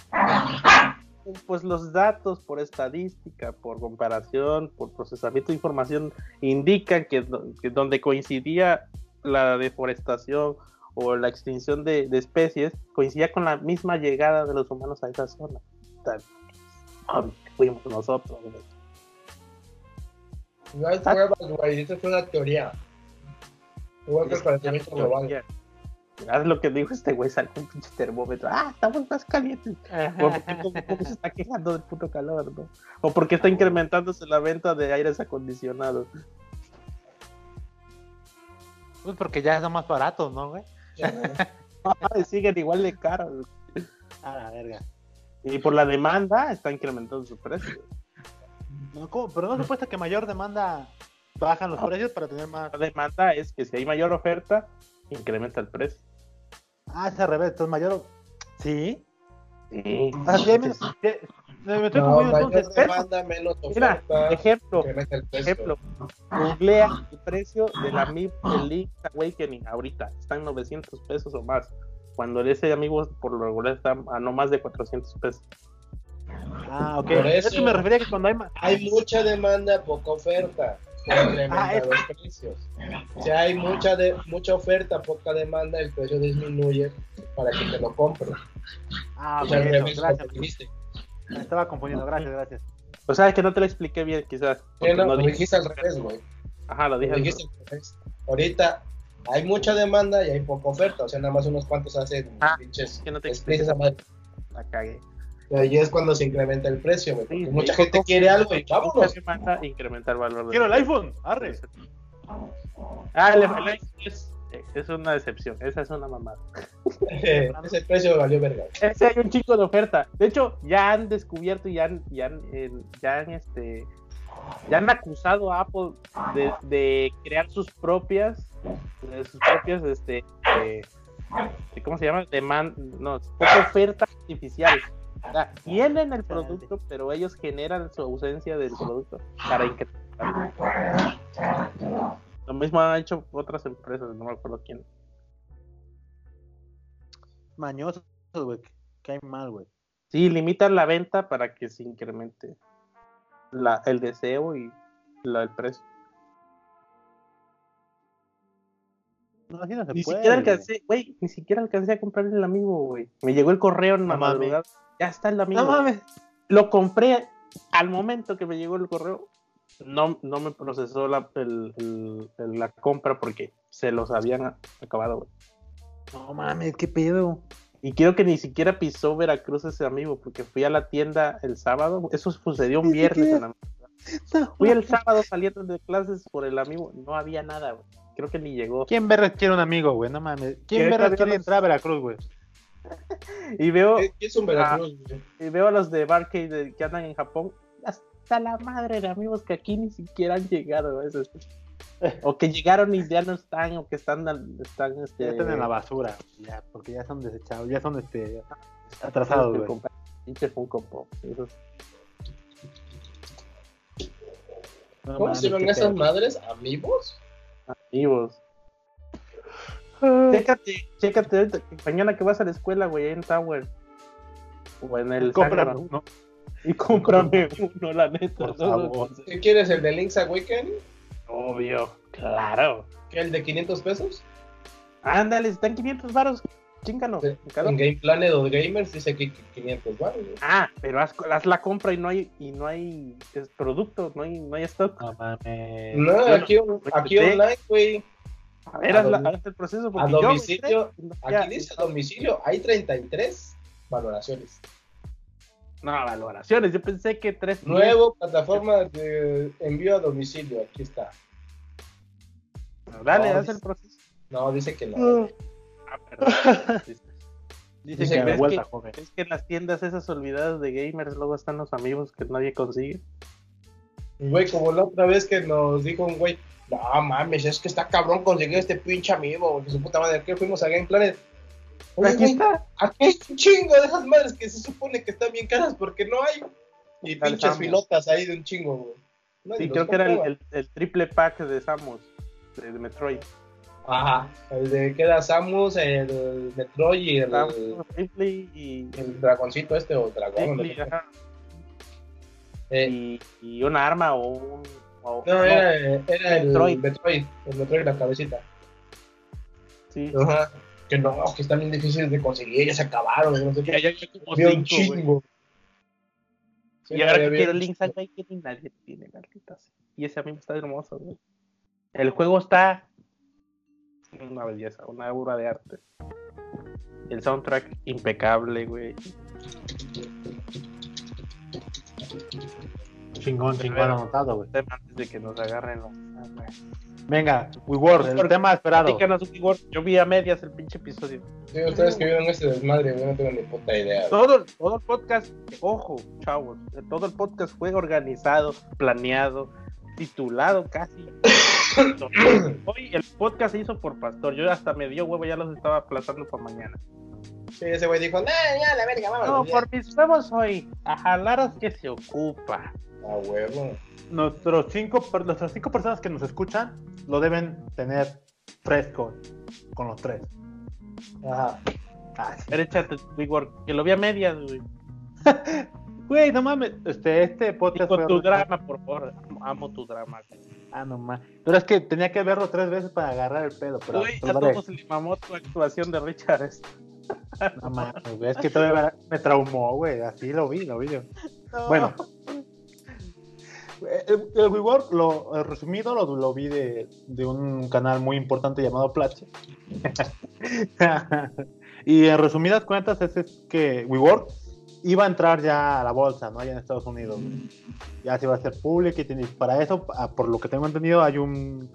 [SPEAKER 2] pues los datos por estadística, por comparación, por procesamiento de información, indican que, do- que donde coincidía la deforestación o la extinción de, de especies, coincidía con la misma llegada de los humanos a esa zona. Fuimos nosotros.
[SPEAKER 3] No hay pruebas, güey, eso es una teoría. Igual que el calentamiento global.
[SPEAKER 2] Haz lo que dijo este güey, sale un pinche termómetro. Ah, estamos más calientes. O porque, como- porque se está quejando del puto calor, ¿no? O porque está incrementándose la venta de aires acondicionados.
[SPEAKER 1] Pues porque ya son más baratos, ¿no, güey?
[SPEAKER 2] Ay, siguen igual de caros.
[SPEAKER 1] A la verga.
[SPEAKER 2] Y por la demanda está incrementando su precio.
[SPEAKER 1] No, ¿cómo? Pero no supuesta que mayor demanda bajan los precios para tener más.
[SPEAKER 2] La demanda es que si hay mayor oferta, incrementa el precio.
[SPEAKER 1] Ah, es al revés, entonces mayor. Sí.
[SPEAKER 2] Sí.
[SPEAKER 1] Ah, sí, hay menos- sí, Me estoy
[SPEAKER 3] No,
[SPEAKER 1] entonces.
[SPEAKER 3] demanda, menos
[SPEAKER 2] Mira,
[SPEAKER 3] oferta.
[SPEAKER 2] ejemplo,
[SPEAKER 3] el.
[SPEAKER 2] Googlea el precio de la MIP Link Awakening ahorita. Están 900 pesos o más. Cuando ese amigo por lo regular está a no más de 400 pesos.
[SPEAKER 1] Ah, ok.
[SPEAKER 3] Por
[SPEAKER 1] Es
[SPEAKER 3] eso-
[SPEAKER 1] que me refería que cuando hay más.
[SPEAKER 3] Hay mucha demanda, poca oferta. Incrementa
[SPEAKER 1] Ah,
[SPEAKER 3] los precios. Si hay mucha de mucha oferta, poca demanda, el precio disminuye para que te lo compre.
[SPEAKER 1] Ah,
[SPEAKER 3] O sea,
[SPEAKER 1] bueno, gracias. Me estaba confundiendo, gracias, gracias.
[SPEAKER 2] O sea, es que no te lo expliqué bien, quizás.
[SPEAKER 3] Sí,
[SPEAKER 2] porque
[SPEAKER 3] no,
[SPEAKER 2] no
[SPEAKER 3] lo dijiste al revés, güey.
[SPEAKER 2] Ajá, lo dije.
[SPEAKER 3] Lo
[SPEAKER 2] al
[SPEAKER 3] dijiste al revés. Ahorita hay mucha demanda y hay poca oferta. O sea, nada más unos cuantos hacen
[SPEAKER 2] Ah,
[SPEAKER 3] pinches
[SPEAKER 2] que no te
[SPEAKER 3] madre.
[SPEAKER 2] La cagué.
[SPEAKER 3] Y ahí es cuando se incrementa el precio, güey. porque
[SPEAKER 2] Sí,
[SPEAKER 3] mucha
[SPEAKER 2] sí,
[SPEAKER 3] gente quiere algo y vámonos.
[SPEAKER 2] demanda, incrementa el valor.
[SPEAKER 1] Quiero el iPhone, arre.
[SPEAKER 2] Ah, el, iPhone es, es una decepción. Esa es una mamada.
[SPEAKER 3] Ese precio valió verga.
[SPEAKER 2] Ese hay un chico de oferta. De hecho, ya han descubierto y ya han, ya han, eh, ya han, este, ya han acusado a Apple de, de crear sus propias, de sus propias, este, eh, ¿cómo se llama? Demand, no, oferta tienen el producto, pero ellos generan su ausencia del producto para incrementar. Lo mismo han hecho otras empresas, no me acuerdo quién.
[SPEAKER 1] Mañosos, güey. Cae mal, güey.
[SPEAKER 2] Sí, limitan la venta para que se incremente la, el deseo y la, el precio.
[SPEAKER 1] No, así no se
[SPEAKER 2] Ni
[SPEAKER 1] puede.
[SPEAKER 2] siquiera
[SPEAKER 1] güey.
[SPEAKER 2] alcancé, güey, ni siquiera alcancé a comprar el amigo, güey. Me llegó el correo en la madrugada. Ya está el amigo.
[SPEAKER 1] No mames.
[SPEAKER 2] Lo compré al momento que me llegó el correo. No, no me procesó la, el- el- el- la compra porque se los habían acabado, güey.
[SPEAKER 1] No mames, qué pedo.
[SPEAKER 2] Y creo que ni siquiera pisó Veracruz ese amigo porque fui a la tienda el sábado. Eso sucedió un viernes en la Fui el sábado saliendo de clases por el amigo, no había nada, güey. Creo que ni llegó.
[SPEAKER 1] ¿Quién verga quiere un amigo, güey? No mames. ¿Quién
[SPEAKER 2] ¿Qué
[SPEAKER 1] verga quiere
[SPEAKER 2] los-
[SPEAKER 1] entrar a Veracruz, güey?
[SPEAKER 2] Y veo,
[SPEAKER 3] ¿Qué qué es un Veracruz? güey?
[SPEAKER 2] y veo a los de Barcade de- que andan en Japón. Hasta la madre de amigos que aquí ni siquiera han llegado. eso es- O que llegaron y ya no están, o que están, están, este,
[SPEAKER 1] Ya están en la basura. Ya, porque ya son desechados, ya son este atrasados,
[SPEAKER 2] pinche Funko Pop. Esos
[SPEAKER 1] No
[SPEAKER 3] ¿Cómo se llaman esas madres? ¿Amigos?
[SPEAKER 2] amigos. Chécate, chécate mañana que vas a la escuela, güey, en Tower. O en el
[SPEAKER 1] Cómprame uno.
[SPEAKER 2] Y cómprame uno, la neta.
[SPEAKER 1] Por favor.
[SPEAKER 3] ¿Qué quieres? ¿El de Link's Awakening?
[SPEAKER 2] Obvio, claro.
[SPEAKER 3] ¿Que ¿El de 500 pesos?
[SPEAKER 2] Ándale, están 500 varos. Chíngalo.
[SPEAKER 3] Sí,
[SPEAKER 2] en
[SPEAKER 3] Game Planet o Gamers dice aquí que 500 baros. güey.
[SPEAKER 2] Ah, pero haz, haz la compra y no hay y no hay es producto, no hay, no hay stock.
[SPEAKER 1] No mames.
[SPEAKER 3] No, aquí, aquí online, güey.
[SPEAKER 2] A ver,
[SPEAKER 3] a
[SPEAKER 2] haz, la-
[SPEAKER 3] domi-
[SPEAKER 2] haz el proceso.
[SPEAKER 3] A
[SPEAKER 2] porque yo
[SPEAKER 3] domicilio. Aquí dice a domicilio. Hay 33 valoraciones.
[SPEAKER 2] No, valoraciones. Yo pensé que tres.
[SPEAKER 3] Nuevo plataforma de envío a domicilio. Aquí está.
[SPEAKER 2] Dale,
[SPEAKER 3] No,
[SPEAKER 2] haz el proceso.
[SPEAKER 3] No, dice que no.
[SPEAKER 2] Ah, perdón.
[SPEAKER 1] Dicen
[SPEAKER 3] Dice
[SPEAKER 1] que
[SPEAKER 3] que
[SPEAKER 1] de
[SPEAKER 2] es
[SPEAKER 1] vuelta,
[SPEAKER 2] que-
[SPEAKER 1] joven.
[SPEAKER 2] Es que en las tiendas esas olvidadas de gamers luego están los amigos que nadie consigue.
[SPEAKER 3] Güey, como la otra vez que nos dijo un güey, no mames, es que está cabrón conseguir este pinche amigo, güey, que su puta madre, que fuimos a Game Planet. Oye,
[SPEAKER 2] Aquí
[SPEAKER 3] güey,
[SPEAKER 2] está.
[SPEAKER 3] aquí hay un chingo de esas madres que se supone que están bien caras porque no hay. Y pinches
[SPEAKER 2] Samus.
[SPEAKER 3] filotas ahí de un chingo, güey.
[SPEAKER 2] Sí, creo que era el,
[SPEAKER 3] compraba.
[SPEAKER 2] el- el triple pack de Samus, de, de Metroid.
[SPEAKER 3] Ajá, el de que era Samus, el Metroid y el,
[SPEAKER 2] Samus, Ripley y.
[SPEAKER 3] el dragoncito este o dragón.
[SPEAKER 2] Ripley,
[SPEAKER 3] ¿no?
[SPEAKER 2] ajá,
[SPEAKER 3] Eh,
[SPEAKER 2] y, y un arma o un.
[SPEAKER 3] No, era, era el
[SPEAKER 2] Metroid.
[SPEAKER 3] Metroid. el Metroid la cabecita.
[SPEAKER 2] sí.
[SPEAKER 3] Ajá. Que no, que están bien difíciles de conseguir, ya se acabaron, no sé qué.
[SPEAKER 2] Ya, ya, ya como
[SPEAKER 3] un
[SPEAKER 2] cinco, güey.
[SPEAKER 3] chingo. Sí,
[SPEAKER 2] y ahora que quiero Link's Awakening nadie tiene, maldita. Y ese amigo está hermoso, güey. El juego está una belleza, una obra de arte. El soundtrack impecable, güey.
[SPEAKER 1] Chingón, chingón anotado, güey.
[SPEAKER 2] Antes de que nos agarren los.
[SPEAKER 1] Venga, WeWorld, el tema esperado.
[SPEAKER 2] Yo vi a medias el pinche episodio.
[SPEAKER 3] Sí, ustedes que vieron este desmadre, yo no tengo ni puta idea.
[SPEAKER 2] Todo, todo el podcast, ojo, chavos, todo el podcast fue organizado, planeado, titulado casi. Hoy el podcast se hizo por Pastor. Yo hasta me dio huevo, ya los estaba aplazando para mañana.
[SPEAKER 3] Sí, ese güey dijo, nah, ya, la verga,
[SPEAKER 2] No,
[SPEAKER 3] vámonos. ya".
[SPEAKER 2] por mis huevos hoy. A jalaras que se ocupa.
[SPEAKER 3] A huevo.
[SPEAKER 1] Nuestros cinco, nuestras cinco personas que nos escuchan lo deben tener fresco con los tres.
[SPEAKER 3] Ajá.
[SPEAKER 1] Ah,
[SPEAKER 2] échate, que lo vi a medias, güey.
[SPEAKER 1] Güey, no mames. Este, este
[SPEAKER 2] Y
[SPEAKER 1] podcast
[SPEAKER 2] con tu drama, por favor. Amo tu drama. güey.
[SPEAKER 1] Ah, no más. Pero es que tenía que verlo tres veces para agarrar el pedo. Pero,
[SPEAKER 2] Güey,
[SPEAKER 1] pero
[SPEAKER 2] a
[SPEAKER 1] dale.
[SPEAKER 2] todos le mamó tu actuación de Richard.
[SPEAKER 1] No mames, güey, es que todavía me traumó, güey. Así lo vi, lo vi. yo. Bueno. El, el WeWork, lo el resumido, lo, lo vi de, de un canal muy importante llamado Platzi. y en resumidas cuentas es, es que WeWork iba a entrar ya a la bolsa, ¿no? Allá en Estados Unidos. Ya se iba a hacer pública y para eso, por lo que tengo entendido, hay un...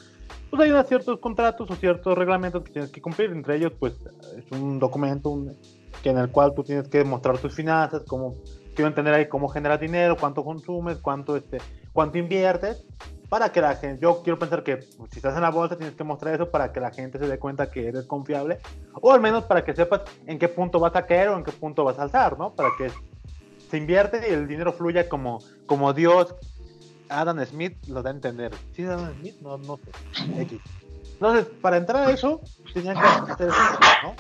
[SPEAKER 1] Pues hay unos ciertos contratos o ciertos reglamentos que tienes que cumplir. Entre ellos, pues, es un documento un- que en el cual tú tienes que mostrar tus finanzas, cómo quiero entender ahí cómo generas dinero, cuánto consumes, cuánto este, cuánto inviertes, para que la gente, yo quiero pensar que pues, si estás en la bolsa tienes que mostrar eso para que la gente se dé cuenta que eres confiable, o al menos para que sepas en qué punto vas a caer o en qué punto vas a alzar, ¿no? Para que se invierte y el dinero fluya como, como Dios, Adam Smith lo da a entender. ¿Sí Adam Smith? No, no sé. Entonces, para entrar a eso, tenían que hacer eso, ¿no?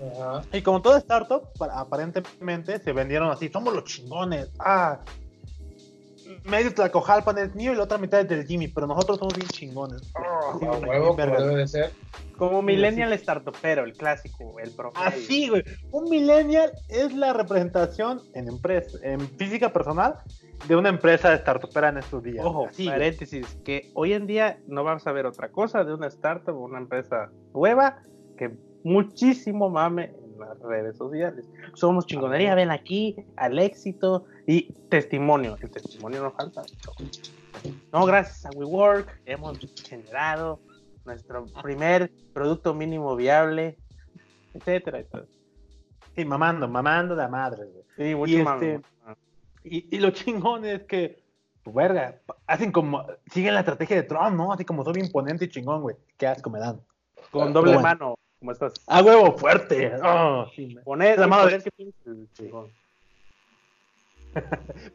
[SPEAKER 3] Ajá.
[SPEAKER 1] Y como toda startup, pa- aparentemente se vendieron así, somos los chingones. Ah, medio Tlacojalpan es mío y la otra mitad es del Jimmy, pero nosotros somos bien chingones.
[SPEAKER 3] A
[SPEAKER 1] sí,
[SPEAKER 3] huevo, como debe de ser.
[SPEAKER 2] Como Millennial Startupero, el clásico, el promedio.
[SPEAKER 1] Así, güey. Un millennial es la representación en empresa, en física personal de una empresa startupera en estos días.
[SPEAKER 2] Ojo,
[SPEAKER 1] Así, güey.
[SPEAKER 2] paréntesis, que hoy en día no vamos a ver otra cosa de una startup o una empresa nueva que muchísimo mame en las redes sociales. Somos chingonería, ven aquí, al éxito y testimonio. El testimonio no falta. No, gracias a WeWork hemos generado nuestro primer producto mínimo viable, etcétera, etcétera.
[SPEAKER 1] Sí, mamando, mamando de la madre.
[SPEAKER 2] Sí, mucho
[SPEAKER 1] Y este- Y, y lo chingón es que, pues, verga, hacen como, siguen la estrategia de Trump, ¿no? Así como todo imponente y chingón, güey. Qué asco me dan.
[SPEAKER 2] Con doble
[SPEAKER 1] Bueno.
[SPEAKER 2] mano, como estás.
[SPEAKER 1] A huevo, fuerte. Oh, sí, me-
[SPEAKER 2] Poner,
[SPEAKER 1] La
[SPEAKER 2] poner
[SPEAKER 1] de-
[SPEAKER 2] que tienes el chingón.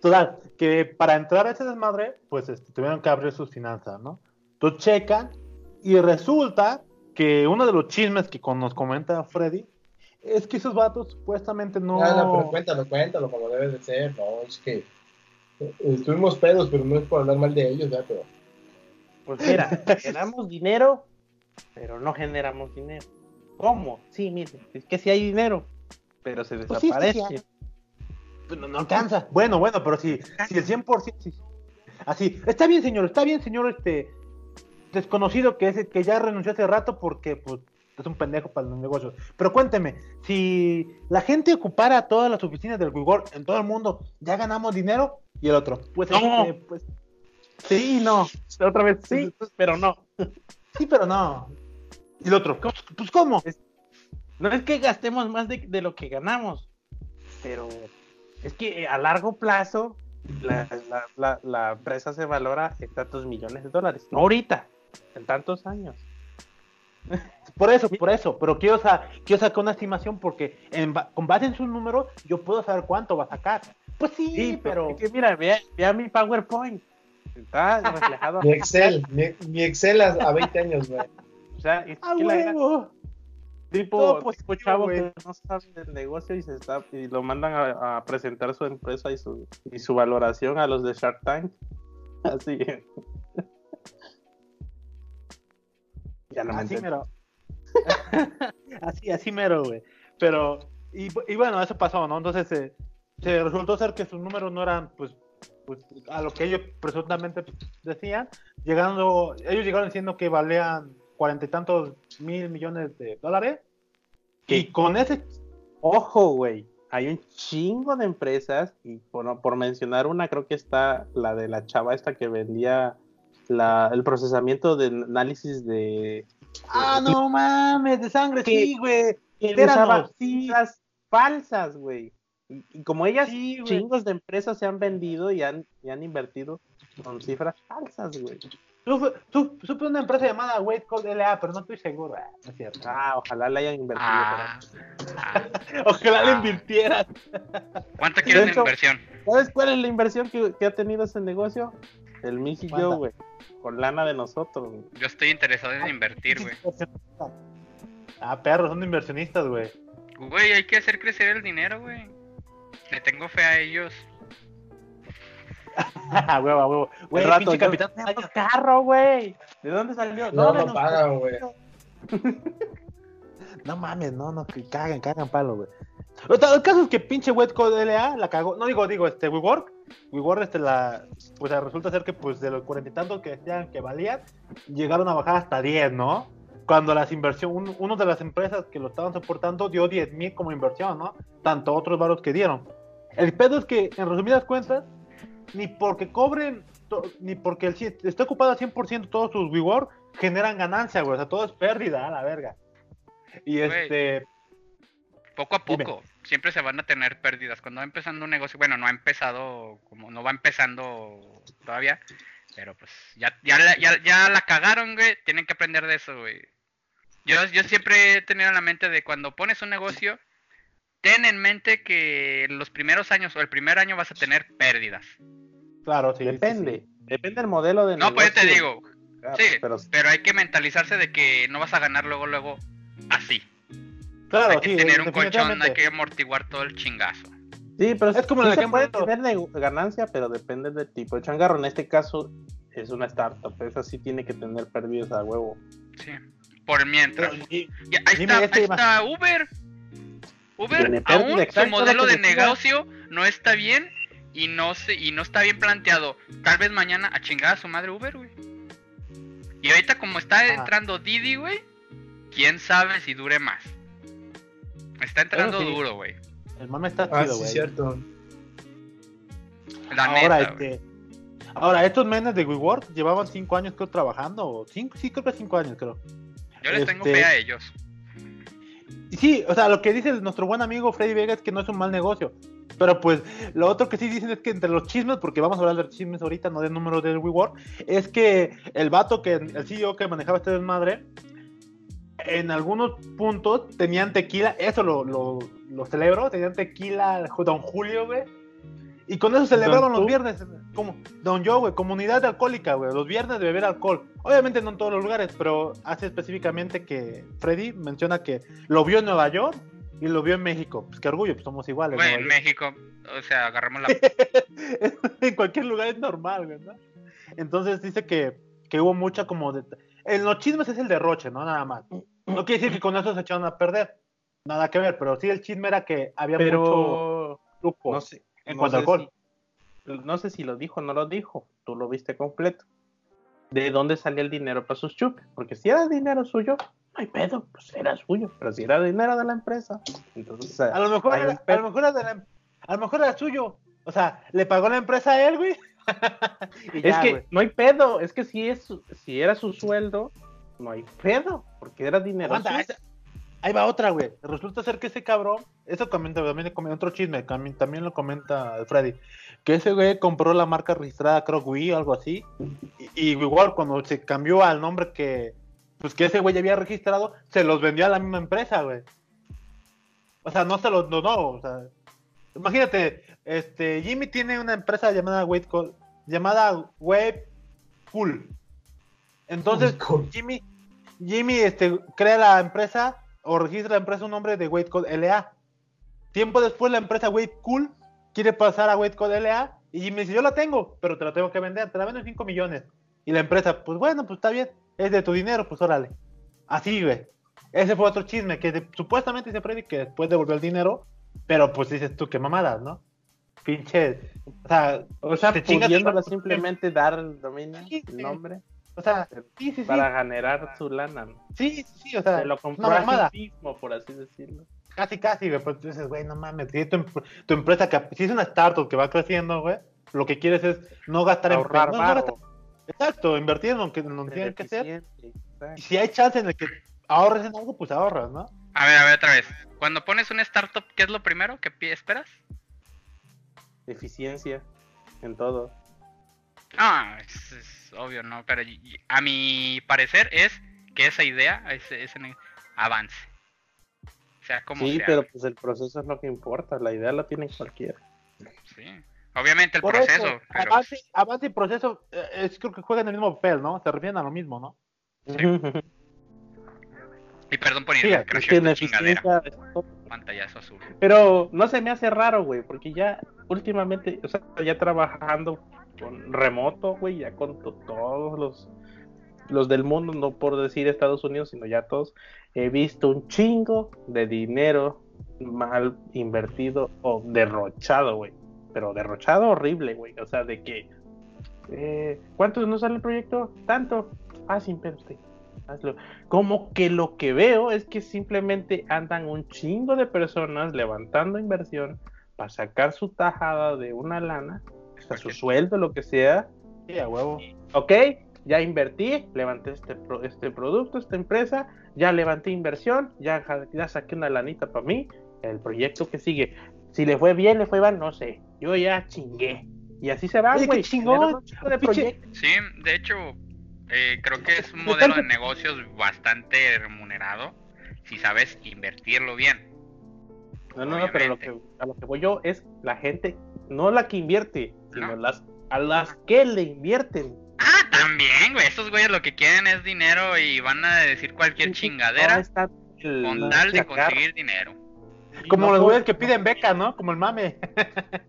[SPEAKER 1] Total, que para entrar a ese desmadre, pues este, tuvieron que abrir sus finanzas, ¿no? Entonces checan y resulta que uno de los chismes que con- nos comenta Freddy es que esos vatos supuestamente no...
[SPEAKER 3] Ah, no, pero cuéntalo, cuéntalo como debe de ser. No, es que eh, estuvimos pedos, pero no es por hablar mal de ellos, ¿verdad? Pero
[SPEAKER 2] Pues mira, generamos dinero, pero no generamos dinero. ¿Cómo? Sí, mire, es que sí hay dinero, pero se
[SPEAKER 1] Pues sí,
[SPEAKER 2] desaparece.
[SPEAKER 1] sí Pues no, no alcanza. Bueno, bueno, pero si, si el 100%... sí, sí. Así, está bien, señor, está bien, señor, este desconocido que es que ya renunció hace rato porque pues es un pendejo para los negocios. Pero cuénteme, si la gente ocupara todas las oficinas del WeWork en todo el mundo, ¿ya ganamos dinero? Y el otro, pues,
[SPEAKER 2] No.
[SPEAKER 1] este, pues
[SPEAKER 2] Sí, no. Otra vez sí, pero no.
[SPEAKER 1] sí, pero no. Y el otro, "¿Cómo? pues ¿cómo?
[SPEAKER 2] No es que gastemos más de, de lo que ganamos, pero es que a largo plazo la, la- la- la empresa se valora en tantos millones de dólares. No ahorita, en tantos años.
[SPEAKER 1] Por eso, por eso, pero quiero, sa- quiero sacar una estimación porque en ba- con base en sus números yo puedo saber cuánto va a sacar. Pues sí,
[SPEAKER 2] Sí,
[SPEAKER 1] pero...
[SPEAKER 2] pero es que mira, vea, vea mi PowerPoint. Está reflejado.
[SPEAKER 3] mi Excel, mi, mi Excel a, a 20 años, güey.
[SPEAKER 2] O sea, es
[SPEAKER 1] ¡Ah,
[SPEAKER 2] que la-
[SPEAKER 1] huevo!
[SPEAKER 2] tipo,
[SPEAKER 1] positivo,
[SPEAKER 2] tipo chavo
[SPEAKER 1] güey.
[SPEAKER 2] que no sabe del negocio y se está y lo mandan a, a presentar su empresa y su y su valoración a los de Shark Tank. Así. ya no
[SPEAKER 1] Así mero. así, así mero, güey. Pero, y, y bueno, eso pasó, ¿no? Entonces eh, se resultó ser que sus números no eran, pues, pues a lo que ellos presuntamente decían, llegando, ellos llegaron diciendo que valían cuarenta y tantos mil millones de dólares. Y con ese,
[SPEAKER 2] Ojo, güey. Hay un chingo de empresas y por, por mencionar una, creo que está la de la chava esta que vendía la, el procesamiento de análisis de
[SPEAKER 1] ah, no mames, de sangre,
[SPEAKER 2] Que-
[SPEAKER 1] sí, güey.
[SPEAKER 2] cifras falsas, güey. Y, y como ellas,
[SPEAKER 1] Sí,
[SPEAKER 2] chingos de empresas se han vendido y han, y han invertido con cifras falsas, güey.
[SPEAKER 1] Supe, su- supe una empresa llamada Wade Code LA, pero no estoy seguro. Ah, no es cierto.
[SPEAKER 2] Ah, ojalá la hayan invertido.
[SPEAKER 4] Ah, ah.
[SPEAKER 1] Ojalá le
[SPEAKER 4] Ah.
[SPEAKER 1] invirtieras.
[SPEAKER 4] ¿Cuánto quieres de
[SPEAKER 2] hecho-
[SPEAKER 4] inversión?
[SPEAKER 2] ¿Sabes cuál es la inversión que, que ha tenido ese negocio? El Miss y yo, güey. Con lana de nosotros, güey.
[SPEAKER 4] Yo estoy interesado en invertir, güey.
[SPEAKER 1] Ah, perros, son inversionistas, güey.
[SPEAKER 4] Güey, hay que hacer crecer el dinero, güey. Le tengo fe a ellos.
[SPEAKER 1] A huevo, a huevo. Güey,
[SPEAKER 2] rato,
[SPEAKER 1] pinche
[SPEAKER 2] yo
[SPEAKER 1] capitán.
[SPEAKER 2] tengo carro, güey. ¿De dónde salió?
[SPEAKER 3] No,
[SPEAKER 2] de
[SPEAKER 3] no pagan, güey.
[SPEAKER 1] No mames, no, no, que cagan, cagan palo, güey. O sea, El caso es que pinche Wet Code LA la cagó. No digo, digo, este, WeWork. WeWork, este, la. Pues resulta ser que, pues, de los cuarenta y tantos que decían que valían, llegaron a bajar hasta 10, ¿no? Cuando las inversión, un- uno de las empresas que lo estaban soportando dio 10 mil como inversión, ¿no? Tanto otros varos que dieron. El pedo es que, en resumidas cuentas, ni porque cobren, ni porque el, esté ocupado al 100% todos sus WeWork, generan ganancia, güey. O sea, todo es pérdida, a la verga. Y
[SPEAKER 4] Güey.
[SPEAKER 1] este.
[SPEAKER 4] Poco a
[SPEAKER 1] Dime.
[SPEAKER 4] poco, siempre se van a tener pérdidas. Cuando va empezando un negocio, bueno, no ha empezado, como no va empezando todavía, pero pues ya, ya, la- ya, ya la cagaron, güey, tienen que aprender de eso, güey. Yo, yo siempre he tenido en la mente de cuando pones un negocio, ten en mente que los primeros años o el primer año vas a tener pérdidas.
[SPEAKER 1] Claro, sí. sí,
[SPEAKER 2] Depende. Depende del modelo de
[SPEAKER 4] No, pues yo te
[SPEAKER 2] negocio.
[SPEAKER 4] digo,
[SPEAKER 2] Claro,
[SPEAKER 4] sí,
[SPEAKER 2] Pero
[SPEAKER 4] pero hay que mentalizarse de que no vas a ganar luego, luego así.
[SPEAKER 1] sí. Claro,
[SPEAKER 4] hay que
[SPEAKER 1] sí,
[SPEAKER 4] tener un colchón, hay que amortiguar todo el chingazo.
[SPEAKER 2] Sí, pero
[SPEAKER 1] Es como
[SPEAKER 2] sí se puede tener ganancia, pero depende del tipo de changarro. En este caso es una startup, esa sí tiene que tener pérdidas a huevo.
[SPEAKER 4] Sí. Por mientras.
[SPEAKER 1] Pero, y-
[SPEAKER 4] Ya, ahí está,
[SPEAKER 1] este
[SPEAKER 4] ahí está Uber. Uber aún su modelo de negocio no está bien y no se, y no está bien planteado. Tal vez mañana a chingar a su madre Uber, güey. Y ahorita como está
[SPEAKER 1] Ajá.
[SPEAKER 4] entrando Didi, güey, quién sabe si dure más. Está entrando
[SPEAKER 1] sí.
[SPEAKER 4] duro, güey.
[SPEAKER 1] el mame está
[SPEAKER 3] Ah,
[SPEAKER 1] chido,
[SPEAKER 3] sí,
[SPEAKER 1] güey.
[SPEAKER 3] cierto.
[SPEAKER 4] La
[SPEAKER 1] ahora,
[SPEAKER 4] neta,
[SPEAKER 1] este, ahora, estos menes de WeWork llevaban 5 años creo trabajando, o cinco, sí, creo que 5 años, creo.
[SPEAKER 4] Yo les tengo
[SPEAKER 1] este-
[SPEAKER 4] fe a ellos.
[SPEAKER 1] Sí, o sea, lo que dice nuestro buen amigo Freddy Vega es que no es un mal negocio. Pero pues, lo otro que sí dicen es que entre los chismes, porque vamos a hablar de chismes ahorita, no del número del WeWork, es que el vato que, el CEO que manejaba este desmadre, en algunos puntos tenían tequila, eso lo, lo, lo celebro, tenían tequila Don Julio, güey. Y con eso celebraban
[SPEAKER 2] ¿Don
[SPEAKER 1] los
[SPEAKER 2] tú?
[SPEAKER 1] viernes, como Don Joe, güey, comunidad alcohólica, güey, los viernes de beber alcohol. Obviamente no en todos los lugares, pero hace específicamente que Freddy menciona que lo vio en Nueva York y lo vio en México. Pues qué orgullo, pues somos iguales.
[SPEAKER 4] Güey, en. México, o sea, agarramos la...
[SPEAKER 1] en cualquier lugar es normal, güey, ¿no? Entonces dice que, que hubo mucha como de... En los chismes es el derroche, ¿no? Nada más. No quiere decir que con eso se echaron a perder. Nada que ver, pero sí el chisme era que había mucho
[SPEAKER 2] Pero
[SPEAKER 1] lujo
[SPEAKER 2] no sé,
[SPEAKER 1] en
[SPEAKER 2] no
[SPEAKER 1] cuanto a
[SPEAKER 2] sé
[SPEAKER 1] alcohol.
[SPEAKER 2] si- no sé si lo dijo o no lo dijo, tú lo viste completo. ¿De dónde salía el dinero para sus chupes? Porque si era dinero suyo, no hay pedo, pues era suyo. Pero si era dinero de la empresa, entonces
[SPEAKER 1] A lo mejor, era, a lo mejor era de la- a lo mejor era suyo. O sea, le pagó la empresa a él, güey.
[SPEAKER 2] Es que
[SPEAKER 1] güey.
[SPEAKER 2] no hay pedo, es que si es si era su sueldo, no hay pedo, porque era dinero
[SPEAKER 1] Aguanta,
[SPEAKER 2] suyo.
[SPEAKER 1] esa- ahí va otra, güey. Resulta ser que ese cabrón, eso comenta, también le comenta otro chisme, también, también lo comenta Freddy, que ese güey compró la marca registrada, creo Wii o algo así, y, y igual cuando se cambió al nombre que, pues que ese güey había registrado, se los vendió a la misma empresa, güey. O sea, no se los donó, o sea, imagínate, este, Jimmy tiene una empresa llamada Wave, Co- llamada Wave Cool. Entonces. Jimmy, Jimmy este, crea la empresa o registra la empresa un nombre de Wade Code LA. Tiempo después la empresa Wade Cool quiere pasar a Wade Code LA y Jimmy dice, yo la tengo, pero te la tengo que vender, te la vendo en 5 millones. Y la empresa, pues bueno, pues está bien, es de tu dinero, pues órale. Así, güey. Ese fue otro chisme, que de- supuestamente dice Freddy que después devolvió el dinero, pero pues dices tú, qué mamadas, ¿no? Pinche, o sea,
[SPEAKER 2] O sea,
[SPEAKER 1] te
[SPEAKER 2] pudiéndola simplemente dar el dominio, el nombre,
[SPEAKER 1] o sea, sí, sí, sí,
[SPEAKER 2] para generar su lana. ¿no?
[SPEAKER 1] sí, sí, sí, o sea,
[SPEAKER 2] Se lo compró a
[SPEAKER 1] mamada.
[SPEAKER 2] sí mismo, por así decirlo.
[SPEAKER 1] Casi, casi, güey. Pues tú dices, güey, no mames. Si tu, em- tu empresa, que, si es una startup que va creciendo, güey, lo que quieres es no gastar
[SPEAKER 2] Ahorrar
[SPEAKER 1] en. no, no gastar- exacto, invertir en lo que, en lo que tiene que ser.
[SPEAKER 2] Eficiente, exacto.
[SPEAKER 1] Y si hay chance en el que ahorres en algo, pues ahorras, ¿no?
[SPEAKER 4] A ver, a ver, otra vez. Cuando pones una startup, ¿qué es lo primero que esperas?
[SPEAKER 2] Eficiencia en todo.
[SPEAKER 4] Ah, es, es obvio, ¿no? Pero a mi parecer es que esa idea, ese, ese avance. O sea, como
[SPEAKER 2] Sí,
[SPEAKER 4] sea.
[SPEAKER 2] pero pues el proceso es lo que importa. La idea la tiene cualquiera.
[SPEAKER 4] Sí. Obviamente el
[SPEAKER 1] Por
[SPEAKER 4] proceso,
[SPEAKER 1] eso,
[SPEAKER 4] pero
[SPEAKER 1] avance, avance y proceso, eh, es, creo que juegan el mismo papel, ¿no? Se refieren a lo mismo, ¿no?
[SPEAKER 4] y perdón por ir,
[SPEAKER 2] que
[SPEAKER 4] chingadera.
[SPEAKER 2] todo.
[SPEAKER 4] Pantallazo azul.
[SPEAKER 2] Pero no se me hace raro, güey, porque ya últimamente, o sea, ya trabajando con remoto, güey, ya con to- todos los, los del mundo, no por decir Estados Unidos, sino ya todos, he visto un chingo de dinero mal invertido o derrochado, güey. Pero derrochado horrible, güey. O sea, de que... eh, ¿Cuánto nos sale el proyecto? Tanto. Ah, sin pedo. Hazlo. Como que lo que veo es que simplemente andan un chingo de personas levantando inversión para sacar su tajada de una lana, su sueldo, lo que sea.
[SPEAKER 1] Sí, a huevo.
[SPEAKER 2] Ok, ya invertí, levanté este, pro- este producto, esta empresa, ya levanté inversión, ya, saqué una lanita para mí, el proyecto que sigue. Si le fue bien, le fue mal, no sé. Yo ya chingué. Y así se va, güey.
[SPEAKER 1] chingón,
[SPEAKER 2] de.
[SPEAKER 4] Sí, de hecho, eh, creo que es un
[SPEAKER 1] ¿Qué
[SPEAKER 4] modelo de negocios bastante remunerado si sabes invertirlo bien.
[SPEAKER 2] No, no, no, pero lo que, a lo que voy yo es la gente, no la que invierte, sino
[SPEAKER 4] No.
[SPEAKER 2] las a las que le invierten.
[SPEAKER 4] Ah, también, güey. Esos güeyes lo que quieren es dinero y van a decir cualquier chingadera
[SPEAKER 2] está el-
[SPEAKER 4] con tal de
[SPEAKER 2] sacar-
[SPEAKER 4] conseguir dinero.
[SPEAKER 1] Como
[SPEAKER 2] no
[SPEAKER 1] los güeyes que piden beca, ¿no? Como el mame.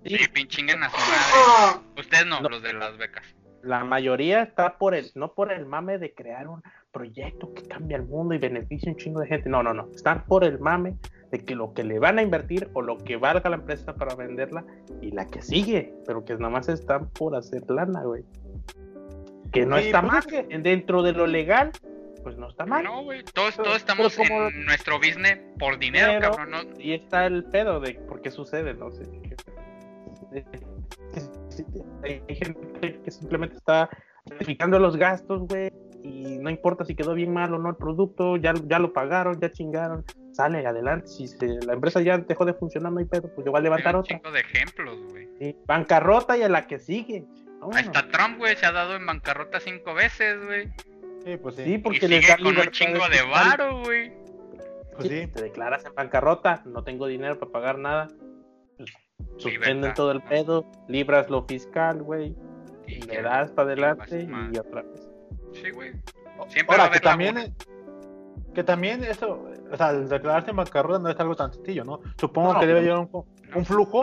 [SPEAKER 4] Sí, pinchinguen a su madre. Ustedes no,
[SPEAKER 2] No.
[SPEAKER 4] los de las becas.
[SPEAKER 2] La mayoría está por el, no por el mame de crear un proyecto que cambia el mundo y beneficia un chingo de gente. No, no, no. Están por el mame de que lo que le van a invertir o lo que valga la empresa para venderla y la que sigue, pero que nada más están por hacer lana, güey. Que no
[SPEAKER 1] Sí,
[SPEAKER 2] está
[SPEAKER 1] pues
[SPEAKER 2] mal.
[SPEAKER 1] que-
[SPEAKER 2] Dentro de lo legal, pues no está mal.
[SPEAKER 4] No, güey. Todos,
[SPEAKER 2] Pero-
[SPEAKER 4] todos estamos
[SPEAKER 2] como-
[SPEAKER 4] en nuestro business por dinero, cabrón. ¿no?
[SPEAKER 2] Y está el pedo de por qué sucede, no sé. Hay gente que simplemente está justificando los gastos, güey, y no importa si quedó bien mal o no el producto, ya, ya lo pagaron, ya chingaron, sale adelante. Si se- la empresa ya dejó de funcionar, no hay pedo, pues yo voy a levantar
[SPEAKER 4] un
[SPEAKER 2] otra.
[SPEAKER 4] chingo de ejemplos, güey.
[SPEAKER 2] Sí, Bancarrota y a la que sigue. Vámonos.
[SPEAKER 4] Hasta Trump, güey, se ha dado en bancarrota cinco veces, güey.
[SPEAKER 1] Sí, pues sí.
[SPEAKER 2] Sí,
[SPEAKER 4] Y
[SPEAKER 2] porque les
[SPEAKER 4] sigue
[SPEAKER 2] da
[SPEAKER 4] con un chingo de varo, güey.
[SPEAKER 1] Pues sí.
[SPEAKER 2] Te declaras en bancarrota, no tengo dinero para pagar nada. Pues, suspenden
[SPEAKER 4] Libertad,
[SPEAKER 2] todo el
[SPEAKER 4] ¿no?
[SPEAKER 2] pedo, libras lo fiscal, güey,
[SPEAKER 4] Y
[SPEAKER 2] y le das para adelante y otra vez.
[SPEAKER 4] Sí, güey. Siempre va a
[SPEAKER 1] Ahora, que
[SPEAKER 4] haber la
[SPEAKER 1] también. Que también eso, o sea, el declararse en bancarrota no es algo tan sencillo, ¿no? Supongo
[SPEAKER 2] No,
[SPEAKER 1] que debe llevar un, un flujo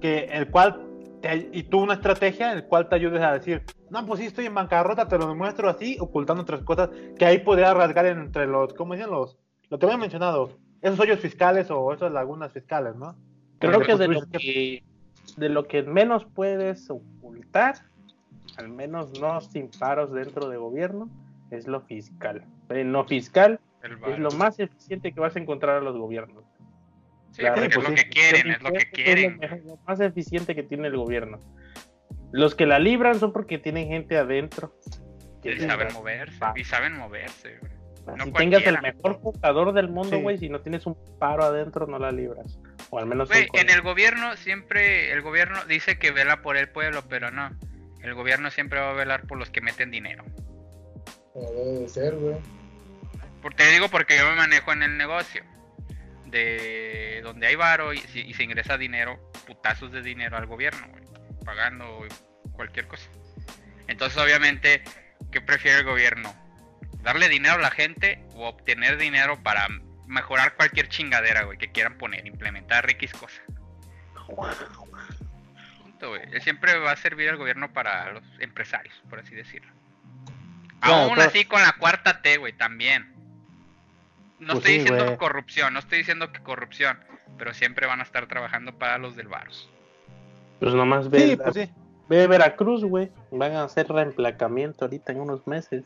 [SPEAKER 1] que el cual te- y tú una estrategia en el cual te ayudes a decir, no, pues sí estoy en bancarrota, te lo demuestro así, ocultando otras cosas que ahí podría rasgar entre los, ¿cómo dicen los? Lo que había mencionado, esos hoyos fiscales o esas lagunas fiscales, ¿no?
[SPEAKER 2] Creo que
[SPEAKER 1] pues,
[SPEAKER 2] de lo que, de lo que menos puedes ocultar, al menos no sin paros dentro de gobierno, es lo fiscal. En lo fiscal es lo más eficiente que vas a encontrar a los gobiernos.
[SPEAKER 4] Sí,
[SPEAKER 2] Claro,
[SPEAKER 1] pues
[SPEAKER 4] es lo que quieren, es lo que quieren.
[SPEAKER 2] lo mejor- lo más eficiente que tiene el gobierno. Los que la libran son porque tienen gente adentro. que
[SPEAKER 4] Y saben moverse, y saben moverse, güey. no
[SPEAKER 2] si tengas el mejor jugador del mundo,
[SPEAKER 1] Sí.
[SPEAKER 2] güey, si no tienes un paro adentro, no la libras. O al menos
[SPEAKER 4] en el gobierno siempre, el gobierno dice que vela por el pueblo, pero no. El gobierno siempre va a velar por los que meten dinero.
[SPEAKER 3] Como debe de ser, güey.
[SPEAKER 4] Por- Te digo porque yo me manejo en el negocio. De donde hay varo y, y se ingresa dinero, putazos de dinero al gobierno, güey, pagando cualquier cosa. Entonces, obviamente, ¿qué prefiere el gobierno? ¿Darle dinero a la gente o obtener dinero para mejorar cualquier chingadera, güey, que quieran poner, implementar X cosa? Punto, güey. Él Siempre va a servir al gobierno para los empresarios, por así decirlo. Aún
[SPEAKER 1] pero-
[SPEAKER 4] así con la cuarta T, güey, también. No
[SPEAKER 1] Pues
[SPEAKER 4] estoy
[SPEAKER 1] sí,
[SPEAKER 4] diciendo corrupción, no estoy diciendo que corrupción, pero siempre van a estar trabajando para los del Varos.
[SPEAKER 2] Pues nomás ve,
[SPEAKER 1] Sí, pues sí.
[SPEAKER 2] ve Veracruz, güey. Van a hacer reemplacamiento ahorita en unos meses.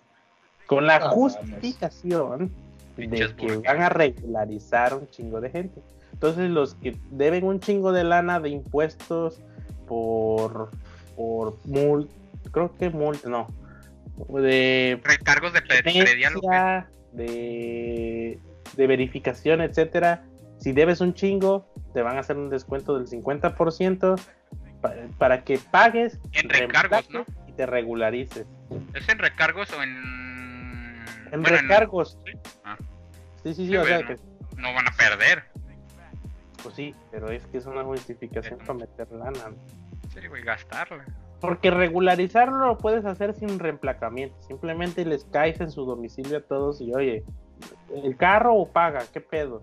[SPEAKER 2] Con la
[SPEAKER 3] Ah,
[SPEAKER 2] justificación de
[SPEAKER 4] Pinches
[SPEAKER 2] que van a regularizar un chingo de gente. Entonces los que deben un chingo de lana de impuestos por por mul creo que multa, no. De
[SPEAKER 4] Recargos de predial,
[SPEAKER 2] de, de verificación, etcétera. Si debes un chingo, te van a hacer un descuento del 50% pa- para que pagues
[SPEAKER 4] En recargos, ¿no?
[SPEAKER 2] y te regularices.
[SPEAKER 4] ¿Es en recargos o en.
[SPEAKER 2] En
[SPEAKER 4] bueno,
[SPEAKER 2] recargos.
[SPEAKER 4] sí. Ah.
[SPEAKER 2] Sí, sí, sí,
[SPEAKER 4] Sí,
[SPEAKER 2] o sea
[SPEAKER 4] bueno.
[SPEAKER 2] que,
[SPEAKER 4] No van a perder.
[SPEAKER 2] pues sí, pero es que es una justificación para meter lana.
[SPEAKER 4] Sí, güey, gastarla.
[SPEAKER 2] Porque regularizarlo lo puedes hacer sin reemplacamiento. Simplemente les caes en su domicilio a todos y oye, ¿el carro o paga? ¿Qué pedo?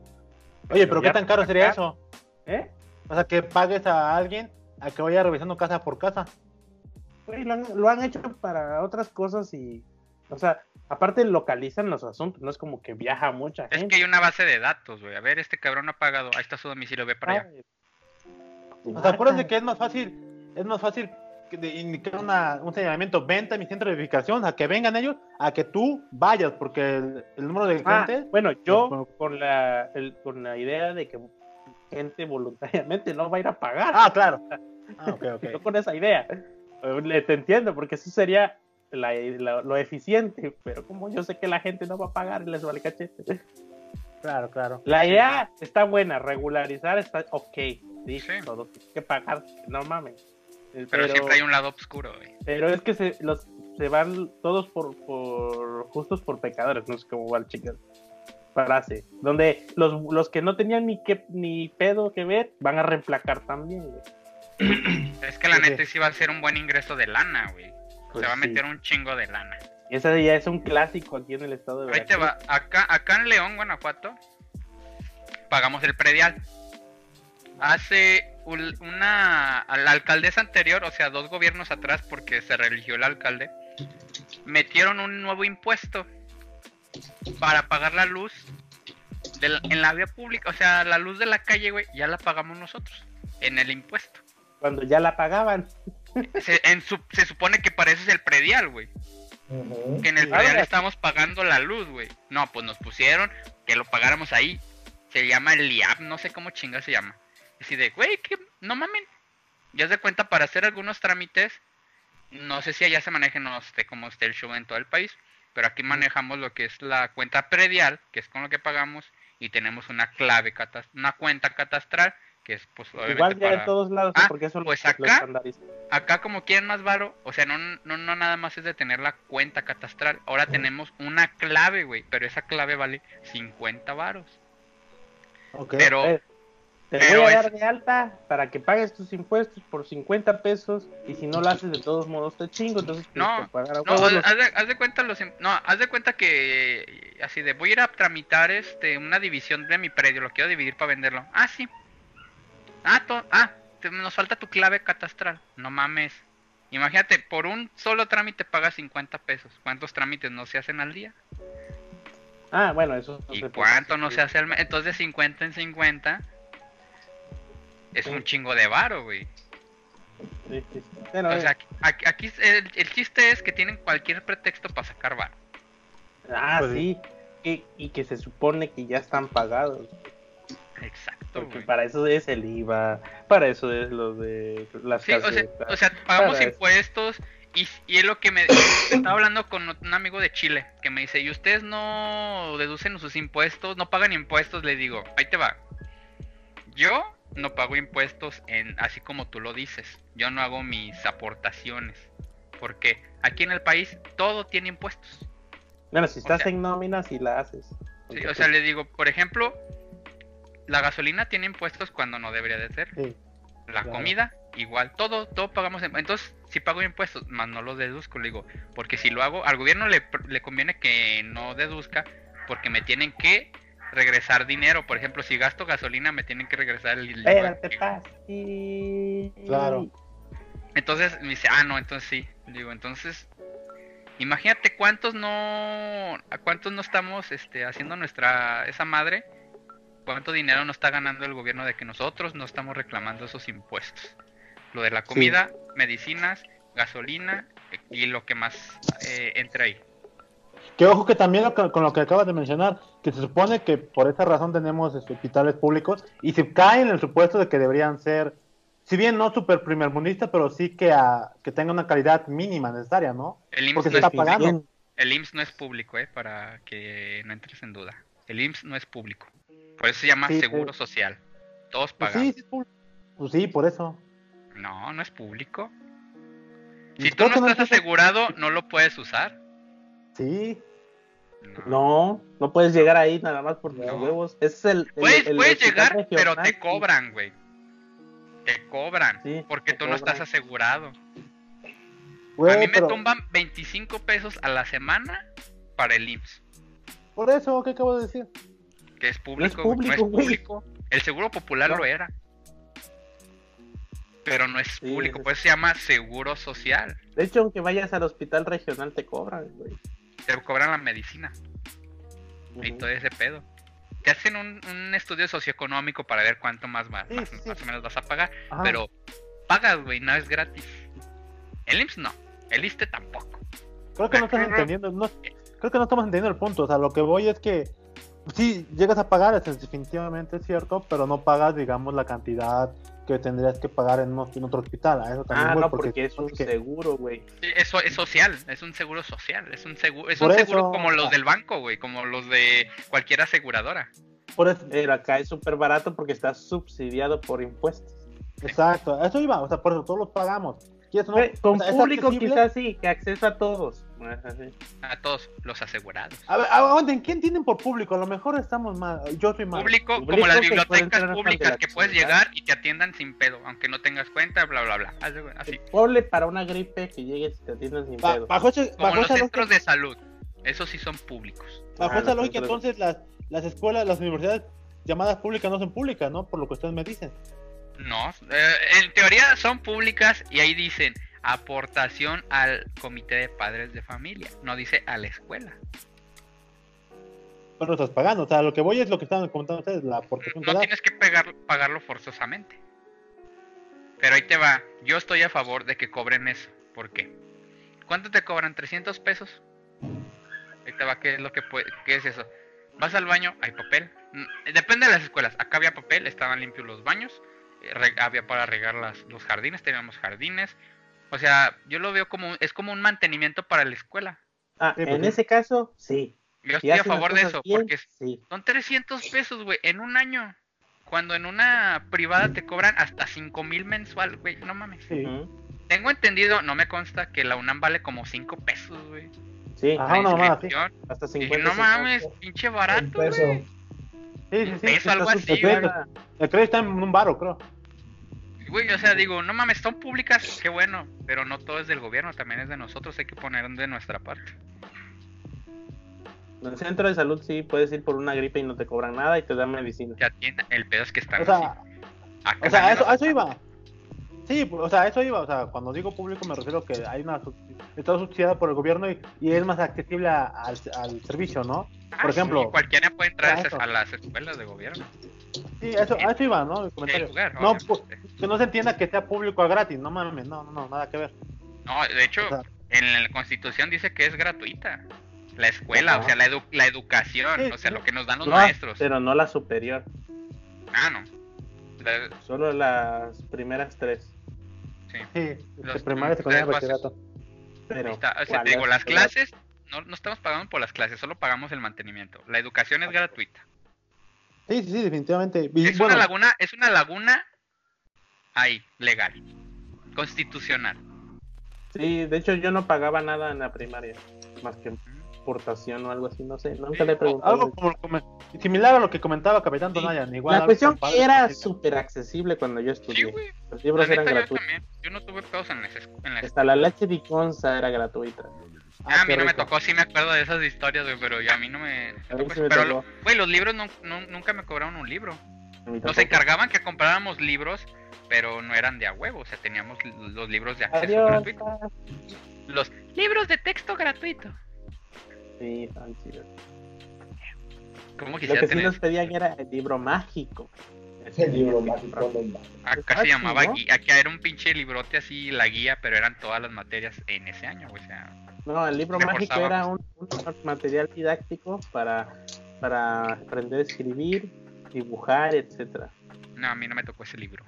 [SPEAKER 1] Oye, pero ¿qué tan caro sería
[SPEAKER 2] acá-
[SPEAKER 1] eso?
[SPEAKER 2] ¿Eh?
[SPEAKER 1] O sea, que pagues a alguien a que vaya revisando casa por casa.
[SPEAKER 2] güey, lo, han, lo han hecho para otras cosas y, o sea, aparte localizan los asuntos, no es como que viaja mucha
[SPEAKER 4] Es
[SPEAKER 2] gente.
[SPEAKER 4] que hay una base de datos, güey. A ver, este cabrón ha pagado. Ahí está su domicilio, ve para allá.
[SPEAKER 1] O sea, acuérdense que es más fácil, es más fácil de indicar una, un señalamiento, venta a mi centro de verificación, a que vengan ellos, a que tú vayas, porque el, el número de
[SPEAKER 2] Ah,
[SPEAKER 1] gente...
[SPEAKER 2] bueno, yo
[SPEAKER 1] Bueno.
[SPEAKER 2] con la, el- con la idea de que gente voluntariamente no va a ir a pagar.
[SPEAKER 1] Ah, claro. Ah, ok, ok.
[SPEAKER 2] Yo con esa idea. Le- Te entiendo, porque eso sería la- la- lo eficiente, pero como yo sé que la gente no va a pagar y les vale cachete.
[SPEAKER 1] Claro, claro.
[SPEAKER 2] La idea está buena, regularizar está ok. Sí,
[SPEAKER 4] Sí.
[SPEAKER 2] tienen que pagar, no mames.
[SPEAKER 4] Pero, siempre hay un lado oscuro, güey.
[SPEAKER 2] pero es que se, los, se van todos por, por justos por pecadores, no sé cómo va el chico. Frase, donde los, los que no tenían ni, que, ni pedo que ver van a reemplacar también, güey.
[SPEAKER 4] Es que la
[SPEAKER 1] Sí,
[SPEAKER 4] neta sí va a ser un buen ingreso de lana, güey.
[SPEAKER 2] Pues
[SPEAKER 4] Se va a
[SPEAKER 2] sí.
[SPEAKER 4] meter un chingo de lana.
[SPEAKER 2] Y ese ya es un clásico aquí en el estado de
[SPEAKER 4] Ahí te
[SPEAKER 2] Veracruz.
[SPEAKER 4] va. Acá, acá en León, Guanajuato, pagamos el predial. Hace una. a La alcaldesa anterior, o sea, dos gobiernos atrás, porque se religió el alcalde, metieron un nuevo impuesto para pagar la luz de la- en la vía pública. O sea, la luz de la calle, güey, ya la pagamos nosotros en el impuesto.
[SPEAKER 2] Cuando ya la pagaban.
[SPEAKER 4] Se, en su- se supone que para eso es el predial, güey. Que en el predial estamos pagando la luz, güey. No, pues nos pusieron que lo pagáramos ahí. Se llama el IAP, no sé cómo chinga se llama. Así de, güey, que no mamen. Ya se cuenta para hacer algunos trámites. No sé si allá se maneje, no sé cómo esté el show en todo el país. Pero aquí manejamos lo que es la cuenta predial, que es con lo que pagamos. Y tenemos una clave, una cuenta catastral, que es pues obviamente
[SPEAKER 2] Igual ya
[SPEAKER 4] para...
[SPEAKER 2] en todos lados,
[SPEAKER 4] Ah,
[SPEAKER 2] porque eso lo-
[SPEAKER 4] pues
[SPEAKER 2] lo
[SPEAKER 4] acá-
[SPEAKER 2] estandarizan.
[SPEAKER 4] acá como quieren más varo, o sea, no, no, no nada más es de tener la cuenta catastral, ahora tenemos una clave, güey, pero esa clave vale 50 varos.
[SPEAKER 1] Ok.
[SPEAKER 4] Pero,
[SPEAKER 2] Eh, te
[SPEAKER 4] pero
[SPEAKER 2] voy a dar de alta para que pagues tus impuestos por 50 pesos y si no lo haces de todos modos te chingo, entonces
[SPEAKER 4] No,
[SPEAKER 2] pagar a
[SPEAKER 4] no, haz,
[SPEAKER 2] los-
[SPEAKER 4] haz de, haz de cuenta los, no, haz de cuenta que así de voy a ir a tramitar este una división de mi predio, lo quiero dividir para venderlo. Ah, sí. Ah, to- ah, te- nos falta tu clave catastral. No mames. Imagínate, por un solo trámite pagas 50 pesos. ¿Cuántos trámites no se hacen al día?
[SPEAKER 2] Ah, bueno, eso no
[SPEAKER 4] ¿Y cuánto no se hace al mes? Entonces 50 en 50 es un chingo de varo, güey.
[SPEAKER 2] Sí, sí, sí. Bueno,
[SPEAKER 4] O
[SPEAKER 2] eh,
[SPEAKER 4] sea, aquí, el, el chiste es que tienen cualquier pretexto para sacar varo.
[SPEAKER 2] ah,
[SPEAKER 1] pues,
[SPEAKER 2] sí. Y, y que se supone que ya están pagados.
[SPEAKER 4] Exacto,
[SPEAKER 2] Porque
[SPEAKER 4] güey.
[SPEAKER 2] para eso es el IVA, para eso es lo de las
[SPEAKER 4] Sí, o sea, o sea, pagamos impuestos y, y es lo que me estaba hablando con un amigo de Chile que me dice, ¿y ustedes no deducen sus impuestos, no pagan impuestos? Le digo, ahí te va. Yo no pago impuestos en así como tú lo dices. Yo no hago mis aportaciones. Porque aquí en el país todo tiene impuestos.
[SPEAKER 2] Bueno, si estás
[SPEAKER 4] sea-
[SPEAKER 2] en nómina, sí la haces.
[SPEAKER 4] Sí, o sea,
[SPEAKER 2] pues,
[SPEAKER 4] le digo, por ejemplo, la gasolina tiene impuestos cuando no debería de ser.
[SPEAKER 1] Sí.
[SPEAKER 4] La
[SPEAKER 1] Claro.
[SPEAKER 4] comida, igual, todo, todo pagamos. Entonces, si pago impuestos, más no los deduzco, le digo, porque si lo hago, al gobierno le, le conviene que no deduzca, porque me tienen que regresar dinero. Por ejemplo, si gasto gasolina, me tienen que regresar el dinero.
[SPEAKER 2] Espérate, paz. Y...
[SPEAKER 1] Claro.
[SPEAKER 4] Entonces me dice, ah, no, entonces sí. Digo, entonces, imagínate cuántos no, a cuántos no estamos este, haciendo nuestra, esa madre, cuánto dinero no está ganando el gobierno de que nosotros no estamos reclamando esos impuestos. Lo de la comida, medicinas, gasolina y lo que más eh, entra ahí.
[SPEAKER 1] Que ojo que también lo que- con lo que acabas de mencionar, que se supone que por esa razón tenemos este, hospitales públicos y se cae en el supuesto de que deberían ser, si bien no super primermundistas, pero sí que, a, que tenga una calidad mínima necesaria, ¿no?
[SPEAKER 4] El IMSS,
[SPEAKER 1] Porque
[SPEAKER 4] no
[SPEAKER 1] se
[SPEAKER 4] es,
[SPEAKER 1] está
[SPEAKER 2] sí,
[SPEAKER 1] pagando.
[SPEAKER 4] el IMSS no es público, eh, para que no entres en duda. El IMSS no es público. Por eso se llama
[SPEAKER 1] Sí,
[SPEAKER 4] seguro
[SPEAKER 1] pero-
[SPEAKER 4] social. Todos
[SPEAKER 1] Pues
[SPEAKER 4] pagamos.
[SPEAKER 1] sí, sí, público. Pues sí, por eso.
[SPEAKER 4] No, no es público. Si tú no estás
[SPEAKER 1] es-
[SPEAKER 4] asegurado, no lo puedes usar.
[SPEAKER 1] Sí,
[SPEAKER 2] No, no puedes llegar ahí nada más por tus
[SPEAKER 4] No.
[SPEAKER 2] huevos. Ese es el. el-
[SPEAKER 4] Puedes,
[SPEAKER 2] el
[SPEAKER 4] puedes llegar, pero te cobran, güey. Te cobran.
[SPEAKER 2] Sí,
[SPEAKER 4] porque
[SPEAKER 2] te
[SPEAKER 4] tú no estás asegurado.
[SPEAKER 1] güey,
[SPEAKER 4] a mí me tumban 25 pesos a la semana para el IMSS.
[SPEAKER 1] por eso, ¿qué acabo de decir?
[SPEAKER 4] Que es público, güey, no es
[SPEAKER 2] público, güey.
[SPEAKER 4] público. El seguro popular
[SPEAKER 2] No.
[SPEAKER 4] lo era. pero no es
[SPEAKER 2] Sí,
[SPEAKER 4] público,
[SPEAKER 2] es-
[SPEAKER 4] pues se llama seguro social.
[SPEAKER 2] De hecho, aunque vayas al hospital regional te cobran, güey.
[SPEAKER 4] Te cobran la medicina y todo ese pedo. Te hacen un, un estudio socioeconómico para ver cuánto más,
[SPEAKER 1] Sí,
[SPEAKER 4] más,
[SPEAKER 1] sí, sí.
[SPEAKER 4] más o menos vas a pagar,
[SPEAKER 1] Ajá.
[SPEAKER 4] pero pagas, güey, no es gratis. El IMSS no, el ISTE tampoco.
[SPEAKER 1] Creo que no estás entendiendo, no, creo que no estamos entendiendo el punto. O sea, lo que voy es que sí llegas a pagar, es definitivamente es cierto, pero no pagas, digamos, la cantidad que tendrías que pagar en, uno- en otro hospital. A eso también
[SPEAKER 2] Ah,
[SPEAKER 1] voy,
[SPEAKER 2] no, porque es un
[SPEAKER 1] porque-
[SPEAKER 2] seguro, güey.
[SPEAKER 4] Eso es social, es un seguro social, es un seguro, es
[SPEAKER 1] Por
[SPEAKER 4] un seguro
[SPEAKER 1] eso-
[SPEAKER 4] como los del banco, güey, como los de cualquier aseguradora.
[SPEAKER 1] por eso-
[SPEAKER 2] Pero acá es súper barato porque está subsidiado por impuestos.
[SPEAKER 1] exacto, a eso iba, o sea, por eso todos los pagamos. ¿Quieres o no?
[SPEAKER 2] Con
[SPEAKER 1] O sea, ¿es
[SPEAKER 2] público quizás sí, que acceso a todos. No es así.
[SPEAKER 4] A todos los asegurados.
[SPEAKER 1] A ver, aguanten, ¿qué entienden por público? A lo mejor estamos mal, yo soy mal.
[SPEAKER 4] Público,
[SPEAKER 2] Público
[SPEAKER 4] como las bibliotecas públicas que puedes llegar y te atiendan sin pedo, aunque no tengas cuenta, bla, bla, bla. Así.
[SPEAKER 2] Para una gripe que llegues y te atiendan sin
[SPEAKER 1] Ba-
[SPEAKER 2] pedo.
[SPEAKER 1] bajo ese-
[SPEAKER 4] Como
[SPEAKER 1] bajo
[SPEAKER 4] los
[SPEAKER 1] esa
[SPEAKER 4] centros
[SPEAKER 1] lógica,
[SPEAKER 4] de salud. Esos sí son públicos.
[SPEAKER 1] bajo
[SPEAKER 2] Ah,
[SPEAKER 1] esa lógica,
[SPEAKER 2] centros
[SPEAKER 1] entonces las, las escuelas, las universidades llamadas públicas no son públicas, ¿no? Por lo que ustedes me dicen.
[SPEAKER 4] No, eh, en teoría son públicas y ahí dicen aportación al comité de padres de familia. No dice a la escuela.
[SPEAKER 1] Pero estás pagando, o sea, lo que voy es lo que estaban comentando ustedes, la aportación que
[SPEAKER 4] No
[SPEAKER 1] da.
[SPEAKER 4] tienes que pegar, pagarlo forzosamente. Pero ahí te va. Yo estoy a favor de que cobren eso. ¿Por qué? ¿Cuánto te cobran? ¿300 pesos? Ahí te va. ¿Qué es lo que puede, qué es eso? Vas al baño, hay papel. Mm, Depende de las escuelas. Acá había papel, estaban limpios los baños. eh, Había para regar las, los jardines, teníamos jardines. O sea, yo lo veo como, es como un mantenimiento para la escuela.
[SPEAKER 2] Ah,
[SPEAKER 1] Sí, pues
[SPEAKER 2] en
[SPEAKER 1] sí.
[SPEAKER 2] ese caso, sí.
[SPEAKER 4] Yo estoy a favor de eso,
[SPEAKER 2] bien,
[SPEAKER 4] porque
[SPEAKER 2] sí.
[SPEAKER 4] son 300 pesos, güey, en un año. Cuando en una privada te cobran hasta 5 mil mensual, güey, no mames.
[SPEAKER 1] Sí.
[SPEAKER 4] Tengo entendido, no me consta, que la UNAM vale como 5 pesos, güey.
[SPEAKER 2] Sí,
[SPEAKER 1] Ajá, una mamada así.
[SPEAKER 4] inscripción.
[SPEAKER 2] hasta
[SPEAKER 4] Y
[SPEAKER 2] 50
[SPEAKER 4] no mames, pinche
[SPEAKER 3] Un
[SPEAKER 4] barato,
[SPEAKER 3] peso.
[SPEAKER 4] güey.
[SPEAKER 1] Sí, sí, sí.
[SPEAKER 4] Peso,
[SPEAKER 1] sí,
[SPEAKER 4] algo así,
[SPEAKER 2] Ahora,
[SPEAKER 1] El crédito está en un baro, creo.
[SPEAKER 4] Güey, o sea, digo, no mames, son públicas, qué bueno. Pero no todo es del gobierno, también es de nosotros, hay que poner de nuestra parte.
[SPEAKER 2] En el centro de salud sí puedes ir por una gripe y no te cobran nada y te dan medicina.
[SPEAKER 4] Te atienden, el pedo es que están
[SPEAKER 1] O sea, o sea, eso, eso iba. Sí, o sea, eso iba. O sea, cuando digo público me refiero que hay una está subsidiada por el gobierno y, y es más accesible a- al, al servicio, ¿no?
[SPEAKER 4] Ah,
[SPEAKER 1] por
[SPEAKER 4] sí,
[SPEAKER 1] ejemplo,
[SPEAKER 4] cualquiera puede entrar a
[SPEAKER 1] ah,
[SPEAKER 4] esas-
[SPEAKER 1] eso.
[SPEAKER 4] a las escuelas de gobierno.
[SPEAKER 1] Sí, a eso, a eso iba, ¿no? El
[SPEAKER 4] lugar,
[SPEAKER 1] No, pues, que no se entienda que sea público a gratis, no mames, no, no, no, nada que ver.
[SPEAKER 4] No, de hecho,
[SPEAKER 1] O sea,
[SPEAKER 4] en la constitución dice que es gratuita. La escuela,
[SPEAKER 1] Ajá.
[SPEAKER 4] o sea, la, edu- la educación,
[SPEAKER 1] Sí,
[SPEAKER 4] o sea,
[SPEAKER 1] sí.
[SPEAKER 4] lo que nos dan los
[SPEAKER 2] No,
[SPEAKER 4] maestros.
[SPEAKER 2] pero no la superior,
[SPEAKER 4] Ah, no. La-
[SPEAKER 2] solo las primeras tres.
[SPEAKER 4] sí.
[SPEAKER 1] sí,
[SPEAKER 4] Los-
[SPEAKER 1] secundaria,
[SPEAKER 4] los-
[SPEAKER 1] bachillerato.
[SPEAKER 2] Pero,
[SPEAKER 4] Está- o sea,
[SPEAKER 2] ¿cuál
[SPEAKER 4] te digo,
[SPEAKER 2] es?
[SPEAKER 4] las clases, no, no estamos pagando por las clases, solo pagamos el mantenimiento. La educación es gratuita.
[SPEAKER 1] Sí, sí, sí, definitivamente. Y,
[SPEAKER 4] Es
[SPEAKER 1] bueno,
[SPEAKER 4] una laguna, es una laguna ahí, legal, constitucional.
[SPEAKER 2] Sí, de hecho yo no pagaba nada en la primaria, más que aportación o algo así, no sé, nunca le he preguntado.
[SPEAKER 1] algo como, como- similar a lo que comentaba Capitán Donayan. Igual,
[SPEAKER 2] la cuestión que
[SPEAKER 1] padre,
[SPEAKER 2] era
[SPEAKER 1] sí.
[SPEAKER 2] súper accesible cuando yo
[SPEAKER 4] Sí,
[SPEAKER 2] estudié.
[SPEAKER 4] güey.
[SPEAKER 2] Los
[SPEAKER 4] La
[SPEAKER 2] libros eran
[SPEAKER 4] yo
[SPEAKER 2] gratuitos.
[SPEAKER 4] también. Yo no tuve pedos en la, escu- en la
[SPEAKER 2] Hasta la leche de Conza era gratuita.
[SPEAKER 4] Ah, a mí no me tocó, sí me acuerdo de esas historias, güey, pero ya a mí no me... Tocó
[SPEAKER 2] sí me
[SPEAKER 4] pero,
[SPEAKER 2] tocó.
[SPEAKER 4] güey, los libros no- no- nunca me cobraron un libro. Nos encargaban que compráramos libros, pero no eran de a huevo, o sea, teníamos los libros de acceso
[SPEAKER 2] Adiós.
[SPEAKER 4] gratuito. Los libros de texto gratuito.
[SPEAKER 2] Sí, tan chidos.
[SPEAKER 4] ¿Cómo
[SPEAKER 2] Lo que sí
[SPEAKER 4] tener?
[SPEAKER 2] nos pedían era el libro mágico.
[SPEAKER 3] El libro mágico.
[SPEAKER 4] Acá se
[SPEAKER 2] sí,
[SPEAKER 4] llamaba
[SPEAKER 2] ¿no?
[SPEAKER 4] guía, acá era un pinche librote así, la guía, pero eran todas las materias en ese año, o sea...
[SPEAKER 2] No, el libro mágico era un, un material didáctico para, para aprender a escribir, dibujar, etcétera.
[SPEAKER 4] No, a mí no me tocó ese libro.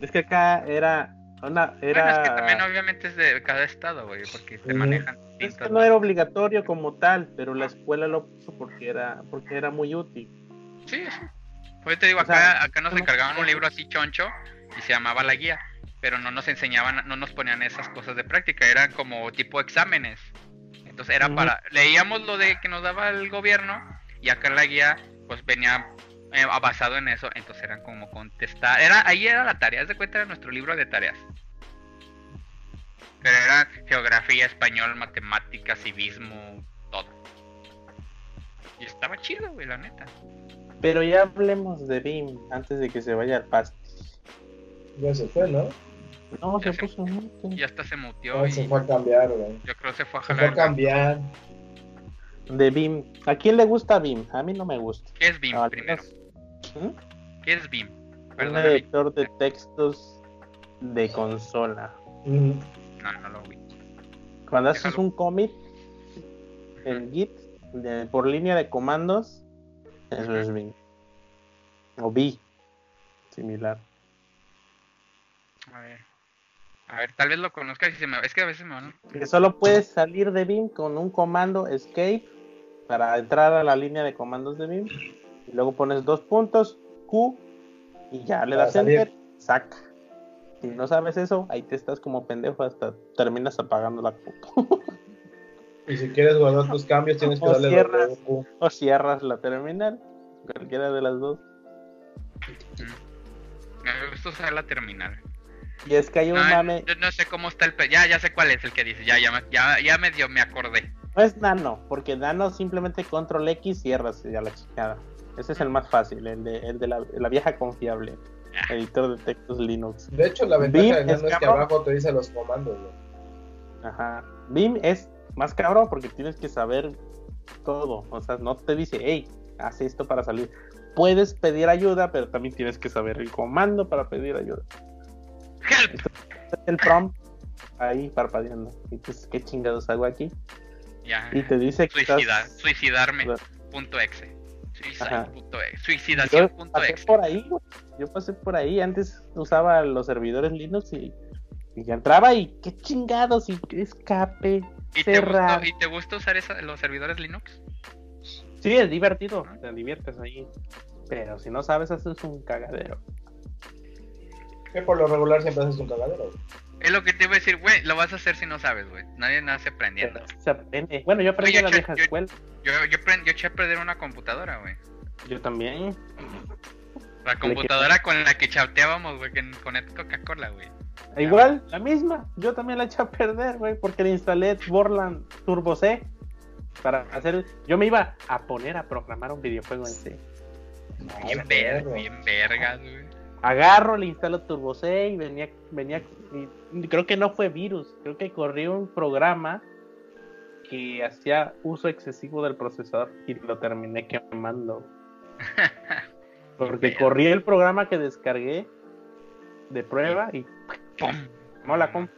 [SPEAKER 2] Es que acá era una era
[SPEAKER 4] Bueno, es que también obviamente es de cada estado, güey, porque se manejan
[SPEAKER 2] es
[SPEAKER 4] distintas...
[SPEAKER 2] que no era obligatorio como tal, pero la escuela lo puso porque era porque era muy útil.
[SPEAKER 4] Sí, sí. Pues te digo,
[SPEAKER 2] O
[SPEAKER 4] acá,
[SPEAKER 2] sea,
[SPEAKER 4] acá nos
[SPEAKER 2] no-
[SPEAKER 4] encargaban un libro así choncho y se llamaba La Guía, pero no nos enseñaban, no nos ponían esas cosas de práctica, eran como tipo exámenes. Entonces era
[SPEAKER 2] Ujú.
[SPEAKER 4] para, leíamos lo de que nos daba el gobierno y acá la guía pues venía eh, basado en eso, entonces eran como contestar, era, ahí era la tarea, haz de cuenta era nuestro libro de tareas. Pero era geografía, español, matemáticas, civismo, todo. Y estaba chido, güey, la neta.
[SPEAKER 2] Pero ya hablemos de BIM antes de que se vaya al pasto.
[SPEAKER 3] Ya se fue, ¿no?
[SPEAKER 2] No,
[SPEAKER 4] Ya
[SPEAKER 2] se
[SPEAKER 4] se-
[SPEAKER 2] puso mucho.
[SPEAKER 4] Y hasta se muteó
[SPEAKER 3] No,
[SPEAKER 4] y
[SPEAKER 3] se fue a cambiar, güey.
[SPEAKER 4] yo creo que se fue a
[SPEAKER 3] Se fue
[SPEAKER 4] jalar.
[SPEAKER 3] a cambiar.
[SPEAKER 2] De BIM. ¿A quién le gusta BIM? A mí no me gusta.
[SPEAKER 4] ¿Qué es BIM
[SPEAKER 2] Al
[SPEAKER 4] primero?
[SPEAKER 2] menos, ¿Mm?
[SPEAKER 4] ¿Qué es BIM?
[SPEAKER 2] Un editor de textos de consola.
[SPEAKER 4] No, no lo vi.
[SPEAKER 2] Cuando haces un commit en Git de- por línea de comandos, eso es BIM. O B, similar.
[SPEAKER 4] A ver. A ver, tal vez lo conozca y se me... Es que a veces me van...
[SPEAKER 2] Que solo puedes salir de BIM con un comando escape para entrar a la línea de comandos de BIM. Y luego pones dos puntos, Q, y ya le das enter, saca. Si no sabes eso, ahí te estás como pendejo hasta terminas apagando la compu.
[SPEAKER 3] Y si quieres guardar tus cambios, tienes que
[SPEAKER 2] O
[SPEAKER 3] darle
[SPEAKER 2] cierras.
[SPEAKER 3] WQ.
[SPEAKER 2] o cierras la terminal, cualquiera de las dos.
[SPEAKER 4] Me gusta usar la terminal.
[SPEAKER 2] Y es que hay un
[SPEAKER 4] No,
[SPEAKER 2] mame,
[SPEAKER 4] yo no sé cómo está el... pe- Ya, ya sé cuál es el que dice. Ya, ya, me- ya, ya medio me acordé.
[SPEAKER 2] no es nano, porque nano simplemente control X cierras y ya la chingada. Ese es el más fácil, el de, el de la, la vieja confiable,
[SPEAKER 4] Ah,
[SPEAKER 2] editor de textos Linux.
[SPEAKER 3] De hecho, la ventaja de
[SPEAKER 2] es
[SPEAKER 3] es que abajo te dice los comandos.
[SPEAKER 2] Ajá. BIM es más cabrón porque tienes que saber todo. O sea, no te dice, hey, haz esto para salir. Puedes pedir ayuda, pero también tienes que saber el comando para pedir ayuda.
[SPEAKER 4] Help.
[SPEAKER 2] El prompt ahí parpadeando. Y dices, ¿qué chingados hago aquí?
[SPEAKER 4] Ya.
[SPEAKER 2] Y te dice que
[SPEAKER 4] Suicida,
[SPEAKER 2] estás...
[SPEAKER 4] suicidarme. Punto exe. Suicide
[SPEAKER 2] Ajá.
[SPEAKER 4] punto exe.
[SPEAKER 2] Yo
[SPEAKER 4] Suicidación punto
[SPEAKER 2] pasé
[SPEAKER 4] exe.
[SPEAKER 2] por ahí, güey. Yo pasé por ahí. Antes usaba los servidores Linux y, y ya entraba y qué chingados y qué escape.
[SPEAKER 4] ¿Y te, gustó, ¿Y te gusta usar esa- los servidores Linux?
[SPEAKER 2] Sí, es divertido, te diviertes ahí. Pero si no sabes, haces un cagadero.
[SPEAKER 3] Que por lo regular siempre haces un cagadero, güey.
[SPEAKER 4] Es lo que te iba a decir, güey, lo vas a hacer si no sabes, güey. Nadie nace aprendiendo.
[SPEAKER 2] Se aprende. Bueno, yo aprendí en la vieja
[SPEAKER 4] yo-
[SPEAKER 2] escuela.
[SPEAKER 4] Yo, yo, aprend- yo eché a perder una computadora, güey.
[SPEAKER 2] Yo también.
[SPEAKER 4] La computadora con la que chateábamos, güey, que- con el Coca-Cola, güey.
[SPEAKER 2] Igual, la misma. Yo también la eché a perder, güey, porque le instalé Borland Turbo C para hacer. Yo me iba a poner a programar un videojuego en C.
[SPEAKER 4] Bien
[SPEAKER 3] Ay,
[SPEAKER 4] ver,
[SPEAKER 3] perro.
[SPEAKER 4] bien vergas, güey.
[SPEAKER 2] Agarro, le instalo Turbo C y venía, venía, y creo que no fue virus, creo que corrió un programa que hacía uso excesivo del procesador y lo terminé quemando. Porque corrí el programa que descargué de prueba y
[SPEAKER 4] ¡Pum!
[SPEAKER 2] no la comp.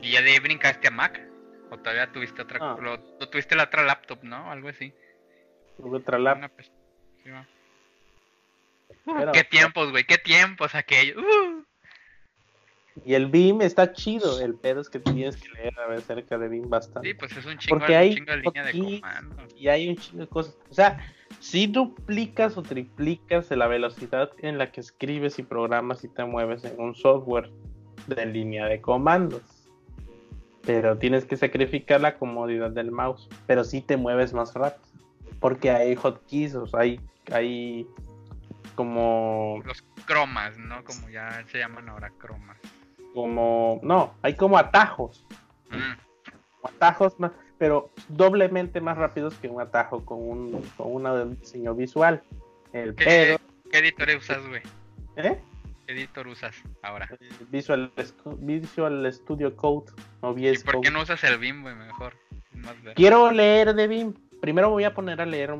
[SPEAKER 4] ¿Y ya de ahí brincaste a Mac? ¿O todavía tuviste otra?
[SPEAKER 2] Ah.
[SPEAKER 4] Lo, tuviste la otra laptop, ¿no? Algo así.
[SPEAKER 2] tuve otra lap,
[SPEAKER 4] Una pe- sí, va.
[SPEAKER 2] Pero-
[SPEAKER 4] ¿Qué tiempos, güey? ¿Qué tiempos aquellos? Uh.
[SPEAKER 2] Y el BIM está chido, el pedo es que tienes que leer a ver acerca de BIM bastante.
[SPEAKER 4] Sí, pues es un chingo,
[SPEAKER 2] Porque
[SPEAKER 4] un
[SPEAKER 2] hay
[SPEAKER 4] chingo de línea de comando.
[SPEAKER 2] y hay un chingo de cosas. O sea, si duplicas o triplicas la velocidad en la que escribes y programas y te mueves en un software de línea de comandos. Pero tienes que sacrificar la comodidad del mouse. Pero sí te mueves más rápido. Porque hay hotkeys, o sea, hay, hay como,
[SPEAKER 4] Los cromas, ¿no? Como ya se llaman ahora cromas.
[SPEAKER 2] como, no, hay como atajos.
[SPEAKER 4] Mm.
[SPEAKER 2] atajos más, pero doblemente más rápidos que un atajo con un, con un diseño visual. El
[SPEAKER 4] ¿Qué,
[SPEAKER 2] pedo,
[SPEAKER 4] ¿Qué editor usas, güey?
[SPEAKER 2] ¿eh?
[SPEAKER 4] ¿Qué editor usas ahora?
[SPEAKER 2] Visual, Scu- Visual Studio Code o
[SPEAKER 4] ¿Y
[SPEAKER 2] VS
[SPEAKER 4] por qué no usas el BIM, güey? Mejor.
[SPEAKER 2] Quiero leer de BIM. Primero voy a poner a leer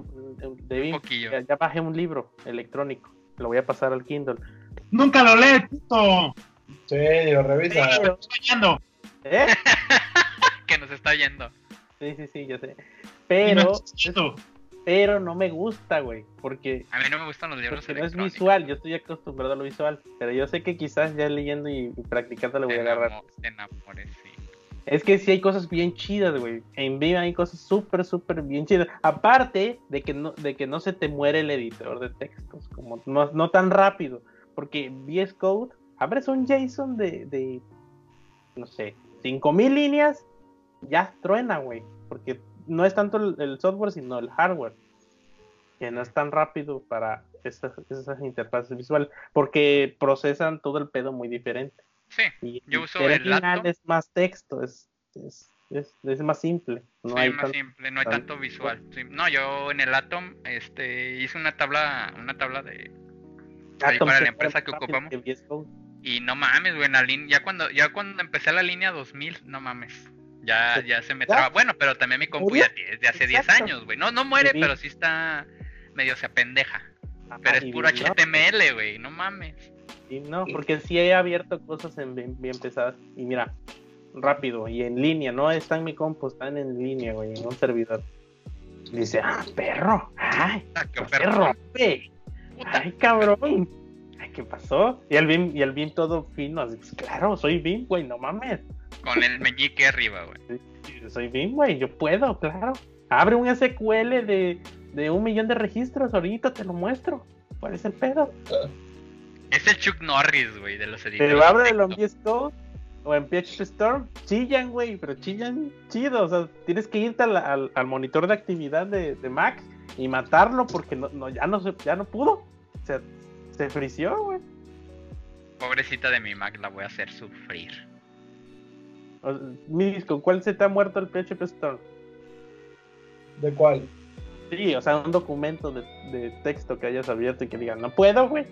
[SPEAKER 2] Ya, ya bajé un libro electrónico. Lo voy a pasar al Kindle.
[SPEAKER 1] Nunca lo lees, puto.
[SPEAKER 3] Sí, lo revisa.
[SPEAKER 1] Estoy.
[SPEAKER 2] ¿Eh?
[SPEAKER 4] que nos está yendo.
[SPEAKER 2] Sí, sí, sí, yo sé. Pero, pero no me gusta, güey. Porque
[SPEAKER 4] A mí no me gustan los libros
[SPEAKER 2] Porque no es
[SPEAKER 4] electrónicos.
[SPEAKER 2] visual, yo estoy acostumbrado a lo visual, pero yo sé que quizás ya leyendo y practicando le voy a agarrar.
[SPEAKER 4] enamo- te enamores, sí.
[SPEAKER 2] Es que sí hay cosas bien chidas, güey. En Vim hay cosas súper, súper bien chidas. Aparte de que no, de que no se te muere el editor de textos, como no, no tan rápido. Porque VS Code, abres un JSON de, no sé, 5000 líneas, ya truena, güey. Porque no es tanto el, software, sino el hardware. Que no es tan rápido para esas interfaces visuales. Porque procesan todo el pedo muy diferente.
[SPEAKER 4] Sí,
[SPEAKER 2] Y,
[SPEAKER 4] Yo uso el
[SPEAKER 2] al final
[SPEAKER 4] laptop.
[SPEAKER 2] es más texto, es, es, es, es más simple. No
[SPEAKER 4] sí,
[SPEAKER 2] hay
[SPEAKER 4] más simple, no hay
[SPEAKER 2] tan-
[SPEAKER 4] tanto visual. Sí, No, yo en el Atom este, hice una tabla, una tabla de,
[SPEAKER 2] Atom
[SPEAKER 4] para la empresa que ocupamos. Y no mames, güey, en la línea, ya cuando, ya cuando empecé la línea 2000, no mames. Ya, ya se me traba. Bueno, pero también mi compu ya tiene desde hace 10
[SPEAKER 2] Exacto.
[SPEAKER 4] años, güey. No, no muere,
[SPEAKER 2] Sí.
[SPEAKER 4] pero sí está medio se apendeja.
[SPEAKER 2] Ajá,
[SPEAKER 4] Pero es puro HTML, güey, no mames.
[SPEAKER 2] Y no, porque sí he abierto cosas en bien, bien pesadas. Y mira, rápido, y en línea, no está en mi compu, están en línea, güey, en un servidor. Dice, ah, perro, ay,
[SPEAKER 4] Ah, qué perro.
[SPEAKER 2] Ay, cabrón. Ay, ¿qué pasó? Y el BIM, y el BIM todo fino, así, pues claro, soy BIM, güey, no mames.
[SPEAKER 4] Con el meñique arriba, güey.
[SPEAKER 2] Soy BIM, güey, yo puedo, claro. Abre un SQL de, de un millón de registros, ahorita te lo muestro. ¿Cuál es el pedo?
[SPEAKER 4] Es el Chuck Norris, güey, de los editores.
[SPEAKER 2] Pero ábrelo en
[SPEAKER 4] de texto.
[SPEAKER 2] VS Code o en PHP Storm, chillan, güey, pero chillan chido. O sea, tienes que irte al, al- al monitor de actividad de, de Mac y matarlo porque no, no, ya, no se, ya no pudo. O sea, se frició, güey.
[SPEAKER 4] Pobrecita de mi Mac, la voy a hacer sufrir.
[SPEAKER 2] O sea, Miris, ¿con cuál se te ha muerto el PHP Storm?
[SPEAKER 3] ¿De cuál?
[SPEAKER 2] Sí, o sea, un documento de, de texto que hayas abierto y que diga, no puedo, güey.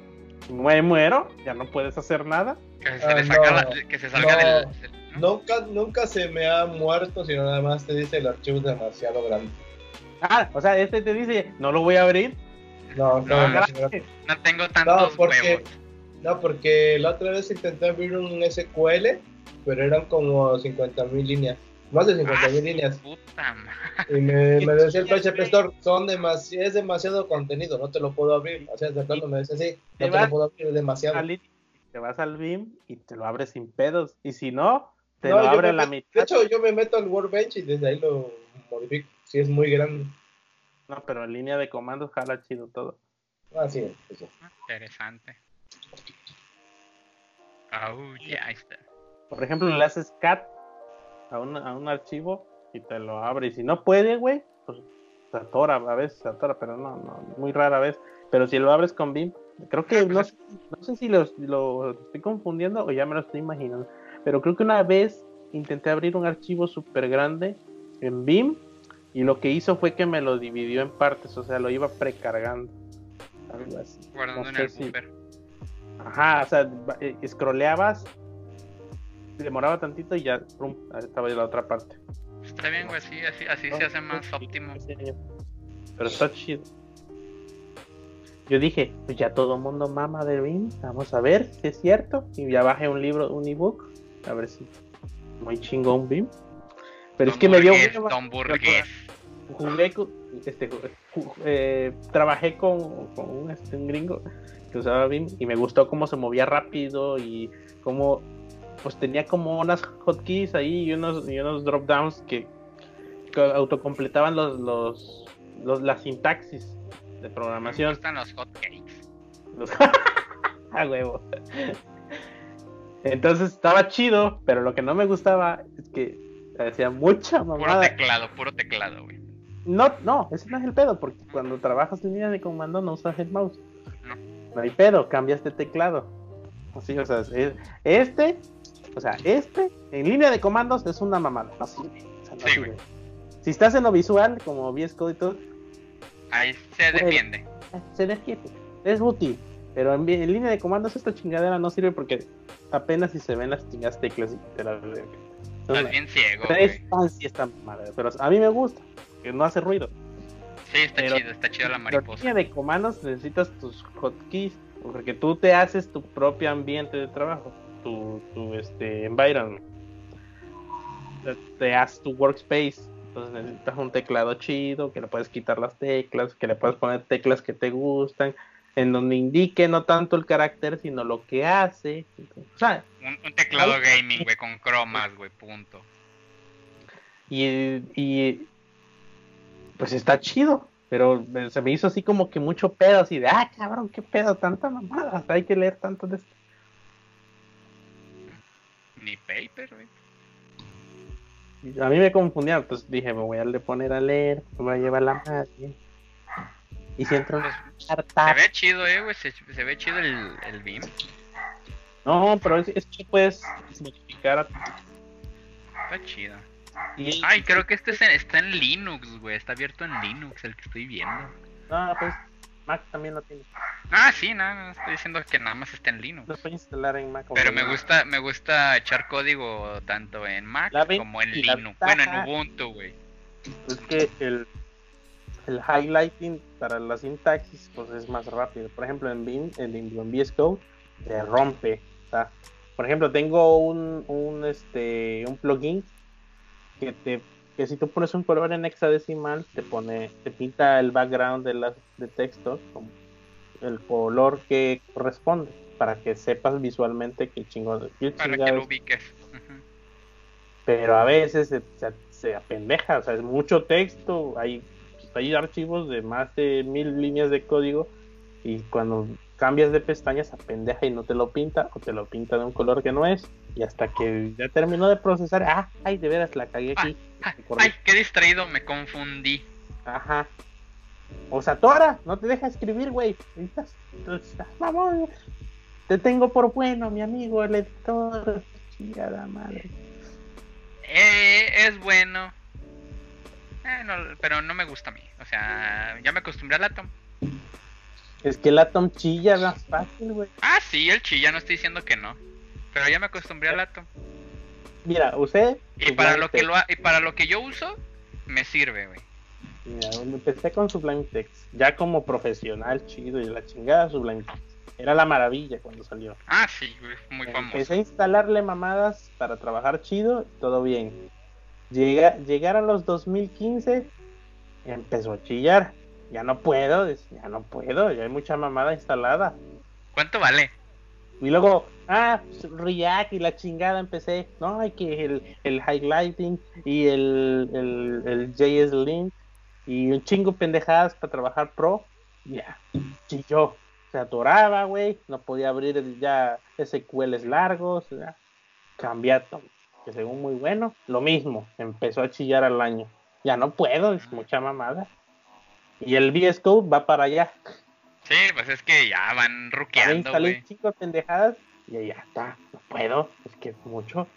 [SPEAKER 2] Me muero, ya no puedes hacer nada.
[SPEAKER 4] Que se,
[SPEAKER 3] Ah,
[SPEAKER 4] le saca
[SPEAKER 3] no.
[SPEAKER 4] la- que se salga
[SPEAKER 3] No.
[SPEAKER 4] del.
[SPEAKER 3] Nunca, nunca se me ha muerto, sino nada más te dice el archivo es demasiado grande.
[SPEAKER 2] Ah, o sea, este te dice, no lo voy a abrir.
[SPEAKER 3] No, no,
[SPEAKER 4] No,
[SPEAKER 3] no.
[SPEAKER 4] No tengo tantos
[SPEAKER 3] porque-
[SPEAKER 4] huevos.
[SPEAKER 3] no, porque la otra vez intenté abrir un SQL, pero eran como 50 mil líneas. Más de 50
[SPEAKER 4] Ah,
[SPEAKER 3] mil líneas.
[SPEAKER 4] Puta madre.
[SPEAKER 3] Y me, me decía el PHP. Store, son demasi es demasiado contenido, no te lo puedo abrir. O sea, de plano me decía así,
[SPEAKER 2] Te
[SPEAKER 3] no te lo puedo abrir, es demasiado.
[SPEAKER 2] al- te vas al BIM y te lo abres sin pedos. Y si no, te
[SPEAKER 3] No,
[SPEAKER 2] lo abre a la mitad.
[SPEAKER 3] De hecho, yo me meto al Workbench y desde ahí lo modifico. Si es muy grande.
[SPEAKER 2] No, pero en línea de comandos jala chido todo.
[SPEAKER 3] Ah, sí, sí, sí.
[SPEAKER 4] Interesante. Oh, yeah.
[SPEAKER 2] Por ejemplo, le haces cat a un, a un archivo y te lo abre. Y si no puede, güey, pues se atora, a veces se atora, pero no, no, muy rara vez. Pero si lo abres con BIM, creo que no, sé- no sé si lo, lo estoy confundiendo o ya me lo estoy imaginando. Pero creo que una vez intenté abrir un archivo súper grande en BIM y lo que hizo fue que me lo dividió en partes, o sea, lo iba precargando. Algo así.
[SPEAKER 4] Guardando
[SPEAKER 2] No
[SPEAKER 4] en el
[SPEAKER 2] si-. Ajá, o sea, va- eh, demoraba tantito y ya, ahí estaba ya la otra parte.
[SPEAKER 4] Está bien, güey, así, así, así se hace más óptimo.
[SPEAKER 2] Pero está chido. Yo dije, pues ya todo el mundo mama de BIM, vamos a ver si es cierto. Y ya bajé un libro, un ebook, a ver si muy chingón BIM. Pero es que me dio.
[SPEAKER 4] Don Burgués.
[SPEAKER 2] jugué con- este, ju- eh, trabajé con, con un, este, un gringo que usaba BIM y me gustó cómo se movía rápido y cómo pues tenía como unas hotkeys ahí y unos, y unos drop downs que, que autocompletaban los, los, los la sintaxis de
[SPEAKER 4] Me
[SPEAKER 2] programación.
[SPEAKER 4] gustan los hotcakes.
[SPEAKER 2] Los- a huevo. Entonces estaba chido, pero lo que no me gustaba es que hacía mucha
[SPEAKER 4] Puro
[SPEAKER 2] mamada.
[SPEAKER 4] teclado, puro teclado, güey.
[SPEAKER 2] No, no, ese no es el pedo, porque cuando trabajas en línea de comando no usas el mouse.
[SPEAKER 4] No.
[SPEAKER 2] No hay pedo, cambias de teclado. Así, o sea, es- este, o sea, este, en línea de comandos es una mamada, no sirve. o sea, no
[SPEAKER 4] Sí,
[SPEAKER 2] sirve. Si estás en lo visual, como VS Code y todo,
[SPEAKER 4] Ahí se defiende.
[SPEAKER 2] eh, se defiende, es útil. Pero en, en línea de comandos esta chingadera no sirve porque apenas si se ven las chingadas teclas y te las...
[SPEAKER 4] Estás bien ciego,
[SPEAKER 2] Es fancy esta madre, pero a mí me gusta, que no hace ruido.
[SPEAKER 4] Sí, está
[SPEAKER 2] pero-
[SPEAKER 4] chido, está chido la mariposa.
[SPEAKER 2] línea de comandos necesitas tus hotkeys, porque tú te haces tu propio ambiente de trabajo, tu, tu este, environment. Te, haces tu workspace, entonces necesitas un teclado chido, que le puedes quitar las teclas, que le puedes poner teclas que te gustan, en donde indique no tanto el carácter, sino lo que hace. O sea,
[SPEAKER 4] Un, un teclado gaming, güey, con cromas, güey, punto.
[SPEAKER 2] y, y pues está chido. Pero se me hizo así como que mucho pedo, así de, ah, cabrón, qué pedo, tanta mamada, hay que leer tanto de esto.
[SPEAKER 4] Ni paper, güey.
[SPEAKER 2] A mí me confundía, entonces dije, me voy a le poner a leer, me voy a llevar la madre. Y si entro unos
[SPEAKER 4] Se ve chido, eh, güey, se, se ve chido el, el beam.
[SPEAKER 2] No, pero es, es que puedes modificar a-
[SPEAKER 4] Está chido.
[SPEAKER 2] y,
[SPEAKER 4] Ay, creo que este es en- está en Linux, güey. Está abierto en Linux, el que estoy viendo.
[SPEAKER 2] no, pues, Mac también lo tiene.
[SPEAKER 4] Ah, sí, no, no estoy diciendo que nada más está en Linux.
[SPEAKER 2] Lo puedes instalar en Mac.
[SPEAKER 4] Pero me gusta, me gusta echar código tanto en Mac como en Linux. Bueno, en Ubuntu, güey.
[SPEAKER 2] Es que el, el highlighting para la sintaxis pues es más rápido. Por ejemplo, en Vim, en, en VS Code, se rompe. por ejemplo, tengo un, un, este, un plugin que te que si tú pones un color en hexadecimal te pone te pinta el background de las de textos como el color que corresponde para que sepas visualmente qué chingón qué
[SPEAKER 4] Para que lo
[SPEAKER 2] es
[SPEAKER 4] ubiques.
[SPEAKER 2] Pero a veces se, se, se apendeja, o sea, es mucho texto, hay, hay archivos de más de mil líneas de código y cuando cambias de pestaña se apendeja y no te lo pinta o te lo pinta de un color que no es y hasta que ya terminó de procesar, ah, ay, de veras la cagué aquí.
[SPEAKER 4] Ah,
[SPEAKER 2] Correcto.
[SPEAKER 4] Ay, qué distraído, me confundí.
[SPEAKER 2] Ajá. O sea, Tora, no te deja escribir, güey. Mamón. Te tengo por bueno, mi amigo, el editor. Chingada madre.
[SPEAKER 4] Eh, es bueno. Eh, no, pero no me gusta a mí. O sea, ya me acostumbré al Atom.
[SPEAKER 2] Es que el Atom chilla más fácil, güey.
[SPEAKER 4] Ah, sí, el chilla, no estoy diciendo que no. Pero ya me acostumbré al Atom.
[SPEAKER 2] Mira, usé.
[SPEAKER 4] Y para lo que lo ha- y para lo que yo uso, me sirve, güey.
[SPEAKER 2] Mira, empecé con Sublime Text. Ya como profesional, chido y la chingada Sublime Text. Era la maravilla cuando salió.
[SPEAKER 4] Ah, sí, muy famoso.
[SPEAKER 2] Empecé a instalarle mamadas para trabajar chido, todo bien. Llega, llegaron los 2015, empezó a chillar. Ya no puedo, ya no puedo, ya hay mucha mamada instalada.
[SPEAKER 4] ¿Cuánto vale?
[SPEAKER 2] Y luego, ah, React y la chingada empecé. No, hay que el, el highlighting y el, el, el JS Link y un chingo pendejadas para trabajar pro. Ya, chilló. Se atoraba, güey. No podía abrir ya SQLs largos. Tom, que según muy bueno. Lo mismo, empezó a chillar al año. Ya no puedo, es mucha mamada. Y el VS Code va para allá.
[SPEAKER 4] Sí, pues es que ya van
[SPEAKER 2] Ya
[SPEAKER 4] ruqueando, güey.
[SPEAKER 2] de pendejadas y ya está. No puedo, es que es mucho.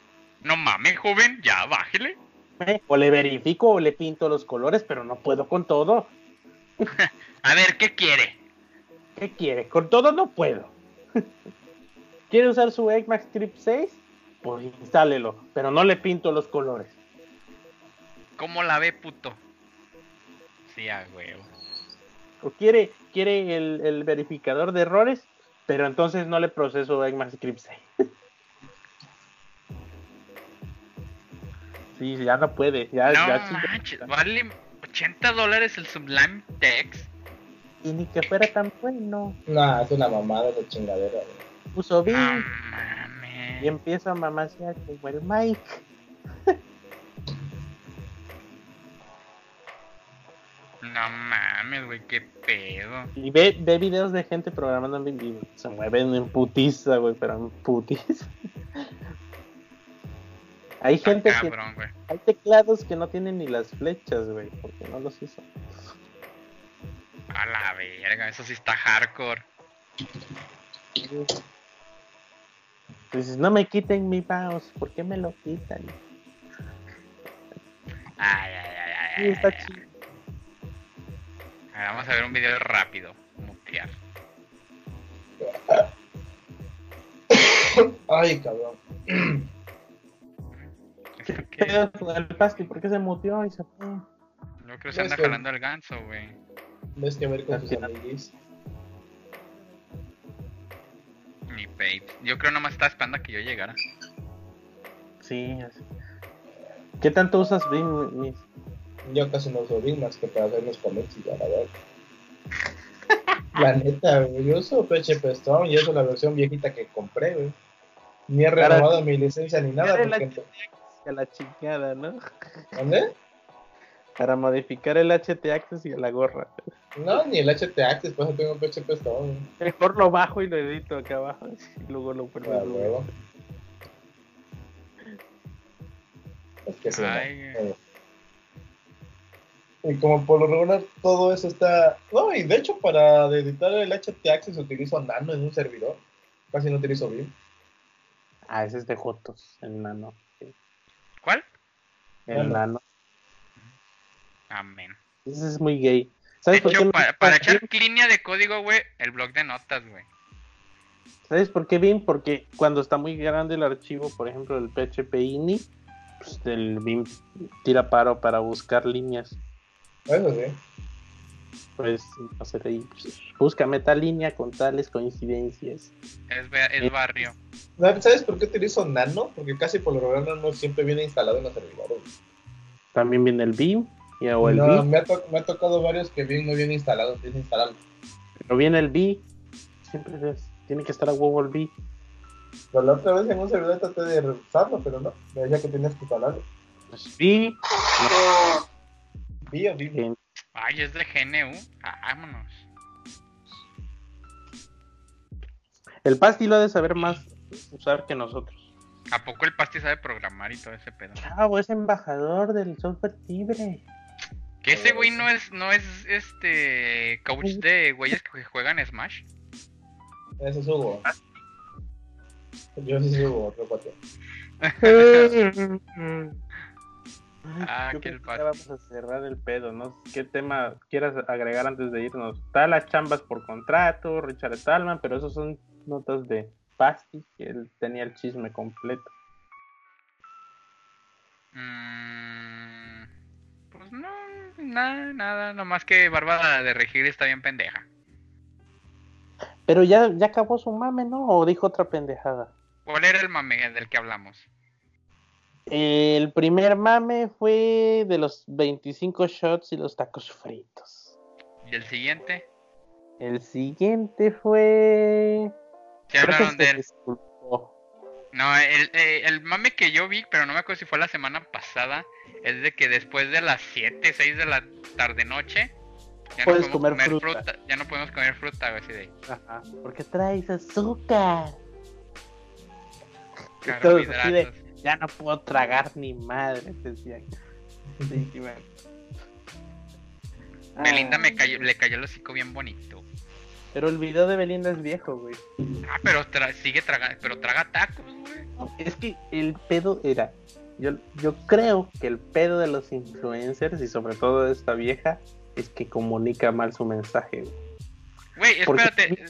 [SPEAKER 4] No mames, joven, ya bájele.
[SPEAKER 2] Eh, O le verifico o le pinto los colores, pero no puedo con todo.
[SPEAKER 4] A ver, ¿qué quiere?
[SPEAKER 2] ¿Qué quiere? Con todo no puedo. ¿Quiere usar su ECMAScript 6? Pues instálelo, pero no le pinto los colores.
[SPEAKER 4] ¿Cómo la ve, puto? Sí, a huevo.
[SPEAKER 2] ¿O quiere, quiere el, el verificador de errores? Pero entonces no le proceso ECMAScript 6. sí, ya no puede. Ya,
[SPEAKER 4] No
[SPEAKER 2] ya sí-
[SPEAKER 4] manches, vale 80 dólares el Sublime Text.
[SPEAKER 2] Y ni que fuera tan bueno.
[SPEAKER 3] Nah, es una mamada de chingadera, güey.
[SPEAKER 2] Puso
[SPEAKER 4] No
[SPEAKER 2] bien.
[SPEAKER 4] mames.
[SPEAKER 2] Y empiezo a mamasear como el Mike.
[SPEAKER 4] No mames, güey, qué pedo.
[SPEAKER 2] Y ve, ve videos de gente programando en vivo. Se mueven en putiza, güey, pero en putiza. Hay gente que.
[SPEAKER 4] Cabrón, güey.
[SPEAKER 2] Hay teclados que no tienen ni las flechas, güey, porque no los hizo.
[SPEAKER 4] A la verga, eso sí está hardcore.
[SPEAKER 2] Dices, no me quiten mi mouse, ¿por qué me lo quitan?
[SPEAKER 4] Ay, ay, ay, ay.
[SPEAKER 2] Sí, está chido.
[SPEAKER 4] A ver, vamos a ver un video rápido. Mutear.
[SPEAKER 3] Ay, cabrón.
[SPEAKER 4] ¿Eso
[SPEAKER 2] ¿Qué
[SPEAKER 4] qué?
[SPEAKER 2] pedo con el Pasty? ¿Por qué se muteó y se fue?
[SPEAKER 4] Yo creo que se anda
[SPEAKER 3] que-
[SPEAKER 4] jalando el ganso, güey.
[SPEAKER 3] Ves que ver con
[SPEAKER 2] Al final.
[SPEAKER 3] amiguis.
[SPEAKER 4] Ni Pape. Yo creo nomás estaba esperando a que yo llegara.
[SPEAKER 2] Sí, así. ¿Qué tanto usas mis?
[SPEAKER 3] Yo casi no uso Bing más que para hacer mis comments y ya, la verdad. La neta, güey. Yo uso PHP Storm y eso es la versión viejita que compré, güey. Ni he renovado mi licencia ni nada.
[SPEAKER 2] Para la
[SPEAKER 3] Porque...
[SPEAKER 2] A la chingada, ¿no?
[SPEAKER 3] ¿Dónde?
[SPEAKER 2] Para modificar el HT Access y a la gorra.
[SPEAKER 3] No, ni el HT Access, por eso tengo PHP Storm.
[SPEAKER 2] Mejor lo bajo y lo edito acá abajo. Y luego lo vuelvo a
[SPEAKER 3] Ah,
[SPEAKER 2] subir.
[SPEAKER 3] huevo. Es que sí, ¿no?
[SPEAKER 4] Ay.
[SPEAKER 3] Eh. Y como por lo regular todo eso está... No, y de hecho para editar el HT Access utilizo Nano en un servidor. Casi no utilizo Vim.
[SPEAKER 2] Ah, ese es de Jotos, el nano.
[SPEAKER 4] ¿Cuál?
[SPEAKER 2] El
[SPEAKER 3] Nano.
[SPEAKER 2] nano.
[SPEAKER 4] Amén.
[SPEAKER 2] Ese es muy gay. ¿Sabes
[SPEAKER 4] De
[SPEAKER 2] por qué
[SPEAKER 4] hecho,
[SPEAKER 2] me
[SPEAKER 4] para, para echar
[SPEAKER 2] BIM?
[SPEAKER 4] línea de código, güey, el blog de notas, güey.
[SPEAKER 2] ¿Sabes por qué BIM? Porque cuando está muy grande el archivo, por ejemplo, el PHP INI, pues el BIM tira paro para buscar líneas.
[SPEAKER 3] Eso sí.
[SPEAKER 2] Pues, no sé, ahí, pues, búscame tal línea con tales coincidencias.
[SPEAKER 4] Es, es barrio.
[SPEAKER 3] ¿Sabes por qué utilizo Nano? Porque casi por lo regular Nano siempre viene instalado en los servidores.
[SPEAKER 2] También viene el BIM, y, o el
[SPEAKER 3] No,
[SPEAKER 2] BIM,
[SPEAKER 3] me, ha to- me ha tocado varios que bien no viene instalado, tienes que instalarlo.
[SPEAKER 2] pero viene el BIM. Siempre es- tiene que estar a huevo el BIM.
[SPEAKER 3] Pero la otra vez en un servidor traté de usarlo, pero no. Me decía que tenías que instalarlo.
[SPEAKER 2] Pues BIM,
[SPEAKER 3] Vía,
[SPEAKER 4] Ay, es de GNU. Ah, vámonos.
[SPEAKER 2] el Pasti lo ha de saber más usar que nosotros.
[SPEAKER 4] ¿A poco el Pasti sabe programar y todo ese pedo?
[SPEAKER 2] Chavo, es embajador del software libre.
[SPEAKER 4] Que ese güey no es, no es este coach de güeyes que juegan Smash.
[SPEAKER 3] Ese es Hugo. Yo sí soy Hugo, otro cuate.
[SPEAKER 4] Ah,
[SPEAKER 2] Yo
[SPEAKER 4] que
[SPEAKER 2] vamos a cerrar el pedo, ¿no? ¿Qué tema quieras agregar antes de irnos? Está las chambas por contrato, Richard Stallman, pero esos son notas de Pasti, que él tenía el chisme completo.
[SPEAKER 4] Mm, pues no, nada, nada. Nomás que Bárbara de Regir está bien pendeja.
[SPEAKER 2] Pero ya, ya acabó su mame, ¿no? ¿O dijo otra pendejada?
[SPEAKER 4] ¿Cuál era el mame del que hablamos?
[SPEAKER 2] El primer mame fue de los 25 shots y los tacos fritos.
[SPEAKER 4] ¿Y el siguiente?
[SPEAKER 2] El siguiente fue...
[SPEAKER 4] ¿Se
[SPEAKER 2] creo que
[SPEAKER 4] hablaron de
[SPEAKER 2] se
[SPEAKER 4] él? No, el, el mame que yo vi, pero no me acuerdo si fue la semana pasada, es de que después de las 7, 6 de la tarde noche, ya
[SPEAKER 2] Puedes
[SPEAKER 4] no podemos
[SPEAKER 2] comer
[SPEAKER 4] comer,
[SPEAKER 2] fruta.
[SPEAKER 4] fruta. Ya no podemos comer fruta, güey, así de
[SPEAKER 2] Ajá. Porque traes azúcar. De,
[SPEAKER 4] carbohidratos.
[SPEAKER 2] Ya no puedo tragar ni madre. Sí, bueno.
[SPEAKER 4] Belinda
[SPEAKER 2] Ah,
[SPEAKER 4] me cayó, le cayó el hocico bien bonito.
[SPEAKER 2] Pero el video de Belinda es viejo, güey.
[SPEAKER 4] Ah, pero tra- sigue tragando, pero traga tacos, güey.
[SPEAKER 2] Es que el pedo era. Yo, yo creo que el pedo de los influencers y sobre todo de esta vieja es que comunica mal su mensaje. güey.
[SPEAKER 4] Güey, espérate,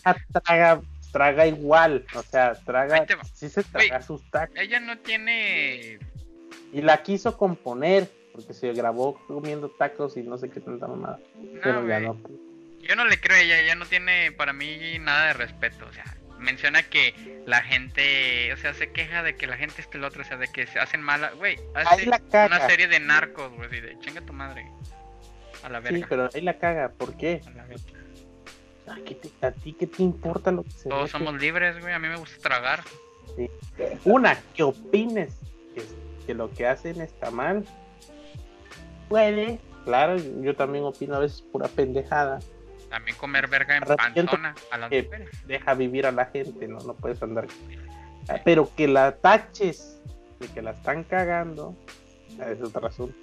[SPEAKER 2] traga, traga igual. O sea, traga. Sí se traga sus tacos.
[SPEAKER 4] ella no tiene...
[SPEAKER 2] Y la quiso componer. Porque se grabó comiendo tacos y no sé qué tanta mamada. Pero
[SPEAKER 4] No,
[SPEAKER 2] ya no.
[SPEAKER 4] Yo no le creo a ella, ella no tiene para mí nada de respeto, o sea, menciona que la gente, o sea, se queja de que la gente es el otro, o sea, de que se hacen mala, güey, hace
[SPEAKER 2] Ahí la caga.
[SPEAKER 4] una serie de narcos, güey, de chinga tu madre. A la verga.
[SPEAKER 2] Sí, pero ahí la caga. ¿Por qué?
[SPEAKER 4] a la verga.
[SPEAKER 2] ¿A, qué te- a ti qué te importa lo que se
[SPEAKER 4] Todos somos libres, güey, a mí me gusta tragar.
[SPEAKER 2] Una, que opines que, que lo que hacen está mal. Puede. Claro, yo también opino a veces pura pendejada.
[SPEAKER 4] También comer verga en panzona a las mujeres.
[SPEAKER 2] Deja vivir a la gente, no, no puedes andar. Ah, Pero que la taches de que la están cagando, ah, es otro asunto.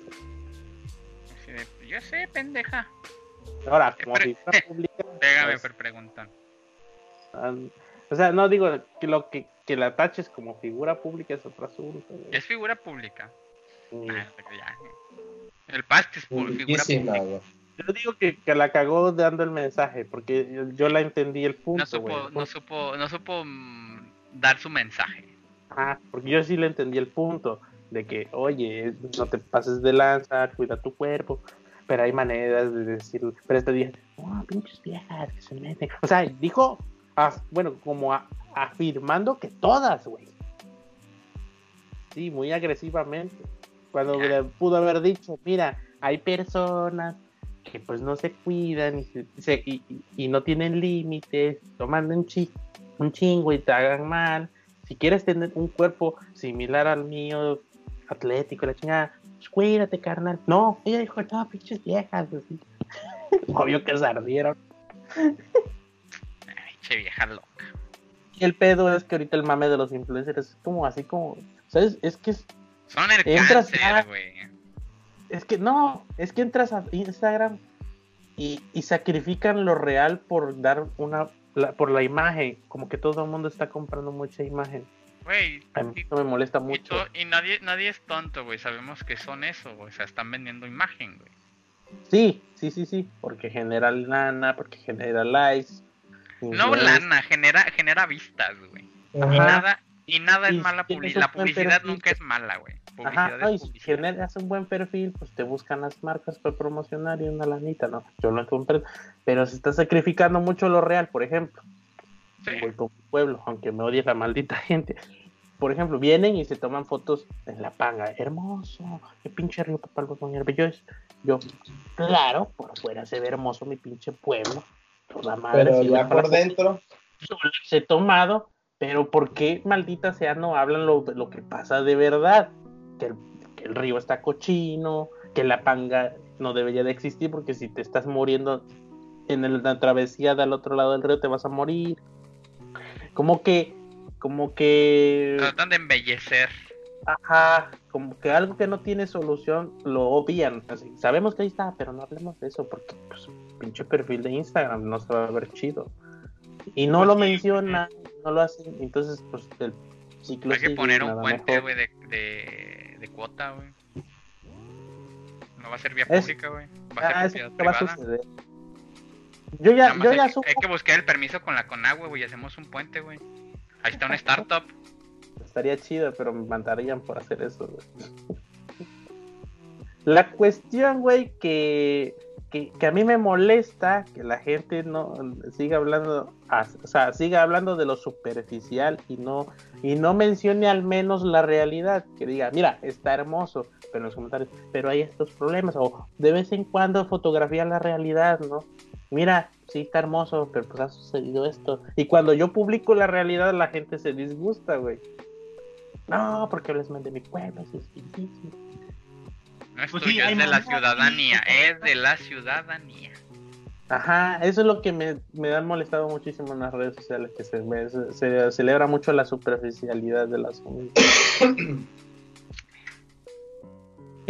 [SPEAKER 4] Yo sé, pendeja.
[SPEAKER 2] Ahora, como figura pública.
[SPEAKER 4] Pégame
[SPEAKER 2] pues,
[SPEAKER 4] por preguntar.
[SPEAKER 2] ah, o sea, no digo que lo que, que la taches como figura pública es otro asunto.
[SPEAKER 4] Es figura pública.
[SPEAKER 2] Mm.
[SPEAKER 4] Ah, pero ya. El paste es pu- figura pública.
[SPEAKER 2] Yo digo que, que la cagó dando el mensaje, porque yo, yo la entendí el punto,
[SPEAKER 4] No supo, no supo, no supo mm, dar su mensaje.
[SPEAKER 2] Ah, porque yo sí le entendí el punto de que, oye, no te pases de lanza, cuida tu cuerpo, pero hay maneras de decirlo. Pero este dije, oh, pinches viejas que se meten. O sea, dijo, ah, bueno, como a- afirmando que todas, güey. Sí, muy agresivamente. Cuando le pudo haber dicho, mira, hay personas que pues no se cuidan y, se- se- y, y- y no tienen límites, toman un, chi- un chingo y te hagan mal. Si quieres tener un cuerpo similar al mío, atlético, la chingada, cuídate, carnal. No, ella dijo, no, pinches viejas. así. Obvio que se ardieron.
[SPEAKER 4] Ay, che vieja loca.
[SPEAKER 2] Y el pedo es que ahorita el mame de los influencers es como así como, ¿sabes? Es que es,
[SPEAKER 4] Son el
[SPEAKER 2] Entras
[SPEAKER 4] cáncer,
[SPEAKER 2] a-
[SPEAKER 4] güey.
[SPEAKER 2] es que no, es que entras a Instagram y, y sacrifican lo real por dar una, la- por la imagen, como que todo el mundo está comprando mucha imagen.
[SPEAKER 4] Güey,
[SPEAKER 2] A mí
[SPEAKER 4] y-
[SPEAKER 2] eso me molesta
[SPEAKER 4] y,
[SPEAKER 2] mucho.
[SPEAKER 4] to- y nadie, nadie es tonto, güey. Sabemos que son eso, güey. O sea, están vendiendo imagen, güey.
[SPEAKER 2] Sí, sí, sí, sí, porque genera lana, porque genera likes.
[SPEAKER 4] No lana, genera, genera vistas, güey. Y nada, y nada es
[SPEAKER 2] Y
[SPEAKER 4] mala
[SPEAKER 2] si tienes
[SPEAKER 4] publicidad. La publicidad nunca es mala, güey.
[SPEAKER 2] Ajá, no, y
[SPEAKER 4] es
[SPEAKER 2] si generas un buen perfil, pues te buscan las marcas para promocionar y una lanita, ¿no? Yo no comprendo, pero se está sacrificando mucho lo real, por ejemplo.
[SPEAKER 4] Sí.
[SPEAKER 2] Voy por un pueblo, aunque me odie la maldita gente. Por ejemplo, vienen y se toman fotos en la panga. Hermoso, qué pinche río Papalgo con Herbellois. Yo, claro, por fuera se ve hermoso mi pinche pueblo. Toda madre.
[SPEAKER 3] Pero ya por dentro,
[SPEAKER 2] las he tomado, pero ¿por qué maldita sea no hablan lo, lo que pasa de verdad? Que el, que el río está cochino, que la panga no debería de existir porque si te estás muriendo en el- la travesía del otro lado del río te vas a morir. Como que, como que,
[SPEAKER 4] Tratan de embellecer.
[SPEAKER 2] ajá, como que algo que no tiene solución lo obvian. Así, sabemos que ahí está, pero no hablemos de eso porque pues pinche perfil de Instagram no se va a ver chido. Y no
[SPEAKER 1] Pues
[SPEAKER 2] lo
[SPEAKER 1] sí,
[SPEAKER 2] menciona, no lo hacen, entonces pues el ciclo
[SPEAKER 4] Hay que
[SPEAKER 2] sigue,
[SPEAKER 4] poner un puente, güey, de, de, de cuota, güey. No va a ser vía
[SPEAKER 2] Es-
[SPEAKER 4] pública, güey. Va a
[SPEAKER 2] Ah,
[SPEAKER 4] ser
[SPEAKER 2] eso
[SPEAKER 4] propiedad
[SPEAKER 2] nunca va a
[SPEAKER 4] privada.
[SPEAKER 2] suceder. Yo ya, yo
[SPEAKER 4] hay,
[SPEAKER 2] ya
[SPEAKER 4] que-
[SPEAKER 2] supo,
[SPEAKER 4] hay que buscar el permiso con la CONAGUA, güey, y hacemos un puente, güey. Ahí está una startup.
[SPEAKER 2] estaría chido, pero me matarían por hacer eso, güey. La cuestión, güey, que, que, que a mí me molesta que la gente no siga hablando, o sea, siga hablando de lo superficial y no, y no mencione al menos la realidad, que diga, mira, está hermoso, pero en los comentarios, pero hay estos problemas, o de vez en cuando fotografía la realidad, ¿no? Mira, sí está hermoso, pero pues ha sucedido esto. Y cuando yo publico la realidad, la gente se disgusta, güey. No, porque les mal de mi pueblo, eso es difícil.
[SPEAKER 4] No es
[SPEAKER 1] Pues sí,
[SPEAKER 4] tuyo, es de la ciudadanía. Es de la ciudadanía.
[SPEAKER 2] Ajá, eso es lo que me, me ha molestado muchísimo en las redes sociales, que se, me- se, se celebra mucho la superficialidad de las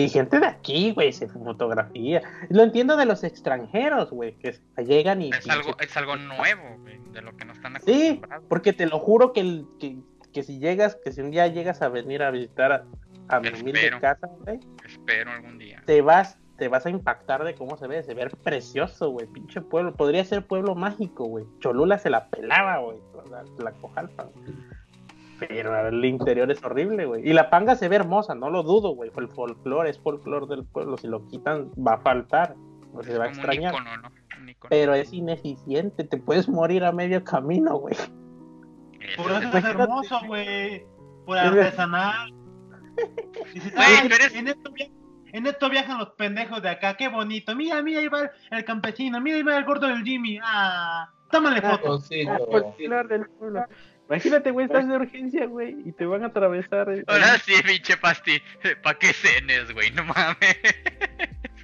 [SPEAKER 2] Y gente de aquí, güey, se fotografía. Lo entiendo de los extranjeros, güey, que llegan y...
[SPEAKER 4] Es algo, es algo nuevo, güey, de lo que no están
[SPEAKER 2] Sí,
[SPEAKER 4] acostumbrados.
[SPEAKER 2] porque te lo juro que, el- que, que si llegas, que si un día llegas a venir a visitar a, a mi humilde casa, güey,
[SPEAKER 4] Espero algún día.
[SPEAKER 2] te vas, te vas a impactar de cómo se ve, se ve precioso, güey, pinche pueblo, podría ser pueblo mágico, güey. Cholula se la pelaba, güey, la, la cojalpa, güey. Pero el interior es horrible, güey. Y la panga se ve hermosa, no lo dudo, güey. El folclore es folclore del pueblo. Si lo quitan, va a faltar. O se va a extrañar.
[SPEAKER 4] un icono, ¿no? Un icono.
[SPEAKER 2] Pero es ineficiente. Te puedes morir a medio camino, güey.
[SPEAKER 1] Por eso
[SPEAKER 4] es-
[SPEAKER 1] hermoso, güey. Por artesanal. Dices,
[SPEAKER 4] Güey,
[SPEAKER 1] "Ay,
[SPEAKER 4] tú eres-
[SPEAKER 1] en, esto via- en esto viajan los pendejos de acá, qué bonito. Mira, mira, ahí va el, campesino, mira, ahí va el gordo del Jimmy. Ah, tómale foto.
[SPEAKER 3] Cosito.
[SPEAKER 2] Folclore del pueblo. Imagínate, güey, estás de urgencia, güey, y te van a atravesar. eh,
[SPEAKER 4] Ahora sí, pinche pasti. ¿Pa' qué cenes, güey? No mames.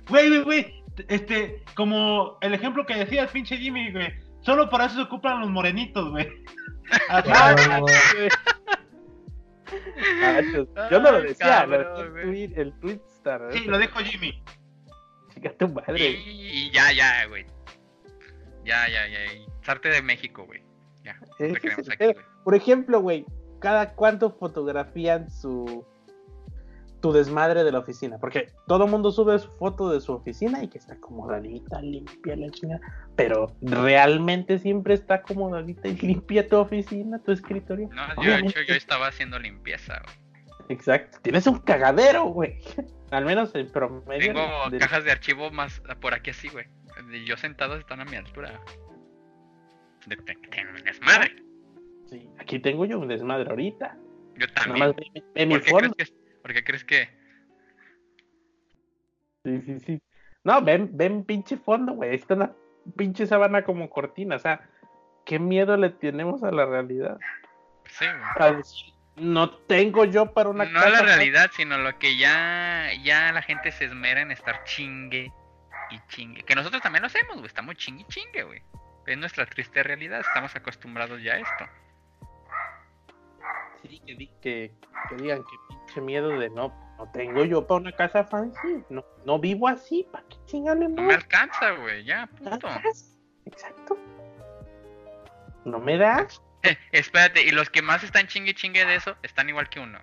[SPEAKER 1] Güey, güey, güey. Este, como el ejemplo que decía el pinche Jimmy, güey. Solo para eso se ocupan los morenitos, güey. Así,
[SPEAKER 3] Claro.
[SPEAKER 2] güey. Ah, eso- Yo no lo
[SPEAKER 4] Ay,
[SPEAKER 2] decía,
[SPEAKER 4] cabrón,
[SPEAKER 2] lo decía el
[SPEAKER 4] güey.
[SPEAKER 2] tweet-. ¿eh?
[SPEAKER 1] sí, lo dijo Jimmy.
[SPEAKER 2] Chica tu madre.
[SPEAKER 4] Y, y ya, ya, güey. Ya, ya, ya. Sarte de México, güey. Ya. No
[SPEAKER 2] Ese
[SPEAKER 4] te
[SPEAKER 2] es
[SPEAKER 4] queremos
[SPEAKER 2] el
[SPEAKER 4] aquí,
[SPEAKER 2] pedo.
[SPEAKER 4] güey.
[SPEAKER 2] Por ejemplo, güey, cada cuánto fotografían su tu desmadre de la oficina, porque todo el mundo sube su foto de su oficina y que está acomodadita, limpia la chingada, pero realmente siempre está acomodadita y limpia tu oficina, tu escritorio.
[SPEAKER 4] No, yo, de
[SPEAKER 2] Obviamente.
[SPEAKER 4] hecho, yo estaba haciendo limpieza, güey.
[SPEAKER 2] Exacto, tienes un cagadero, güey. Al menos en promedio.
[SPEAKER 4] Tengo
[SPEAKER 2] de-
[SPEAKER 4] cajas de archivo más por aquí así, güey. Yo sentado están a mi altura. Tengo un desmadre.
[SPEAKER 2] Sí, aquí tengo yo un desmadre ahorita.
[SPEAKER 4] Yo
[SPEAKER 2] Nada
[SPEAKER 4] también.
[SPEAKER 2] más ve, ve mi
[SPEAKER 4] ¿Por qué, crees que, ¿Por qué crees que.?
[SPEAKER 2] Sí, sí, sí. No, ven, ven pinche fondo, güey. Está una pinche sábana como cortina. O sea, qué miedo le tenemos a la realidad.
[SPEAKER 4] Sí, güey.
[SPEAKER 2] No tengo yo para una
[SPEAKER 4] No es la
[SPEAKER 2] casa,
[SPEAKER 4] realidad, sino lo que ya, ya la gente se esmera en estar chingue y chingue. Que nosotros también lo hacemos, güey. Estamos chingue y chingue, güey. Es nuestra triste realidad. Estamos acostumbrados ya a esto.
[SPEAKER 2] Sí, que, di- que, que digan que pinche miedo de no, no tengo yo para una casa fancy. No, no vivo así, ¿para qué chingale
[SPEAKER 4] No me alcanza, güey. Ya, punto.
[SPEAKER 2] Exacto. No me da.
[SPEAKER 4] Eh, espérate, y los que más están chingue chingue de eso están igual que uno.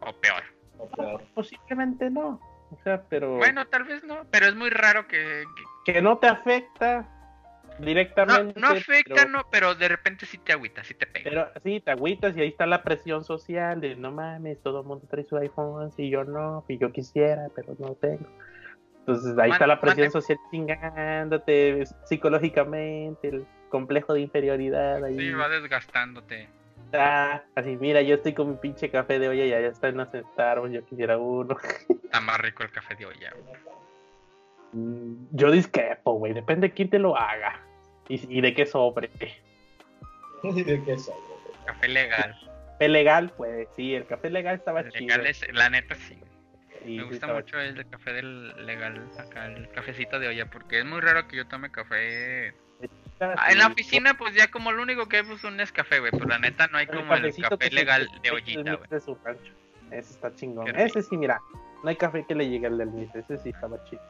[SPEAKER 4] O peor.
[SPEAKER 3] O peor.
[SPEAKER 2] Posiblemente no. O sea, pero
[SPEAKER 4] Bueno, tal vez no, pero es muy raro que... que-
[SPEAKER 2] que no te afecta directamente.
[SPEAKER 4] no afecta,
[SPEAKER 2] pero,
[SPEAKER 4] no, pero de repente sí te agüita, sí te pega.
[SPEAKER 2] Pero sí, te agüitas y ahí está la presión social de no mames, todo el mundo trae su iPhone y yo no, y yo quisiera, pero no tengo. Entonces ahí está la presión social chingándote psicológicamente, el complejo de inferioridad ahí.
[SPEAKER 4] Sí, va desgastándote.
[SPEAKER 2] está. Así, mira, yo estoy con mi pinche café de olla y allá está en los Starbucks, yo quisiera uno.
[SPEAKER 4] Está más rico el café de olla.
[SPEAKER 2] Mm, Yo discrepo, güey, depende de quién te lo haga y, y de qué sobre.
[SPEAKER 3] ¿Y de qué?
[SPEAKER 4] Café legal.
[SPEAKER 2] Café legal, pues sí, el café legal estaba
[SPEAKER 4] El
[SPEAKER 2] chido.
[SPEAKER 4] legal es, la neta sí.
[SPEAKER 2] Sí,
[SPEAKER 4] Me gusta mucho el de café del legal, acá el cafecito de olla, porque es muy raro que yo tome café.
[SPEAKER 2] chido.
[SPEAKER 4] Ah, en la oficina, pues ya como lo único que hay pues un Nescafé, güey, pero la neta no hay como el café
[SPEAKER 2] se-
[SPEAKER 4] legal de ollita, güey.
[SPEAKER 2] de su rancho. Ese está chingón.
[SPEAKER 4] Qué rico.
[SPEAKER 2] Ese sí, mira. No hay café que le llegue al del. Ese sí estaba chido.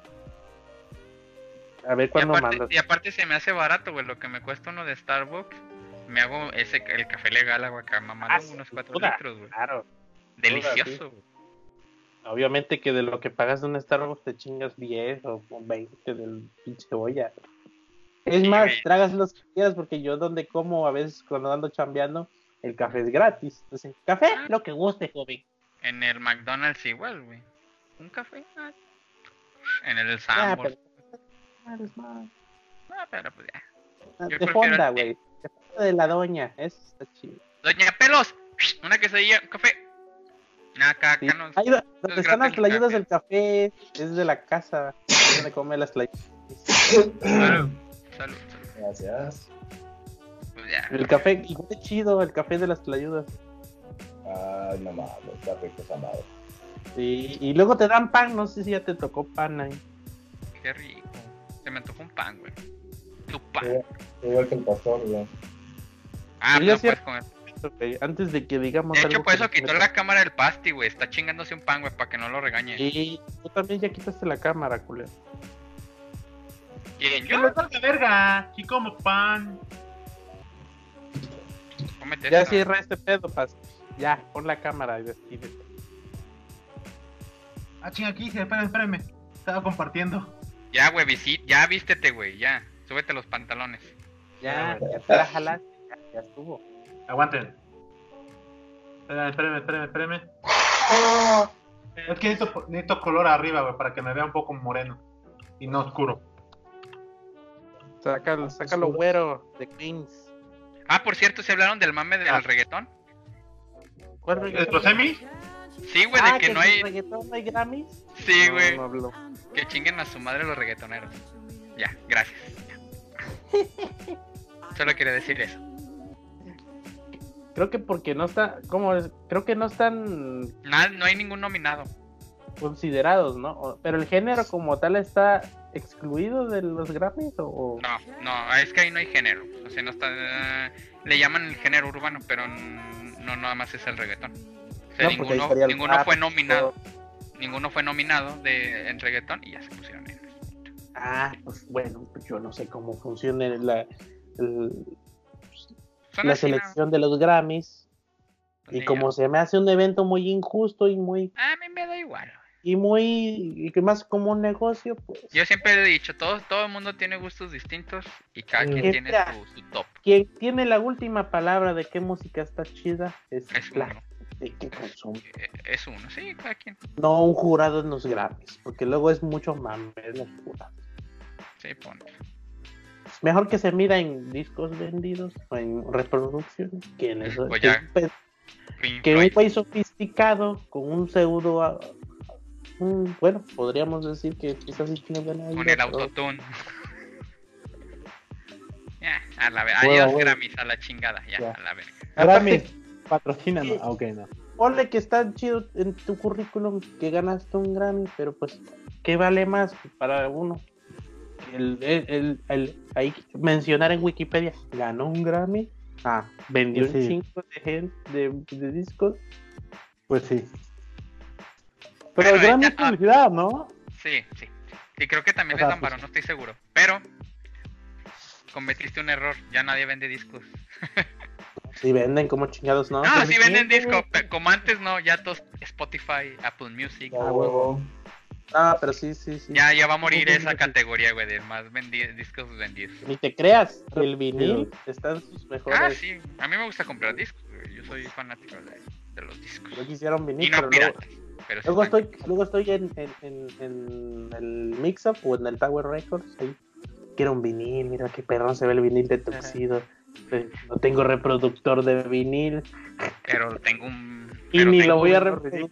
[SPEAKER 2] A ver
[SPEAKER 4] Y
[SPEAKER 2] cuándo
[SPEAKER 4] aparte,
[SPEAKER 2] mandas.
[SPEAKER 4] y aparte se me hace barato, güey, lo que me cuesta uno de Starbucks. Me hago ese el café legal, agua acá, mamado,
[SPEAKER 2] Ah,
[SPEAKER 4] unos 4
[SPEAKER 2] puta,
[SPEAKER 4] litros, güey.
[SPEAKER 2] Claro.
[SPEAKER 4] Delicioso, güey.
[SPEAKER 2] Obviamente que de lo que pagas de un Starbucks te chingas 10 o 20 del pinche olla. Es
[SPEAKER 4] Sí,
[SPEAKER 2] más,
[SPEAKER 4] güey.
[SPEAKER 2] tragas los que quieras porque yo donde como a veces cuando ando chambeando, el café es gratis. Entonces, café,
[SPEAKER 4] Ah.
[SPEAKER 2] lo que guste, joven.
[SPEAKER 4] En el McDonald's igual, güey. Un café. ah. En el
[SPEAKER 2] Ah, Pero...
[SPEAKER 4] Ah, pues ya.
[SPEAKER 2] Ah,
[SPEAKER 4] Yo
[SPEAKER 2] De
[SPEAKER 4] el-
[SPEAKER 2] güey. De Honda de la doña. Eso está chido.
[SPEAKER 4] Doña Pelos, una quesadilla, un café. Acá, acá
[SPEAKER 2] Sí.
[SPEAKER 4] no.
[SPEAKER 2] Ahí do- donde
[SPEAKER 4] es
[SPEAKER 2] están las
[SPEAKER 4] café.
[SPEAKER 2] del café, es de la casa. es donde come las tlayudas.
[SPEAKER 4] Salud, salud, salud.
[SPEAKER 3] Gracias.
[SPEAKER 4] Pues ya.
[SPEAKER 2] El café, igual de chido, el café de las tlayudas.
[SPEAKER 3] Ay, no mames, está rico esa madre.
[SPEAKER 2] Sí, y luego te dan pan, no sé si ya te tocó pan ahí.
[SPEAKER 4] Qué rico. Se me antojó un pan, güey. Tu pan.
[SPEAKER 3] Igual que el pastor, güey.
[SPEAKER 4] Ah, pues no
[SPEAKER 2] sí-
[SPEAKER 4] puedes comer.
[SPEAKER 2] Ok, Antes de que digamos
[SPEAKER 4] De hecho,
[SPEAKER 2] algo
[SPEAKER 4] por eso quitó la cámara del pasti, güey. Está chingándose un pan, güey, para que no lo regañe.
[SPEAKER 2] Y tú también ya quitaste la cámara, culero.
[SPEAKER 4] ¿Quién?
[SPEAKER 1] ¡Que
[SPEAKER 4] ¿Yo?
[SPEAKER 1] salga verga! Aquí como pan.
[SPEAKER 4] Cómete
[SPEAKER 2] Ya cierra este pedo, pas. Ya, pon la cámara y despídete.
[SPEAKER 1] Ah, chinga, aquí dice, espérenme, espérenme. Estaba compartiendo.
[SPEAKER 4] Ya, güey, visit, ya vístete, güey, ya. Súbete los pantalones.
[SPEAKER 2] Ya, ya te la jalaste, ya, ya estuvo.
[SPEAKER 1] Aguanten. Espérenme, espérenme, espérenme, espérenme. Es que necesito, necesito color arriba, güey, para que me vea un poco moreno. Y no oscuro.
[SPEAKER 2] Sácalo, sácalo güero de Queens.
[SPEAKER 4] Ah, por cierto, ¿se hablaron del mame del
[SPEAKER 2] Ah.
[SPEAKER 4] reggaetón?
[SPEAKER 2] ¿Cuál
[SPEAKER 1] ¿Es
[SPEAKER 2] reggaetón?
[SPEAKER 1] los semis?
[SPEAKER 4] Sí, güey,
[SPEAKER 2] ah,
[SPEAKER 4] de que
[SPEAKER 2] que
[SPEAKER 4] no hay...
[SPEAKER 2] el reggaetón no hay Grammys.
[SPEAKER 4] Sí,
[SPEAKER 2] No,
[SPEAKER 4] güey.
[SPEAKER 2] no habló.
[SPEAKER 4] Que chinguen a su madre los reggaetoneros. Ya, gracias. Solo quería decir eso.
[SPEAKER 2] Creo que porque no está, ¿cómo es? Creo que no están
[SPEAKER 4] Nada, no hay ningún nominado.
[SPEAKER 2] considerados, ¿no? Pero el género como tal está excluido de los Grammys o,
[SPEAKER 4] No, no, es que ahí no hay género. O sea, no está. le llaman el género urbano, pero no nada más es el reggaetón. O sea,
[SPEAKER 2] No,
[SPEAKER 4] ninguno,
[SPEAKER 2] el
[SPEAKER 4] ninguno fue nominado.
[SPEAKER 2] todo.
[SPEAKER 4] Ninguno fue nominado de, en reggaetón y ya se pusieron
[SPEAKER 2] Ah, pues bueno, pues yo no sé cómo funciona la, el- la selección de los Grammys.
[SPEAKER 4] Pues
[SPEAKER 2] Y como se me hace un evento muy injusto y muy.
[SPEAKER 4] A mí me da igual.
[SPEAKER 2] y muy, y que más como un negocio, pues
[SPEAKER 4] Yo siempre he dicho, todo, todo el mundo tiene gustos distintos y cada quien tiene su, su top.
[SPEAKER 2] quien tiene la última palabra de qué música está chida es,
[SPEAKER 4] Es
[SPEAKER 2] la
[SPEAKER 4] uno.
[SPEAKER 2] Que consume.
[SPEAKER 4] Eh, Es uno, sí, cada quien.
[SPEAKER 2] No un jurado en los Grammys, porque luego es mucho mame los jurados.
[SPEAKER 4] Sí, ponte.
[SPEAKER 2] Mejor que se mida en discos vendidos o en reproducciones que en eso.
[SPEAKER 4] Pues
[SPEAKER 2] que,
[SPEAKER 4] ya. Pink
[SPEAKER 2] que un güey sofisticado con un pseudo. ah, un- bueno, podríamos decir que quizás sí tiene buena
[SPEAKER 4] Con el autotune. ya, a la verga.
[SPEAKER 1] Huevo,
[SPEAKER 4] Adiós,
[SPEAKER 1] huevo.
[SPEAKER 4] Grammys, a la chingada. Ya,
[SPEAKER 1] Ya.
[SPEAKER 4] a la verga.
[SPEAKER 1] Grammy, patrocina,
[SPEAKER 2] Sí.
[SPEAKER 1] Ah, ok, no.
[SPEAKER 2] Ponle que está chido en tu currículum que ganaste un Grammy, pero pues, ¿qué vale más para uno? El, el, el- el- ahí mencionar en Wikipedia, ganó un Grammy, ah, vendió
[SPEAKER 1] Pues
[SPEAKER 2] un
[SPEAKER 1] sí.
[SPEAKER 2] chingo de, de, de discos.
[SPEAKER 1] Pues sí.
[SPEAKER 4] Pero
[SPEAKER 1] Pero el Grammy
[SPEAKER 4] ya-
[SPEAKER 1] es publicidad, ¿no?
[SPEAKER 4] Sí, sí. Sí, creo que también
[SPEAKER 1] O sea,
[SPEAKER 4] les dan
[SPEAKER 1] pues-
[SPEAKER 4] no estoy seguro. Pero cometiste un error, ya nadie vende discos.
[SPEAKER 2] Si venden como chingados, ¿no?
[SPEAKER 4] No,
[SPEAKER 2] Pues,
[SPEAKER 4] sí venden pe- como antes no, ya todos Spotify, Apple Music.
[SPEAKER 3] A huevo.
[SPEAKER 2] Ah, pero sí, sí, sí.
[SPEAKER 4] Ya, ya va a morir esa categoría, güey, de más vendi- discos vendidos.
[SPEAKER 2] Ni te creas, el vinil está en sus mejores.
[SPEAKER 4] Ah, sí. A mí me gusta comprar discos, güey. Yo soy fanático de, de los discos.
[SPEAKER 2] Yo quisiera un vinil,
[SPEAKER 4] Y no
[SPEAKER 2] pero luego,
[SPEAKER 4] sí
[SPEAKER 2] luego
[SPEAKER 4] están-
[SPEAKER 2] estoy, luego estoy en, en, en, en el Mix-Up o en el Tower Records. Ahí. Quiero un vinil, mira qué perrón se ve el vinil de Tuxedo. No tengo reproductor de vinil.
[SPEAKER 4] Pero tengo un.
[SPEAKER 2] Y
[SPEAKER 4] pero
[SPEAKER 2] ni lo voy a reproducir.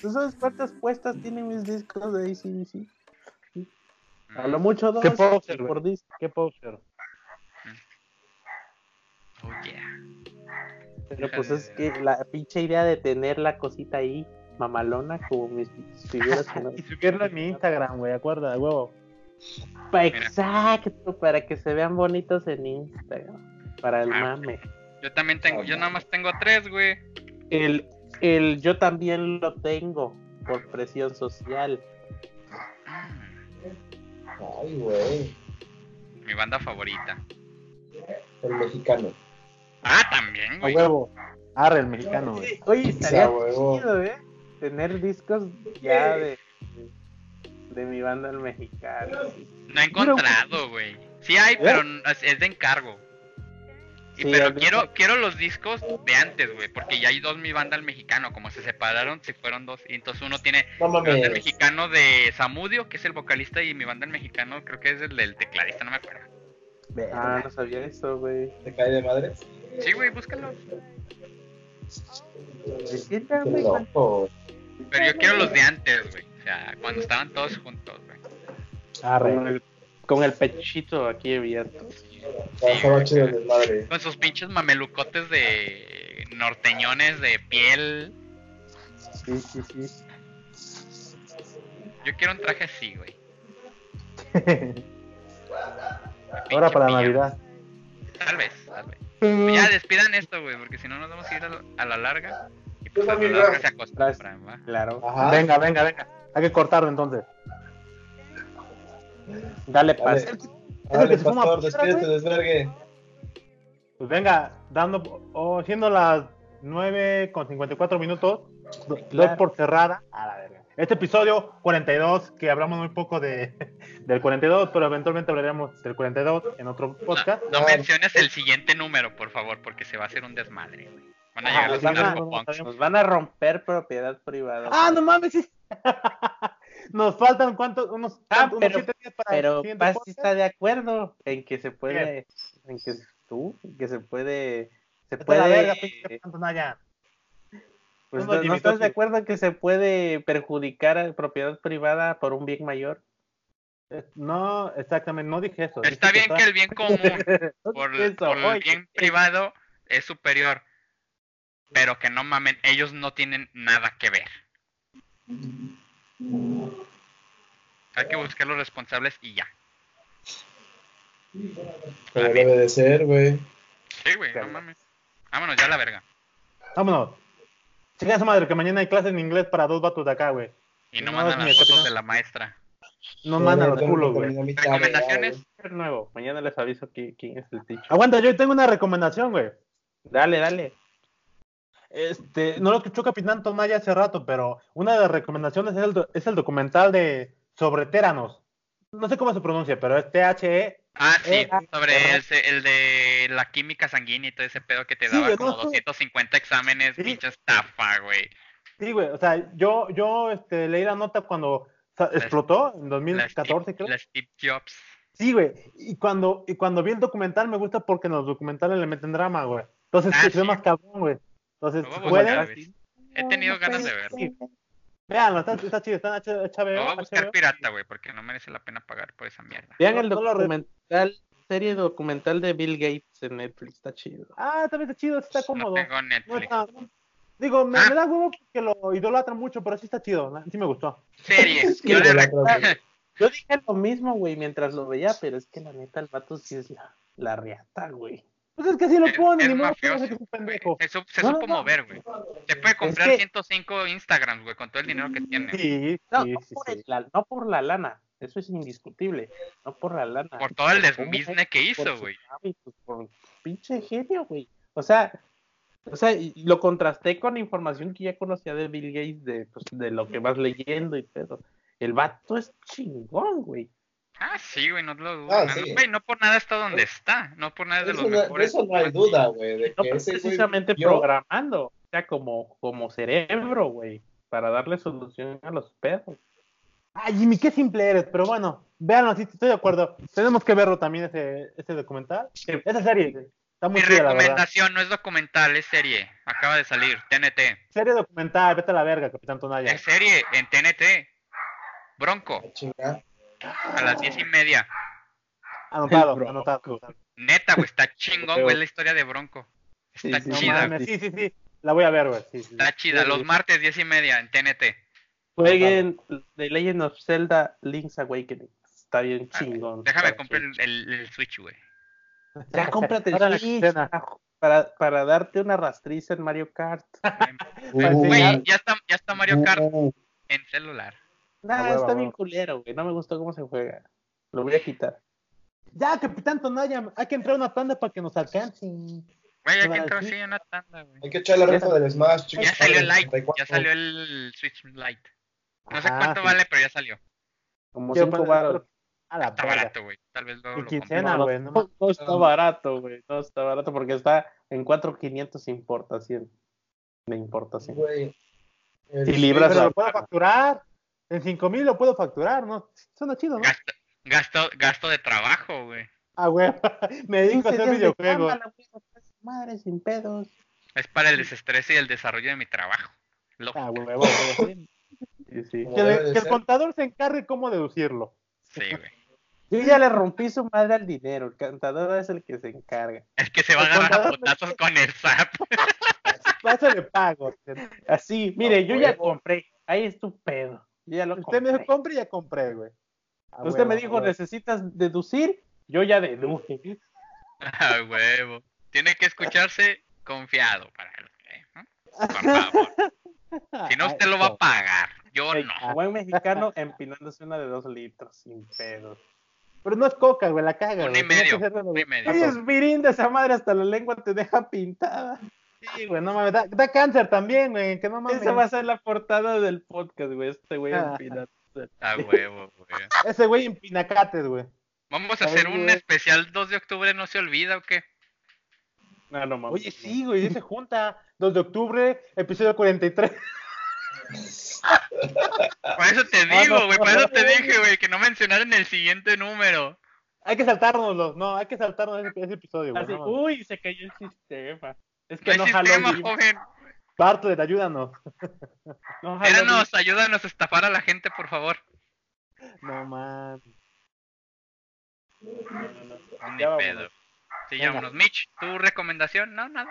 [SPEAKER 2] ¿Tú sabes cuántas puestas tienen mis discos de ACDC?
[SPEAKER 4] Mm,
[SPEAKER 2] A lo mucho dos
[SPEAKER 1] ¿Qué poser,
[SPEAKER 2] por disco.
[SPEAKER 1] Qué poser.
[SPEAKER 4] Oh, yeah.
[SPEAKER 2] Pero pues es que la pinche idea de tener la cosita ahí, mamalona, como mis figuras. que no-
[SPEAKER 1] Y subirlo en mi Instagram, güey, acuerda, de huevo.
[SPEAKER 2] Pa- Exacto, para que se vean bonitos en Instagram. Para el
[SPEAKER 4] Ah,
[SPEAKER 2] mame.
[SPEAKER 4] Yo también tengo. Yo nada más tengo tres, güey.
[SPEAKER 2] El, el yo también lo tengo por presión social.
[SPEAKER 3] Ay, güey.
[SPEAKER 4] Mi banda favorita.
[SPEAKER 3] El mexicano.
[SPEAKER 4] Ah, también,
[SPEAKER 1] A
[SPEAKER 4] güey.
[SPEAKER 1] huevo. Arre, el mexicano, güey.
[SPEAKER 2] Oye, estaría
[SPEAKER 3] A
[SPEAKER 2] chido, ¿eh? Tener discos ya de, de mi banda el mexicano.
[SPEAKER 4] No he encontrado, güey. Sí hay, pero n- es es de encargo. Y
[SPEAKER 2] Sí,
[SPEAKER 4] pero quiero quiero los discos de antes, güey, porque ya hay dos mi banda al mexicano, como se separaron, se fueron dos. Y entonces uno tiene
[SPEAKER 3] No
[SPEAKER 4] mi banda al mexicano de Samudio, que es el vocalista, y mi banda al mexicano creo que es el del tecladista, no me acuerdo.
[SPEAKER 2] Ah, no sabía eso, güey.
[SPEAKER 3] ¿Te cae de madre?
[SPEAKER 4] Sí, güey, búscalo. Pero yo quiero los de antes, güey. O sea, cuando estaban todos juntos, güey.
[SPEAKER 2] el, con el pechito aquí abierto.
[SPEAKER 4] Con sus pinches mamelucotes de norteñones de piel.
[SPEAKER 2] Sí, sí, sí.
[SPEAKER 4] Yo quiero un traje así, güey.
[SPEAKER 1] Ahora para Navidad.
[SPEAKER 4] Tal vez, tal vez. Ya despidan esto, güey, porque si no nos vamos a ir a, a la larga. Y pues a la larga se acostumbran, ¿va?
[SPEAKER 2] Claro.
[SPEAKER 3] Ajá.
[SPEAKER 1] Venga, venga, venga. Hay que cortarlo entonces.
[SPEAKER 2] Dale
[SPEAKER 3] Dale.
[SPEAKER 2] paz.
[SPEAKER 3] Dale,
[SPEAKER 1] que se fuma
[SPEAKER 3] pastor, despídete, desvergue.
[SPEAKER 1] Pues venga, dando, o siendo las 9 con 54 minutos, do-
[SPEAKER 2] Claro.
[SPEAKER 1] dos por cerrada. A la verga. Este episodio 42, que hablamos muy poco de, del 42, pero eventualmente hablaremos del 42 en otro podcast.
[SPEAKER 4] No, no
[SPEAKER 3] Ah.
[SPEAKER 4] menciones el siguiente número, por favor, porque se va a hacer un desmadre, güey. Van a
[SPEAKER 1] Ajá,
[SPEAKER 4] llegar los
[SPEAKER 1] sí, no, no, no,
[SPEAKER 4] narcopunks.
[SPEAKER 1] está bien.
[SPEAKER 2] Nos van a romper propiedad privada.
[SPEAKER 1] Ah, no mames. Nos faltan cuántos, unos,
[SPEAKER 2] Ah,
[SPEAKER 1] unos
[SPEAKER 2] pero-
[SPEAKER 1] siete días para el
[SPEAKER 2] Pero
[SPEAKER 1] siguiente
[SPEAKER 2] Paz
[SPEAKER 1] podcast.
[SPEAKER 2] está de acuerdo en que se puede, en que tú, en que se puede, se
[SPEAKER 1] Vete a la
[SPEAKER 2] puede,
[SPEAKER 1] verga,
[SPEAKER 2] pues,
[SPEAKER 1] no,
[SPEAKER 2] no, ¿no estás de acuerdo en que se puede perjudicar a propiedad privada por un bien mayor?
[SPEAKER 1] Eh, No, exactamente, no dije eso.
[SPEAKER 4] Está
[SPEAKER 1] dije
[SPEAKER 4] bien que el bien común por,
[SPEAKER 1] eso,
[SPEAKER 4] por el
[SPEAKER 1] oye.
[SPEAKER 4] bien privado es superior. Pero que no mamen, ellos no tienen nada que ver. Hay que buscar los responsables y ya.
[SPEAKER 3] Como debe de ser, güey.
[SPEAKER 4] Sí, güey, no mames. Vámonos ya a la verga.
[SPEAKER 1] Vámonos. Chica esa madre, que mañana hay clases en inglés para dos vatos de acá, güey.
[SPEAKER 4] Y no
[SPEAKER 1] No,
[SPEAKER 4] mandan las fotos de la maestra.
[SPEAKER 1] No mandan los culos, güey.
[SPEAKER 4] ¿Recomendaciones?
[SPEAKER 2] Es nuevo, mañana les aviso qui- quién es el teacher.
[SPEAKER 1] Aguanta, yo tengo una recomendación, güey.
[SPEAKER 2] Dale, dale.
[SPEAKER 1] Este, no lo escuchó Capitán Tomaya hace rato, pero una de las recomendaciones es el, es el documental de sobre Téranos. No sé cómo se pronuncia, pero es T-H-E.
[SPEAKER 4] Ah, sí,
[SPEAKER 1] ah,
[SPEAKER 4] sobre el, el de la química sanguínea y todo ese pedo que te daba como
[SPEAKER 1] no, sí.
[SPEAKER 4] 250 exámenes,
[SPEAKER 1] Sí.
[SPEAKER 4] pinche estafa, güey.
[SPEAKER 1] Sí, güey, o sea, yo, yo este, leí la nota cuando explotó en
[SPEAKER 4] La
[SPEAKER 1] 2014,
[SPEAKER 4] Steve-
[SPEAKER 1] creo.
[SPEAKER 4] la Steve Jobs.
[SPEAKER 1] Sí, güey, y cuando, y cuando vi el documental me gusta porque en los documentales le meten drama, güey. Entonces,
[SPEAKER 4] Ah, sí.
[SPEAKER 1] más cabrón, güey. Entonces,
[SPEAKER 4] a
[SPEAKER 1] pueden.
[SPEAKER 4] He tenido ganas de verlo.
[SPEAKER 1] véanlo, está, está chido, está en HBO.
[SPEAKER 4] Lo voy a buscar
[SPEAKER 1] HBO.
[SPEAKER 4] pirata, güey, porque no merece la pena pagar por esa mierda.
[SPEAKER 2] Vean el
[SPEAKER 1] No- no
[SPEAKER 2] documental, serie documental de Bill Gates en Netflix, está chido.
[SPEAKER 1] Ah, también está chido, está
[SPEAKER 4] No
[SPEAKER 1] cómodo.
[SPEAKER 4] tengo
[SPEAKER 1] No
[SPEAKER 4] Netflix.
[SPEAKER 1] está- Digo, me,
[SPEAKER 4] Ah.
[SPEAKER 1] me da huevo porque lo idolatran mucho, pero sí está chido, ¿no? sí me gustó.
[SPEAKER 4] Serie.
[SPEAKER 3] Es que
[SPEAKER 4] Yo
[SPEAKER 2] Yo dije lo mismo, güey, mientras lo veía, pero es que la neta el vato sí es la, la riata, güey.
[SPEAKER 1] Pues es que así lo
[SPEAKER 4] Es-
[SPEAKER 1] ponen,
[SPEAKER 4] es
[SPEAKER 1] y no
[SPEAKER 4] mafioso,
[SPEAKER 1] que es un pendejo.
[SPEAKER 4] Se, sup- se
[SPEAKER 1] No,
[SPEAKER 4] supo
[SPEAKER 1] no, no.
[SPEAKER 4] mover, güey. Se puede comprar
[SPEAKER 2] que-
[SPEAKER 4] 105 Instagrams, güey, con todo el dinero que tiene.
[SPEAKER 1] Sí,
[SPEAKER 2] No,
[SPEAKER 1] sí,
[SPEAKER 2] no,
[SPEAKER 1] sí,
[SPEAKER 2] por
[SPEAKER 1] sí.
[SPEAKER 2] el- la, no por la lana, eso es indiscutible, no por la lana.
[SPEAKER 4] Por todo el
[SPEAKER 2] ¿Cómo
[SPEAKER 4] desbusiness que hizo, güey.
[SPEAKER 2] hábitos, por pinche genio, güey. O sea, o sea, lo contrasté con información que ya conocía de Bill Gates, de, pues, de lo que vas leyendo y todo. el vato es chingón, güey.
[SPEAKER 4] Ah, sí, güey, no lo dudo.
[SPEAKER 3] Ah, sí.
[SPEAKER 4] güey, no por nada está donde está. No por nada es de
[SPEAKER 3] Eso
[SPEAKER 4] los mejores.
[SPEAKER 3] eso no hay duda, güey. De
[SPEAKER 2] No
[SPEAKER 3] que ese güey
[SPEAKER 2] precisamente
[SPEAKER 3] yo-
[SPEAKER 2] programando, o sea, como, como cerebro, güey, para darle solución a los pedos.
[SPEAKER 1] Ay, Jimmy, qué simple eres, pero bueno, véanlo, sí, estoy de acuerdo. Tenemos que verlo también ese, ese documental. Esa serie, está muy
[SPEAKER 4] Mi
[SPEAKER 1] chida, la
[SPEAKER 4] recomendación no es documental, es serie. Acaba de salir, TNT.
[SPEAKER 1] Serie documental, vete a la verga, Capitán Tonaya.
[SPEAKER 4] Es serie en TNT. Bronco,
[SPEAKER 3] Ah, chinga.
[SPEAKER 4] A las diez y media.
[SPEAKER 1] Anotado, anotado.
[SPEAKER 4] Neta, güey, está chingón, güey, la historia de Bronco. Está
[SPEAKER 2] sí,
[SPEAKER 4] chida,
[SPEAKER 1] sí, sí, sí. La voy a ver, güey. Sí, sí, sí.
[SPEAKER 4] está chida. Los martes, diez y media en TNT.
[SPEAKER 2] Jueguen The Legend of Zelda Link's Awakening. Está bien
[SPEAKER 4] Ah,
[SPEAKER 2] chingón.
[SPEAKER 4] Déjame comprar el, el- el Switch, güey.
[SPEAKER 2] Ya cómprate el Switch para, para darte una rastriza en Mario Kart.
[SPEAKER 4] Güey, ya está, ya está Mario Kart en celular.
[SPEAKER 2] Nah,
[SPEAKER 1] huevo,
[SPEAKER 2] está bien culero, güey. No me gustó cómo se juega. Lo voy a quitar.
[SPEAKER 1] Ya, Capitán Tonaya, hay que entrar a una tanda para que nos alcancen.
[SPEAKER 4] Güey, hay que entrar
[SPEAKER 1] sí.
[SPEAKER 4] así en una tanda, güey.
[SPEAKER 3] Hay que echar la reta del Smash, chicos.
[SPEAKER 4] Ya salió el Lite,
[SPEAKER 3] 64.
[SPEAKER 4] ya salió el Switch Lite. No sé
[SPEAKER 1] Ah,
[SPEAKER 4] cuánto vale, pero ya salió.
[SPEAKER 2] Como
[SPEAKER 1] Quiero
[SPEAKER 2] cinco
[SPEAKER 1] poner-
[SPEAKER 2] baros.
[SPEAKER 1] A la
[SPEAKER 4] Está
[SPEAKER 1] verga.
[SPEAKER 4] barato, güey. Tal vez lo
[SPEAKER 1] quincena.
[SPEAKER 2] No,
[SPEAKER 1] güey.
[SPEAKER 2] no,
[SPEAKER 1] No,
[SPEAKER 2] no está barato, güey. No está barato porque está en 4.500 importación. De importación.
[SPEAKER 3] Güey.
[SPEAKER 2] Y libras
[SPEAKER 1] pero lo puedo facturar. En 5000 lo puedo facturar, ¿no? Suena chido, ¿no?
[SPEAKER 4] Gasto, gasto, gasto de trabajo, güey.
[SPEAKER 1] Ah, güey. Me dedico a
[SPEAKER 2] 15
[SPEAKER 1] hacer videojuegos.
[SPEAKER 2] güey, Madre, sin pedos.
[SPEAKER 4] Es para el desestrés y el desarrollo de mi trabajo. Lógico.
[SPEAKER 1] Ah, güey, güey.
[SPEAKER 2] Sí, sí.
[SPEAKER 1] Que, le- el contador se encargue cómo deducirlo.
[SPEAKER 4] Sí, güey.
[SPEAKER 2] Yo ya le rompí su madre al dinero. El cantador es el que se encarga.
[SPEAKER 4] Es que se va a agarrar a
[SPEAKER 1] contador me-
[SPEAKER 4] con el SAP.
[SPEAKER 1] Para eso le pago.
[SPEAKER 2] Así, mire,
[SPEAKER 3] A
[SPEAKER 2] yo ya compré. Ahí es tu pedo. Yo ya lo
[SPEAKER 1] Usted me
[SPEAKER 2] compré.
[SPEAKER 1] dijo, compre y ya compré, güey. Ah,
[SPEAKER 2] Usted
[SPEAKER 1] huevo,
[SPEAKER 2] me dijo,
[SPEAKER 1] huevo.
[SPEAKER 2] necesitas deducir. Yo ya deduje.
[SPEAKER 4] Ah, huevo. Tiene que escucharse confiado para el ¿no? Por favor. Si no, usted lo va a pagar. Yo
[SPEAKER 2] Ey,
[SPEAKER 4] no.
[SPEAKER 2] Buen mexicano empinándose una de dos litros, sin pedos.
[SPEAKER 1] Pero no es coca, güey, la caga.
[SPEAKER 4] Un
[SPEAKER 1] güey.
[SPEAKER 4] y medio, un y medio.
[SPEAKER 2] Oye, es mirinda esa madre, hasta la lengua te deja pintada.
[SPEAKER 1] Sí, güey, no mames. Da, da cáncer también, güey. Que no mames.
[SPEAKER 2] Esa va a ser la portada del podcast, güey. Este güey
[SPEAKER 1] Ah.
[SPEAKER 2] empinándose.
[SPEAKER 4] A huevo, güey.
[SPEAKER 1] Ese güey en pinacates, güey.
[SPEAKER 4] Vamos a
[SPEAKER 1] Ay,
[SPEAKER 4] hacer un
[SPEAKER 1] güey.
[SPEAKER 4] especial 2 de octubre, ¿no se olvida o qué?
[SPEAKER 2] No, no mames.
[SPEAKER 1] Oye, sí, güey, se junta. 2 de octubre, episodio 43.
[SPEAKER 4] Por eso te
[SPEAKER 1] Ah,
[SPEAKER 4] digo, güey, por eso te dije, güey, que no mencionaran el siguiente número.
[SPEAKER 1] Hay que saltárnoslo. No, hay que saltarnos ese, ese episodio, güey.
[SPEAKER 2] Así,
[SPEAKER 1] no mames.
[SPEAKER 2] uy, se cayó el sistema. Es
[SPEAKER 4] No
[SPEAKER 2] que no, jaló
[SPEAKER 4] sistema,
[SPEAKER 2] bien,
[SPEAKER 4] joven.
[SPEAKER 1] Bartlett, ayúdanos.
[SPEAKER 2] no jaló.
[SPEAKER 4] Éranos, ayúdanos a estafar a la gente, por favor.
[SPEAKER 1] No mames.
[SPEAKER 2] No, no, no.
[SPEAKER 4] Ni pedo. Sí, vámonos. Mitch, ¿tu recomendación? No, nada.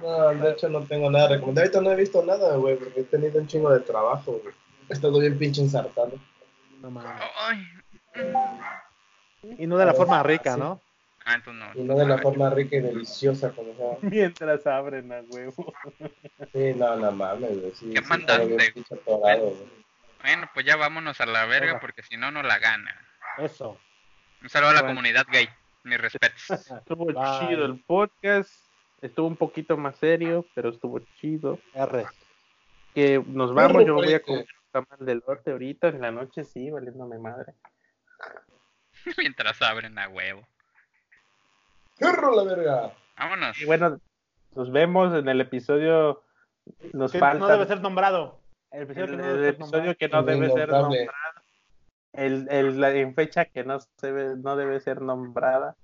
[SPEAKER 3] No, de hecho no tengo nada recomendado. Ahorita no he visto nada, güey, porque he tenido un chingo de trabajo, güey. He estado bien pinche ensartado.
[SPEAKER 1] No mames. Y no de la forma rica, ¿no?
[SPEAKER 4] Ah, entonces no.
[SPEAKER 3] Y no de la forma rica y deliciosa como sea.
[SPEAKER 2] Mientras abren a huevo.
[SPEAKER 3] Sí, no, no mames, güey. Sí,
[SPEAKER 4] ¿Qué
[SPEAKER 3] sí,
[SPEAKER 4] mandaste?
[SPEAKER 3] estaba atorado.
[SPEAKER 4] Bueno, pues ya vámonos a la verga
[SPEAKER 1] Venga.
[SPEAKER 4] porque si no, no la gana.
[SPEAKER 1] Eso.
[SPEAKER 4] Un saludo a la
[SPEAKER 2] Bueno.
[SPEAKER 4] comunidad gay. Mis respetos.
[SPEAKER 2] Estuvo
[SPEAKER 1] Bye.
[SPEAKER 2] chido el podcast. Estuvo un poquito más serio, pero estuvo chido.
[SPEAKER 1] R.
[SPEAKER 2] Que nos vamos, yo voy a
[SPEAKER 3] Este.
[SPEAKER 2] comer un tamal del norte ahorita, en la noche sí, valiéndome madre.
[SPEAKER 4] Mientras abren a huevo.
[SPEAKER 3] ¡Fierro la verga!
[SPEAKER 4] Vámonos.
[SPEAKER 2] Y bueno, nos vemos en el episodio. Nos
[SPEAKER 1] Que
[SPEAKER 2] falta
[SPEAKER 1] no debe ser nombrado. El episodio
[SPEAKER 2] el,
[SPEAKER 1] que no
[SPEAKER 2] el
[SPEAKER 1] debe ser
[SPEAKER 2] episodio
[SPEAKER 1] nombrado.
[SPEAKER 2] que no
[SPEAKER 3] El
[SPEAKER 2] debe ser nombrado. El, el- la, en fecha que no, se ve- no debe ser nombrada.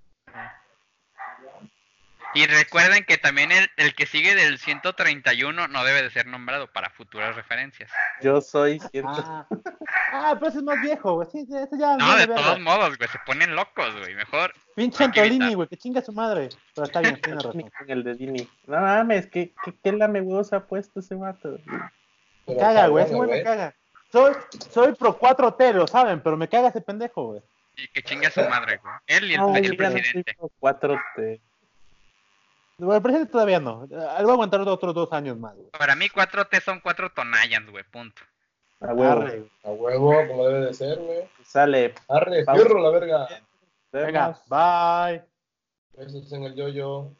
[SPEAKER 4] Y recuerden que también el, el que sigue del 131 no debe de ser nombrado para futuras referencias.
[SPEAKER 2] Yo soy ciento-
[SPEAKER 1] Ah. ah, pero ese es más viejo, güey. Sí, sí, ese ya.
[SPEAKER 4] No, de
[SPEAKER 1] verga.
[SPEAKER 4] todos modos, güey, se ponen locos, güey. Mejor.
[SPEAKER 1] Pinche
[SPEAKER 4] que.
[SPEAKER 1] Antolini, güey, que chinga su madre. Pero está bien, tiene razón.
[SPEAKER 2] el de Dini. No mames, ¿qué, qué, qué lame huevos ha puesto ese vato?
[SPEAKER 1] Me caga, güey, ese güey me caga. Soy, soy pro 4T, lo saben, pero me caga ese pendejo, güey.
[SPEAKER 4] Y que chingue a su madre, güey. Él y el, el
[SPEAKER 2] ya no soy
[SPEAKER 4] presidente.
[SPEAKER 2] pro 4T.
[SPEAKER 1] Bueno, El presidente todavía no. Eh, Él va a aguantar otros dos años más, güey.
[SPEAKER 4] Para mí, 4T son cuatro tonayans, güey, punto.
[SPEAKER 2] A huevo.
[SPEAKER 1] Arre.
[SPEAKER 3] A huevo, como debe de ser, güey.
[SPEAKER 2] Sale.
[SPEAKER 3] Arre, fierro la verga.
[SPEAKER 1] Venga, bye.
[SPEAKER 3] Besos en el yoyo.